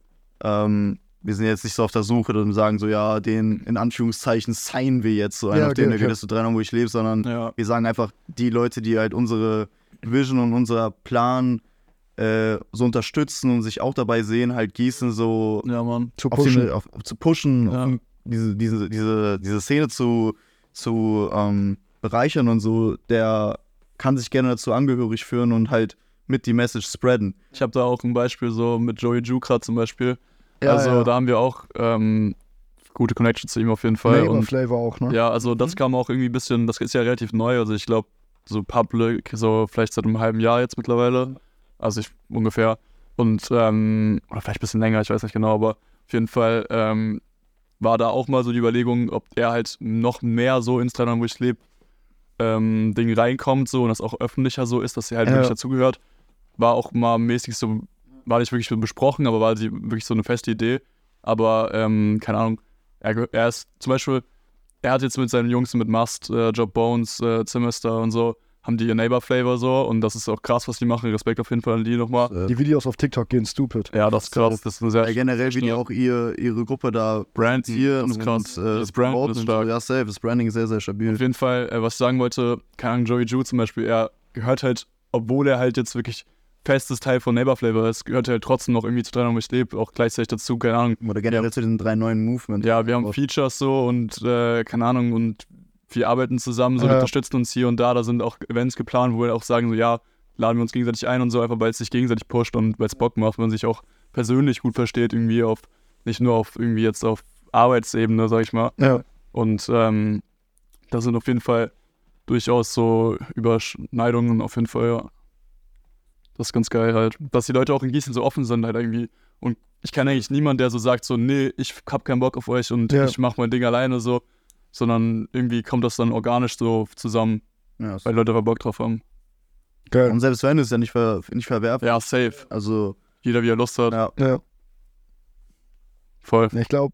Ähm, wir sind jetzt nicht so auf der Suche, dass wir sagen so, ja, den in Anführungszeichen signen wir jetzt so einen Ja, auf okay, den, der okay. gehört zu 3.9, wo ich lebe, sondern Ja. wir sagen einfach, die Leute, die halt unsere Vision und unser Plan äh, so unterstützen und sich auch dabei sehen, halt Gießen so Ja. Zu auf pushen? Die, auf, zu pushen, Ja. um diese, diese, diese, diese Szene zu, zu ähm, bereichern und so, der kann sich gerne dazu angehörig führen und halt mit die Message spreaden. Ich habe da auch ein Beispiel so mit Joey Jukra zum Beispiel. Ja, also ja. da haben wir auch ähm, gute Connection zu ihm auf jeden Fall. Flavor Und Flavor auch, ne? Ja, also das kam auch irgendwie ein bisschen, das ist ja relativ neu. Also ich glaube, so Public, so vielleicht seit einem halben Jahr jetzt mittlerweile. Also ich ungefähr. Und, ähm, oder vielleicht ein bisschen länger, ich weiß nicht genau, aber auf jeden Fall ähm, war da auch mal so die Überlegung, ob er halt noch mehr so ins 300, wo ich lebe, ähm, Ding reinkommt so und das auch öffentlicher so ist, dass sie halt Ja. wirklich dazugehört. War auch mal mäßig so, war nicht wirklich so besprochen, aber war die, wirklich so eine feste Idee. Aber, ähm, keine Ahnung, er, er ist zum Beispiel, er hat jetzt mit seinen Jungs, mit Must, äh, Job Bones, äh, Zimester und so, haben die ihr Neighbor Flavor so und das ist auch krass, was die machen. Respekt auf jeden Fall an die nochmal. Die Videos auf TikTok gehen stupid. Ja, das ist krass. Das ist eine sehr Ja, generell, wie die auch ihr, ihre Gruppe da Brand hier das ist krass. und äh, das Brand ist und stark. Ja, safe. Das Branding ist sehr, sehr stabil. Auf jeden Fall, äh, was ich sagen wollte, keine Ahnung, Joey Ju zum Beispiel, er gehört halt, obwohl er halt jetzt wirklich festes Teil von Neighbor Flavor ist, gehört halt trotzdem noch irgendwie zu 3 ich lebe, auch gleichzeitig dazu, keine Ahnung. Oder generell zu den drei neuen Movements. Ja, wir haben Features so und äh, keine Ahnung und wir arbeiten zusammen, so Ja. unterstützen uns hier und da. Da sind auch Events geplant, wo wir auch sagen, so ja, laden wir uns gegenseitig ein und so, einfach weil es sich gegenseitig pusht und weil es Bock macht, wenn man sich auch persönlich gut versteht, irgendwie auf, nicht nur auf irgendwie jetzt auf Arbeitsebene, sag ich mal. Ja. Und ähm, da sind auf jeden Fall durchaus so Überschneidungen auf jeden Fall, ja. Das ist ganz geil halt. Dass die Leute auch in Gießen so offen sind halt irgendwie. Und ich kenne eigentlich niemanden, der so sagt so, nee, ich hab keinen Bock auf euch und Ja. ich mach mein Ding alleine so. Sondern irgendwie kommt das dann organisch so zusammen, Ja, weil Leute einfach Bock drauf haben. Geil. und selbst wenn, ist ja nicht, ver nicht verwerflich. Ja, safe. Also, Jeder, wie er Lust hat. ja. Ja. Voll. Ich glaube,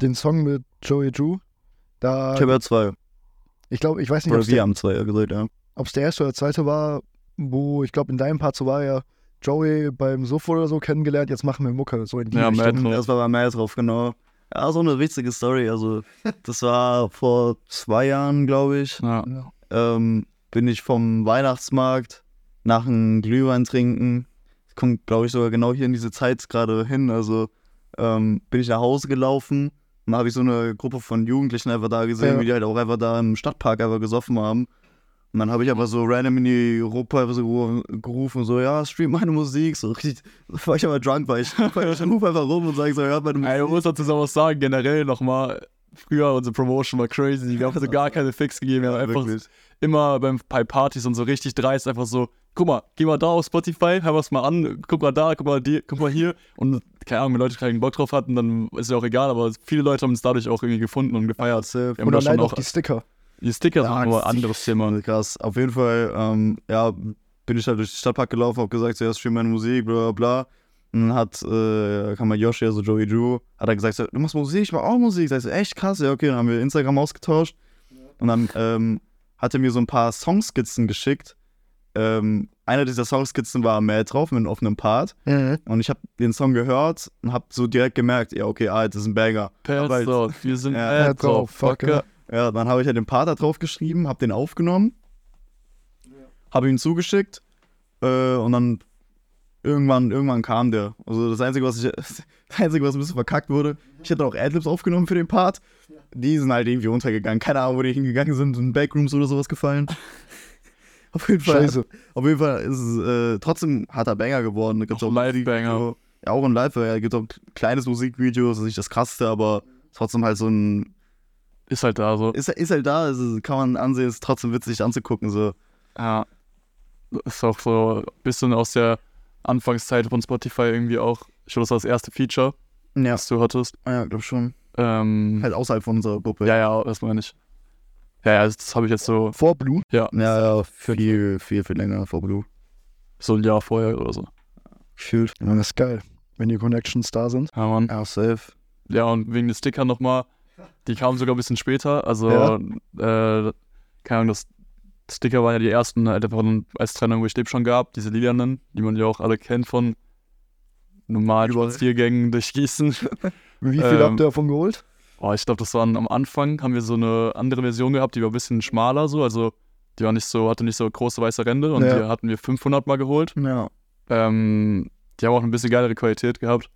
den Song mit Joey Drew, da, Ich habe ja zwei. ich glaube, ich weiß nicht, ob Oder es der, haben zwei ja gesagt, ja. der erste oder zweite war, wo, ich glaube, in deinem Part so war ja Joey beim Suff oder so kennengelernt, jetzt machen wir Mucke, so in die Ja, Richtung. Mad Drauf. Das war bei Mail drauf, genau. Ja, so eine witzige Story. Also, das war vor zwei Jahren, glaube ich. Ja. Ähm, bin ich vom Weihnachtsmarkt nach einem Glühwein trinken. Kommt, glaube ich, sogar genau hier in diese Zeit gerade hin. Also, ähm, bin ich nach Hause gelaufen. Und da habe ich so eine Gruppe von Jugendlichen einfach da gesehen, Ja. wie die halt auch einfach da im Stadtpark einfach gesoffen haben. Und dann habe ich aber so random in die so geru- gerufen, so, ja, stream meine Musik. So richtig, war ich aber drunk, weil ich, weil ich rufe einfach rum und sage so, hört meine Musik. Ey, man muss dazu so was sagen, generell nochmal. Früher unsere Promotion war crazy. Wir haben so gar keine Fix gegeben. Wir haben einfach Wirklich. immer beim, bei Partys und so richtig dreist einfach so, guck mal, geh mal da auf Spotify, hör was mal an, guck mal da, guck mal, die, guck mal hier. Und keine Ahnung, wenn Leute keinen Bock drauf hatten, dann ist ja auch egal, aber viele Leute haben es dadurch auch irgendwie gefunden und gefeiert. Und allein auch auch die Sticker. Die Sticker Ja, sind aber ein anderes Thema. Krass. Auf jeden Fall, ähm, ja, bin ich halt durch den Stadtpark gelaufen, hab gesagt, so, ja, stream meine Musik, bla bla bla. Und dann hat, äh, kam mal Yoshi, also Joey Drew, hat er gesagt, so, du machst Musik, ich mach auch Musik. Sag ich so, echt krass, ja, okay, dann haben wir Instagram ausgetauscht. Und dann ähm, hat er mir so ein paar Songskizzen geschickt. Ähm, einer dieser Songskizzen war Mad drauf mit einem offenen Part. Und ich habe den Song gehört und habe so direkt gemerkt, ja, okay, ah, das ist ein Banger. Pets dort, wir sind Ja, Pets dort, Fucker. Ja, dann habe ich halt den Part da drauf geschrieben, habe den aufgenommen, habe ihm zugeschickt äh, und dann irgendwann, irgendwann kam der. Also das Einzige, was ich, das Einzige, was ein bisschen verkackt wurde, ich hätte auch Adlibs aufgenommen für den Part. Die sind halt irgendwie untergegangen. Keine Ahnung, wo die hingegangen sind, in Backrooms oder sowas gefallen. auf jeden Fall. Scheiße. Auf jeden Fall ist es äh, trotzdem harter Banger geworden. Da gibt's Auch auch ein Live-Banger. Ja, auch ein Live, ja, gibt auch ein kleines Musikvideo, das ist nicht das krasseste, aber trotzdem halt so ein Ist halt da so. ist, ist halt da, also kann man ansehen, ist trotzdem witzig anzugucken. So. Ja. Ist auch so ein bisschen aus der Anfangszeit von Spotify irgendwie auch. Ich glaube, das war das erste Feature, Ja, das du hattest. ja glaub schon. Ähm, Halt außerhalb von unserer Gruppe. ja, ja, das meine ich. Ja, ja, das, das habe ich jetzt so, Vor Blue. ja, ja, ja viel, viel, viel länger vor Blue. so ein Jahr vorher oder so. Gefühlt. Ja, das ist geil, wenn die Connections da sind. Ja, Mann. Ja, safe. Ja, und wegen den Stickern nochmal, die kamen sogar ein bisschen später. Also, Ja. äh, keine Ahnung, das Sticker waren ja die ersten halt als Trennung, wo ich lebe schon gab, diese lilanen, die man ja auch alle kennt von normalen Überall. Spaziergängen durch Gießen. Wie viel Ähm, habt ihr davon geholt? Oh, ich glaube, das waren am Anfang, haben wir so eine andere Version gehabt, die war ein bisschen schmaler so, also die war nicht so, hatte nicht so große weiße Ränder und Ja. die hatten wir 500 mal geholt. Ja. Ähm, die haben auch ein bisschen geilere Qualität gehabt.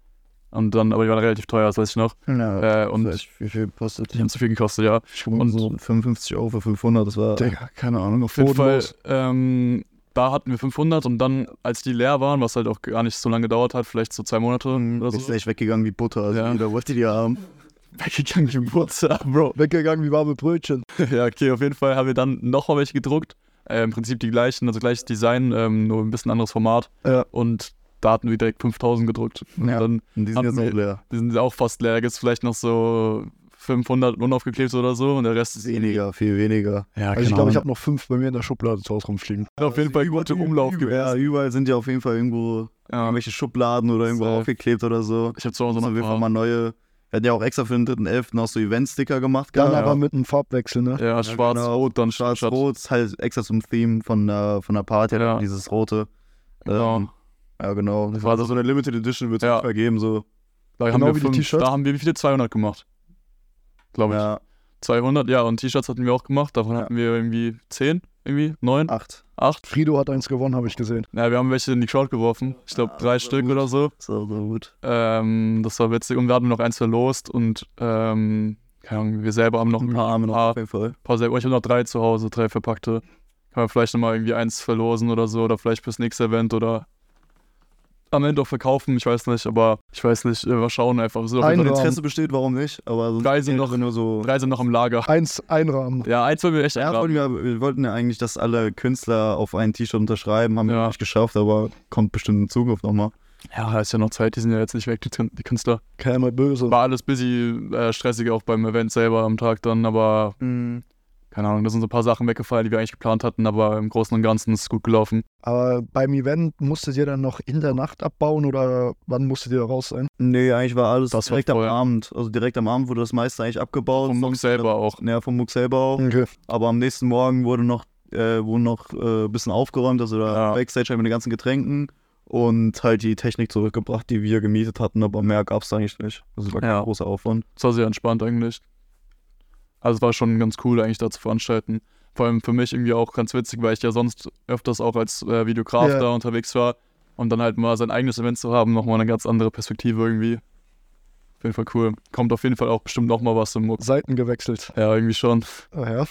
Und dann, aber die waren relativ teuer, das weiß ich noch. ja. Äh, und Weiß ich, wie viel kostet die haben zu viel gekostet, ja. Und so 55 Euro für 500, das war. Digga, keine Ahnung, Auf jeden Fall, ähm, da hatten wir 500 und dann, als die leer waren, was halt auch gar nicht so lange gedauert hat, vielleicht so zwei Monate oder ist so, echt weggegangen wie Butter. Also Ja. jeder wollte die haben. weggegangen wie Geburtstag, Bro. Weggegangen wie warme Brötchen. ja, okay, auf jeden Fall haben wir dann nochmal welche gedruckt. Äh, Im Prinzip die gleichen, also gleiches Design, ähm, nur ein bisschen anderes Format. Ja. Und da hatten wir direkt 5000 gedruckt. Und Ja. dann, Und die sind jetzt auch leer. die sind auch fast leer. Da gibt es vielleicht noch so 500 unaufgeklebt oder so und der Rest ist Weniger, viel weniger. Ja, Also ich glaube, ich habe noch fünf bei mir in der Schublade zu Hause rumfliegen. auf jeden Fall gute Umlauf Ja, gewesen. überall sind ja auf jeden Fall irgendwo Ja, irgendwelche Schubladen oder irgendwo Safe. aufgeklebt oder so. ich habe zu Hause So noch auf jeden Fall mal neue. Wir hatten ja auch extra für den 3.11. noch so Event-Sticker gemacht. Dann aber mit einem Farbwechsel, ne? Ja, schwarz-rot, dann statt. Schwarz-Rot, halt extra zum Theme von, der von der Party, Ja. dieses rote. Genau. Ähm, ja, genau. Das war so- eine Limited Edition, wird es Ja. nicht mehr geben. So. Da, Genau haben wir fünf, T-Shirts? da haben wir wie viele? 200 gemacht. Glaube ich. Ja, 200, ja, und T-Shirts hatten wir auch gemacht. Davon Ja. hatten wir irgendwie 10, irgendwie 9, acht. 8. Frido hat eins gewonnen, habe ich gesehen. Ja, wir haben welche in die Crowd geworfen. Ich glaube, Ah, drei Stück gut. oder so. So, so gut. Ähm, das war witzig. Und wir hatten noch eins verlost und ähm, keine Ahnung, wir selber haben noch Ein paar Arme noch paar, auf jeden Fall. paar selber. Ich habe noch drei zu Hause, drei verpackte. Kann man vielleicht nochmal irgendwie eins verlosen oder so oder vielleicht fürs nächste Event oder am Ende auch verkaufen. Ich weiß nicht, aber ich weiß nicht. Mal schauen einfach. So, Ein Wenn Raum. Interesse besteht, warum nicht? Aber so Drei sind noch- nur so. drei sind noch im Lager. Eins einrahmen. Ja, eins wollen wir echt Ja, einrahmen. wollten wir, wir wollten ja eigentlich, dass alle Künstler auf ein T-Shirt unterschreiben, haben wir Ja. nicht geschafft, aber kommt bestimmt in Zukunft nochmal. Ja, ist ja noch Zeit. Die sind ja jetzt nicht weg, die, Kün- die Künstler. Käme böse. War alles busy, äh, stressig auch beim Event selber am Tag dann, aber keine Ahnung, da sind so ein paar Sachen weggefallen, die wir eigentlich geplant hatten, aber im Großen und Ganzen ist es gut gelaufen. Aber beim Event musstet ihr dann noch in der Nacht abbauen oder wann musstet ihr da raus sein? Nee, eigentlich war alles Das war direkt am vorher. Abend. Also direkt am Abend wurde das meiste eigentlich abgebaut. Vom Muck selber auch. Ja, vom Muck selber auch. Okay. Aber am nächsten Morgen wurde noch, äh, wurde noch äh, ein bisschen aufgeräumt, also da Ja. Backstage halt mit den ganzen Getränken und halt die Technik zurückgebracht, die wir gemietet hatten, aber mehr gab es eigentlich nicht. Also war kein Ja. großer Aufwand. Es war sehr entspannt eigentlich. Also es war schon ganz cool eigentlich da zu veranstalten. Vor allem für mich irgendwie auch ganz witzig, weil ich ja sonst öfters auch als äh, Videograf Ja. da unterwegs war und dann halt mal sein eigenes Event zu haben, nochmal eine ganz andere Perspektive irgendwie. Auf jeden Fall cool. Kommt auf jeden Fall auch bestimmt nochmal was im Muck. Seiten gewechselt. Ja, irgendwie schon. Ah ja.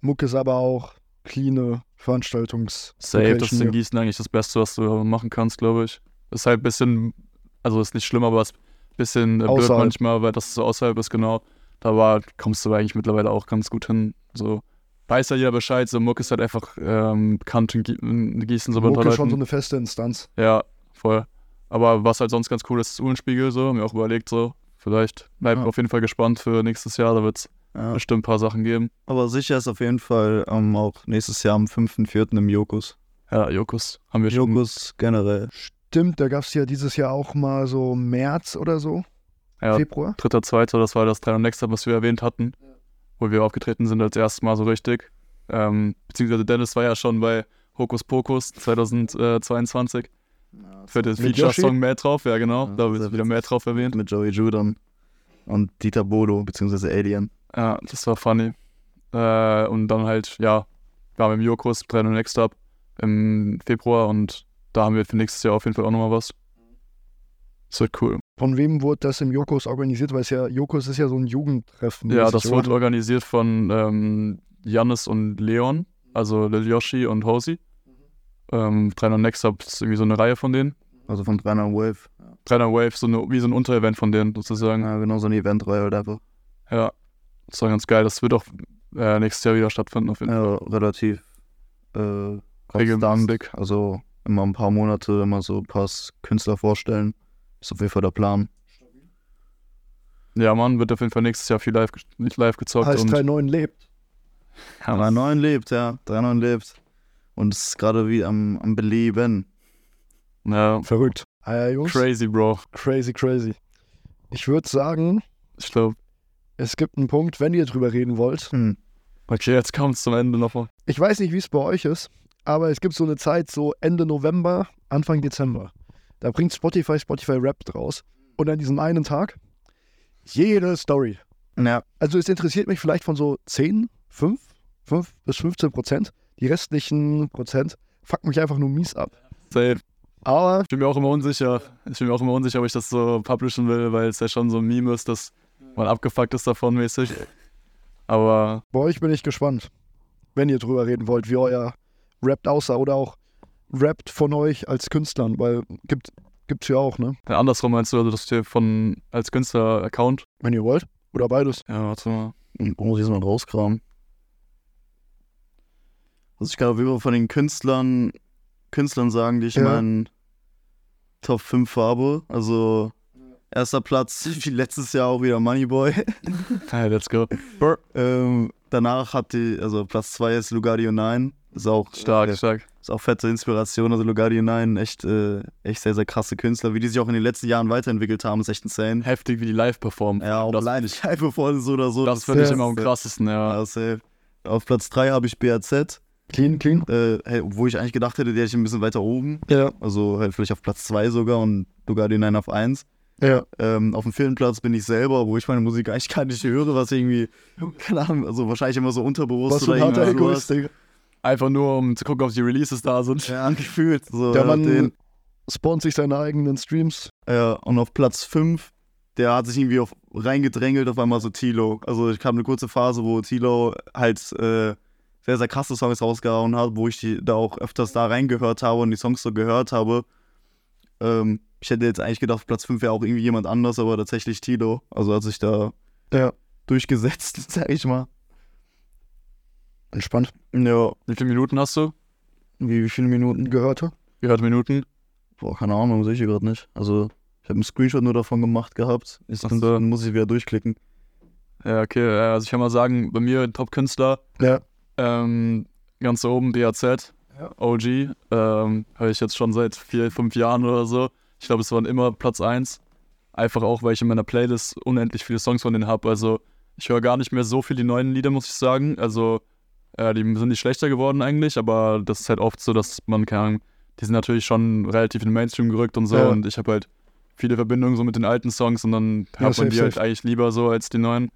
Muck ist aber auch cleane Veranstaltungs. Safe, das ist in Gießen eigentlich das Beste, was du machen kannst, glaube ich. Ist halt ein bisschen, also ist nicht schlimm, aber es ist ein bisschen äh, blöd manchmal, weil das so außerhalb ist, genau. Da war, kommst du eigentlich mittlerweile auch ganz gut hin. So weiß ja jeder Bescheid, so Muck ist halt einfach ähm, bekannt in, Gie in Gießen, so Muck ist schon so eine feste Instanz. Ja, voll. Aber was halt sonst ganz cool ist, ist Uhlenspiegel, so, haben wir auch überlegt, so. Vielleicht bleibt Ja. auf jeden Fall gespannt für nächstes Jahr, da wird es Ja. bestimmt ein paar Sachen geben. Aber sicher ist auf jeden Fall ähm, auch nächstes Jahr am 5.4. im Jokus. Ja, Jokus haben wir schon. Jokus generell. Stimmt, da gab es ja dieses Jahr auch mal so März oder so. Ja, Februar. dritter, zweiter, das war das 3 und Next, was wir erwähnt hatten, wo wir aufgetreten sind als erstes Mal so richtig. Ähm, beziehungsweise Dennis war ja schon bei Hokus Pokus 2022 für den Feature-Song mehr drauf, ja genau, Ja, da wird wieder mehr drauf erwähnt. Mit Joey Judon und Dieter Bodo, beziehungsweise Alien. Ja, das war funny. Äh, und dann halt, ja, wir haben im Jokus 3 und Next Up im Februar und da haben wir für nächstes Jahr auf jeden Fall auch nochmal was. Das wird cool. Von wem wurde das im Jokos organisiert? Weil es ja, Jokos ist ja so ein Jugendtreffen. Ja, das oder? wurde organisiert von ähm, Jannis und Leon, also Lil Yoshi und Hosi. Ähm, 300 Next Up ist irgendwie so eine Reihe von denen. Also von 300 Wave. 300 Wave, so eine, wie so ein Unterevent von denen sozusagen. Ja, genau so eine Eventreihe halt einfach. Ja, das war ganz geil. Das wird auch äh, nächstes Jahr wieder stattfinden auf jeden Fall. Ja, relativ äh, Regelmäßig. konstant. Also immer ein paar Monate immer so ein paar Künstler vorstellen. Ist auf jeden Fall der Plan. Ja, Mann, wird auf jeden Fall nächstes Jahr viel live, nicht live gezockt. Heißt und 3.9 lebt. ja, 3-9 lebt, ja. 3-9 lebt. Und es ist gerade wie am, am Beleben. ja, Verrückt. Ah ja, Jungs. crazy, Bro. Crazy, crazy. Ich würde sagen, Ich glaube, es gibt einen Punkt, wenn ihr drüber reden wollt. Hm. okay, jetzt kommt es zum Ende nochmal. Ich weiß nicht, wie es bei euch ist, aber es gibt so eine Zeit, so Ende November, Anfang Dezember. Da bringt Spotify Spotify Rap raus. Und an diesem einen Tag jede Story. Ja, Also es interessiert mich vielleicht von so 10, 5, 5 bis 15 Prozent. Die restlichen Prozent fucken mich einfach nur mies ab. Safe. Aber Ich bin mir auch immer unsicher. Ich bin mir auch immer unsicher, ob ich das so publishen will, weil es ja schon so ein Meme ist, dass man abgefuckt ist davon mäßig. Aber bei euch bin ich gespannt, wenn ihr drüber reden wollt, wie euer Rap aussah oder auch rappt von euch als Künstlern, weil gibt gibt's ja auch, ne? andersrum meinst du, also dass du von als Künstler-Account. Wenn ihr wollt. Oder beides. Ja, warte mal. muss ich jetzt mal rauskramen. Also ich kann auf jeden Fall von den Künstlern, Künstlern sagen, die ich Ja. in meinen Top 5 habe. Also Erster Platz, wie letztes Jahr auch wieder Moneyboy. Hey, let's go. ähm, danach hat die, also Platz 2 ist Lugardio 9. Ist auch Stark, äh, stark. Ist auch fette Inspiration. Also Lugardio 9, echt, äh, echt sehr, sehr krasse Künstler. Wie die sich auch in den letzten Jahren weiterentwickelt haben, ist echt insane. Heftig, wie die live performen. Ja, auch das, alleine live bevor so oder so. das finde ich immer am krassesten, ja. Ja, safe. Auf Platz 3 habe ich BAZ, Clean, clean. äh, hey, wo ich eigentlich gedacht hätte, der ist ein bisschen weiter oben. Ja, Also halt vielleicht auf Platz 2 sogar und Lugardio 9 auf 1. ja. Ähm, auf dem vierten Platz bin ich selber, wo ich meine Musik eigentlich gar nicht höre, was irgendwie, keine Ahnung, also wahrscheinlich immer so unterbewusst Was oder harter Einfach nur, um zu gucken, ob die Releases da sind. Ja, gefühlt. So, Der ja, Mann den, spawnt sich seine eigenen Streams. ja, und auf Platz 5, der hat sich irgendwie auf, reingedrängelt, auf einmal so Tilo. Also ich kam eine kurze Phase, wo Tilo halt äh, sehr, sehr krasse Songs rausgehauen hat, wo ich die da auch öfters da reingehört habe und die Songs so gehört habe. Ähm, ich hätte jetzt eigentlich gedacht, Platz 5 wäre auch irgendwie jemand anders, aber tatsächlich Tilo. Also hat sich da Ja. durchgesetzt, sag ich mal. Entspannt. Ja, Wie viele Minuten hast du? wie, wie viele Minuten? Gehörte. Gehört Minuten? Boah, keine Ahnung, sehe ich hier gerade nicht. Also, ich habe einen Screenshot nur davon gemacht gehabt. Jetzt Ach so. dann muss ich wieder durchklicken. Ja, okay. Also ich kann mal sagen, bei mir Top-Künstler, Ja. ähm, ganz oben BAZ, Ja. OG, ähm, höre ich jetzt schon seit vier, fünf Jahren oder so. Ich glaube, es waren immer Platz 1. Einfach auch, weil ich in meiner Playlist unendlich viele Songs von denen habe. Also ich höre gar nicht mehr so viel die neuen Lieder, muss ich sagen. Also äh, die sind nicht schlechter geworden eigentlich, aber das ist halt oft so, dass man, Ahnung, die sind natürlich schon relativ in den Mainstream gerückt und so. Ja. Und ich habe halt viele Verbindungen so mit den alten Songs und dann Ja, hört man die halt eigentlich lieber so als die neuen.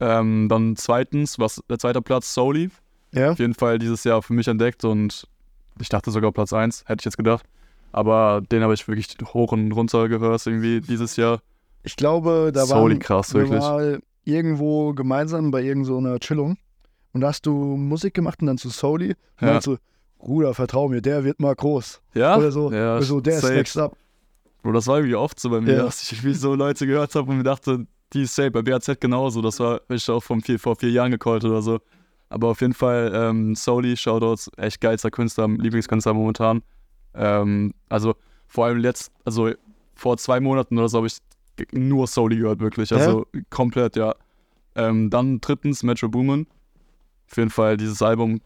Ähm, dann zweitens, was der zweite Platz, Soli. Ja. Auf jeden Fall dieses Jahr für mich entdeckt und ich dachte sogar Platz 1, hätte ich jetzt gedacht. Aber den habe ich wirklich hoch und runter gehört irgendwie dieses Jahr. Ich glaube, da Soli waren krass, wir mal irgendwo gemeinsam bei irgendeiner so Chillung und da hast du Musik gemacht und dann zu Soli und Ja. so, Bruder, vertrau mir, der wird mal groß. Ja? Oder so, Ja, oder so der ist safe. next up. Bro, das war irgendwie oft so bei mir, Ja. dass ich irgendwie so Leute gehört habe und mir dachte, die ist safe. Bei BAZ genauso. Das war ich auch von vier, vor vier Jahren gecallt oder so. Aber auf jeden Fall, ähm, Soli, Shoutouts, echt geilster Künstler, Lieblingskünstler momentan. Ähm, also vor allem letzt, also vor zwei Monaten oder so habe ich nur Soli gehört, wirklich. Also komplett, ja. Ähm, dann drittens Metro Boomin. Auf jeden Fall dieses Album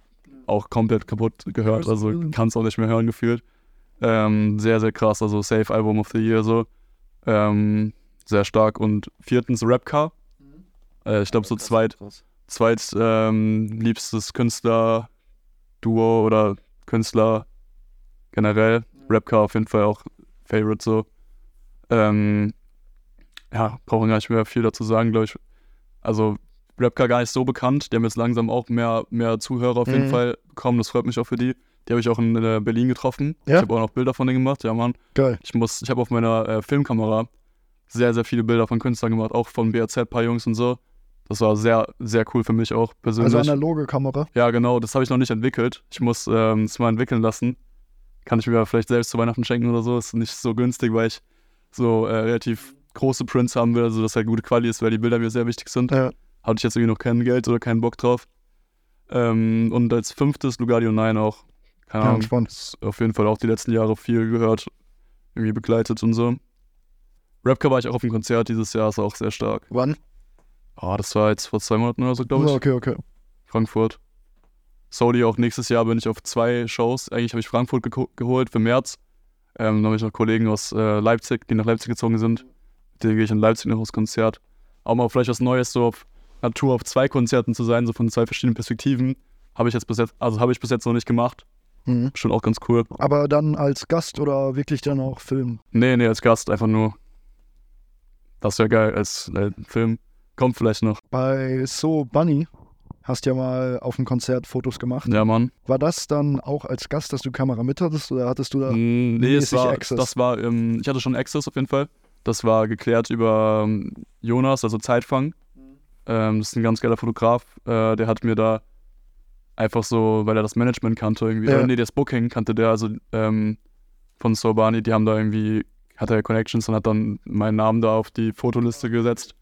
auch komplett kaputt gehört. Also kann es auch nicht mehr hören gefühlt. Ähm, sehr, sehr krass. Also Safe Album of the Year so. Ähm, sehr stark. Und viertens Rapcar. Äh, ich glaube so zweit, zweit ähm, liebstes Künstler, Duo oder Künstler generell. Rapcar auf jeden Fall auch Favorite so. Ähm, ja, brauchen gar nicht mehr viel dazu sagen, glaube ich. Also Rapcar gar nicht so bekannt. Die haben jetzt langsam auch mehr, mehr Zuhörer auf jeden Mhm. Fall bekommen. Das freut mich auch für die. Die habe ich auch in äh, Berlin getroffen. Ja? Ich habe auch noch Bilder von denen gemacht. Ja, Mann. Geil. Ich muss, ich habe auf meiner äh, Filmkamera sehr, sehr viele Bilder von Künstlern gemacht, auch von BAZ, paar Jungs und so. Das war sehr, sehr cool für mich auch persönlich. Also analoge Kamera. ja, genau, das habe ich noch nicht entwickelt. Ich muss ähm, es mal entwickeln lassen. Kann ich mir vielleicht selbst zu Weihnachten schenken oder so. Ist nicht so günstig, weil ich so äh, relativ große Prints haben will, also dass halt gute Quali ist, weil die Bilder mir sehr wichtig sind. Ja. Hatte ich jetzt irgendwie noch kein Geld oder keinen Bock drauf. Ähm, und als fünftes Lugardio 9 auch. Keine Ja, Ahnung. entspannt. Ist auf jeden Fall auch die letzten Jahre viel gehört, irgendwie begleitet und so. Rapcar war ich auch auf dem Konzert dieses Jahr, ist auch sehr stark. Wann? Oh, das war jetzt vor zwei Monaten oder so, glaube ich. Ja, okay, okay. Frankfurt. Soli auch nächstes Jahr bin ich auf zwei Shows. Eigentlich habe ich Frankfurt geko- geholt für März. Ähm, dann habe ich noch Kollegen aus äh, Leipzig, die nach Leipzig gezogen sind. Mit denen gehe ich in Leipzig noch aufs Konzert. Auch mal vielleicht was Neues, so auf Natur auf zwei Konzerten zu sein, so von zwei verschiedenen Perspektiven. Habe ich jetzt bis jetzt, also habe ich bis jetzt noch nicht gemacht. Mhm. Schon auch ganz cool. Aber dann als Gast oder wirklich dann auch Film? Nee, nee, als Gast einfach nur. Das wäre geil als äh, Film. Kommt vielleicht noch. Bei So Bunny hast ja mal auf dem Konzert Fotos gemacht. Ja, Mann. War das dann auch als Gast, dass du Kamera mit hattest oder hattest du da? Mm, nee, es war, Access. das war, ähm, ich hatte schon Access auf jeden Fall. Das war geklärt über ähm, Jonas, also Zeitfang. Ähm, das ist ein ganz geiler Fotograf. Äh, der hat mir da einfach so, weil er das Management kannte, irgendwie, Ja. oder nee, das Booking kannte der, also ähm, von Sorbani, die haben da irgendwie, hatte er Connections und hat dann meinen Namen da auf die Fotoliste gesetzt.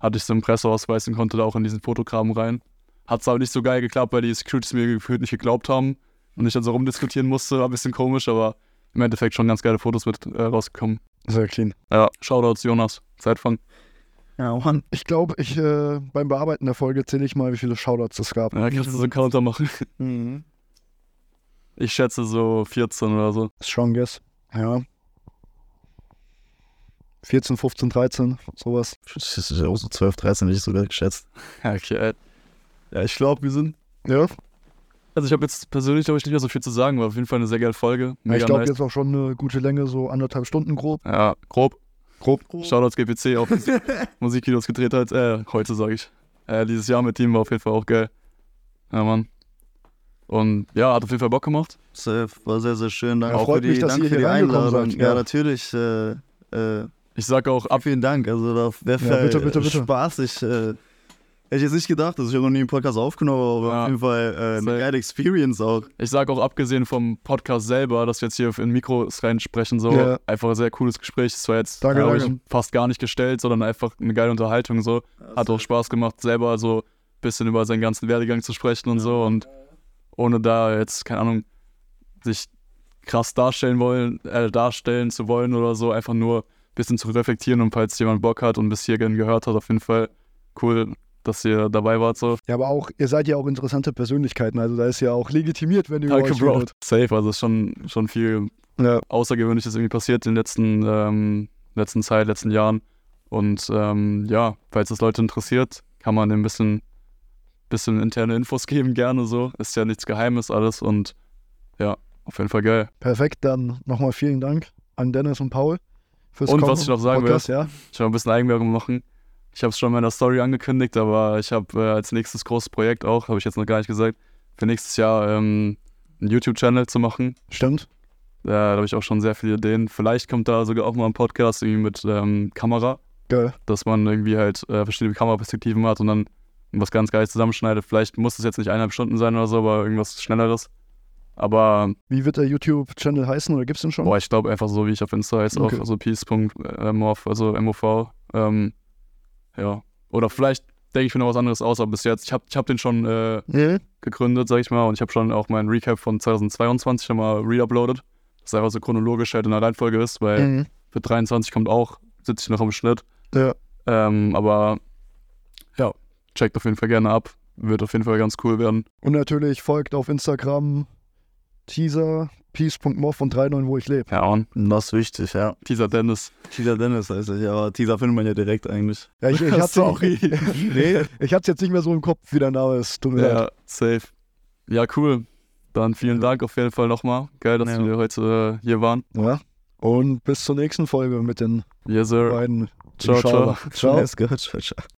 Hatte ich so einen Presseausweis und konnte da auch in diesen Fotokram rein. Hat es aber nicht so geil geklappt, weil die Securities mir gefühlt nicht geglaubt haben und ich dann so rumdiskutieren musste, war ein bisschen komisch, aber im Endeffekt schon ganz geile Fotos mit äh, rausgekommen. Sehr clean. Ja, Shoutouts Jonas, Zeitfang. Ja, Mann. Ich glaube, ich äh, beim Bearbeiten der Folge zähle ich mal, wie viele Shoutouts es gab. Ja, kannst du so einen Counter machen. Mhm. Ich schätze so 14 oder so. Strong guess. Ja. 14, 15, 13, sowas. Das ist auch so 12, 13, hätte ich sogar geschätzt. Ja, okay. Ja, ich glaube, wir sind. Ja, Also ich habe jetzt persönlich, glaube ich, nicht mehr so viel zu sagen, war auf jeden Fall eine sehr geile Folge. Mega ich glaube nice. jetzt auch schon eine gute Länge, so anderthalb Stunden grob. Ja, grob. Grob. Shoutouts GPC, auch Musikvideos gedreht hat. Äh, heute sage ich. Äh, dieses Jahr mit ihm war auf jeden Fall auch geil. Ja, Mann. Und ja, hat auf jeden Fall Bock gemacht. Safe, war sehr, sehr schön. Danke Ja, auch freut für die, mich, dass danke ihr für die hier reingekommen Einladung. seid. Ja, Ja. natürlich. Äh, äh, Ich sage auch ab. vielen Dank. Also, da wäre Ja, bitte, bitte, bitte. Spaß. Ich äh, hätte ich jetzt nicht gedacht, dass ich habe noch nie einen Podcast aufgenommen, aber Ja. auf jeden Fall äh, eine geile Experience auch. Ich sage auch abgesehen vom Podcast selber, dass wir jetzt hier in Mikros reinsprechen, so Ja. einfach ein sehr cooles Gespräch. Es war jetzt Danke, danke. fast gar nicht gestellt, sondern einfach eine geile Unterhaltung. So hat auch Spaß gemacht, selber so ein bisschen über seinen ganzen Werdegang zu sprechen und so und ohne da jetzt keine Ahnung sich krass darstellen wollen, äh, darstellen zu wollen oder so, einfach nur ein bisschen zu reflektieren und falls jemand Bock hat und bis hierhin gehört hat, auf jeden Fall cool, dass ihr dabei wart so. Ja, aber auch, ihr seid ja auch interessante Persönlichkeiten, also da ist ja auch legitimiert, wenn ihr Danke, Bro. redet. Safe, also ist schon, schon viel Ja. Außergewöhnliches irgendwie passiert in den letzten, ähm, letzten Zeit, letzten Jahren. Und ähm, ja, falls das Leute interessiert, kann man ein bisschen, bisschen interne Infos geben, gerne so. Ist ja nichts Geheimes alles und ja, auf jeden Fall geil. Perfekt, dann nochmal vielen Dank an Dennis und Paul fürs Und Kommen was ich noch sagen will, Podcast, ja. Ich will ein bisschen Eigenwerbung machen. Ich habe es schon in meiner Story angekündigt, aber ich habe äh, als nächstes großes Projekt auch, habe ich jetzt noch gar nicht gesagt, für nächstes Jahr ähm, einen YouTube-Channel zu machen. Stimmt. Äh, da habe ich auch schon sehr viele Ideen. Vielleicht kommt da sogar auch mal ein Podcast irgendwie mit ähm, Kamera. Geil. dass man irgendwie halt äh, verschiedene Kameraperspektiven hat und dann was ganz Geiles zusammenschneidet. Vielleicht muss es jetzt nicht eineinhalb Stunden sein oder so, aber irgendwas Schnelleres. Aber Wie wird der YouTube-Channel heißen oder gibt's den schon? boah, ich glaube einfach so, wie ich auf Insta heiße, Okay. auch, also peace.morph, also MOV. Ähm, ja. Oder vielleicht denke ich mir noch was anderes aus, aber bis jetzt, ich habe ich hab den schon äh, Mhm. gegründet, sag ich mal, und ich habe schon auch meinen Recap von 2022 nochmal reuploadet. Das einfach so chronologisch halt in der Reihenfolge ist, weil Mhm. für 23 kommt auch, sitze ich noch am Schnitt. Ja. Ähm, aber ja, checkt auf jeden Fall gerne ab. Wird auf jeden Fall ganz cool werden. Und natürlich folgt auf Instagram Teaser, peace.moff und 39, wo ich lebe. Ja, und Das ist wichtig, ja. Teaser Dennis. Teaser Dennis heißt ja, aber Teaser findet man ja direkt eigentlich. Ja, ich, ich hatte Sorry. nee, ich hatte jetzt nicht mehr so im Kopf, wie der Name ist. Tut mir leid. ja, safe. Ja, cool. Dann vielen Dank auf jeden Fall nochmal. Geil, dass Ja. wir heute äh, hier waren. Ja. Und bis zur nächsten Folge mit den Yes, sir. beiden. Ciao, ciao. Ciao. Let's go, ciao, ciao.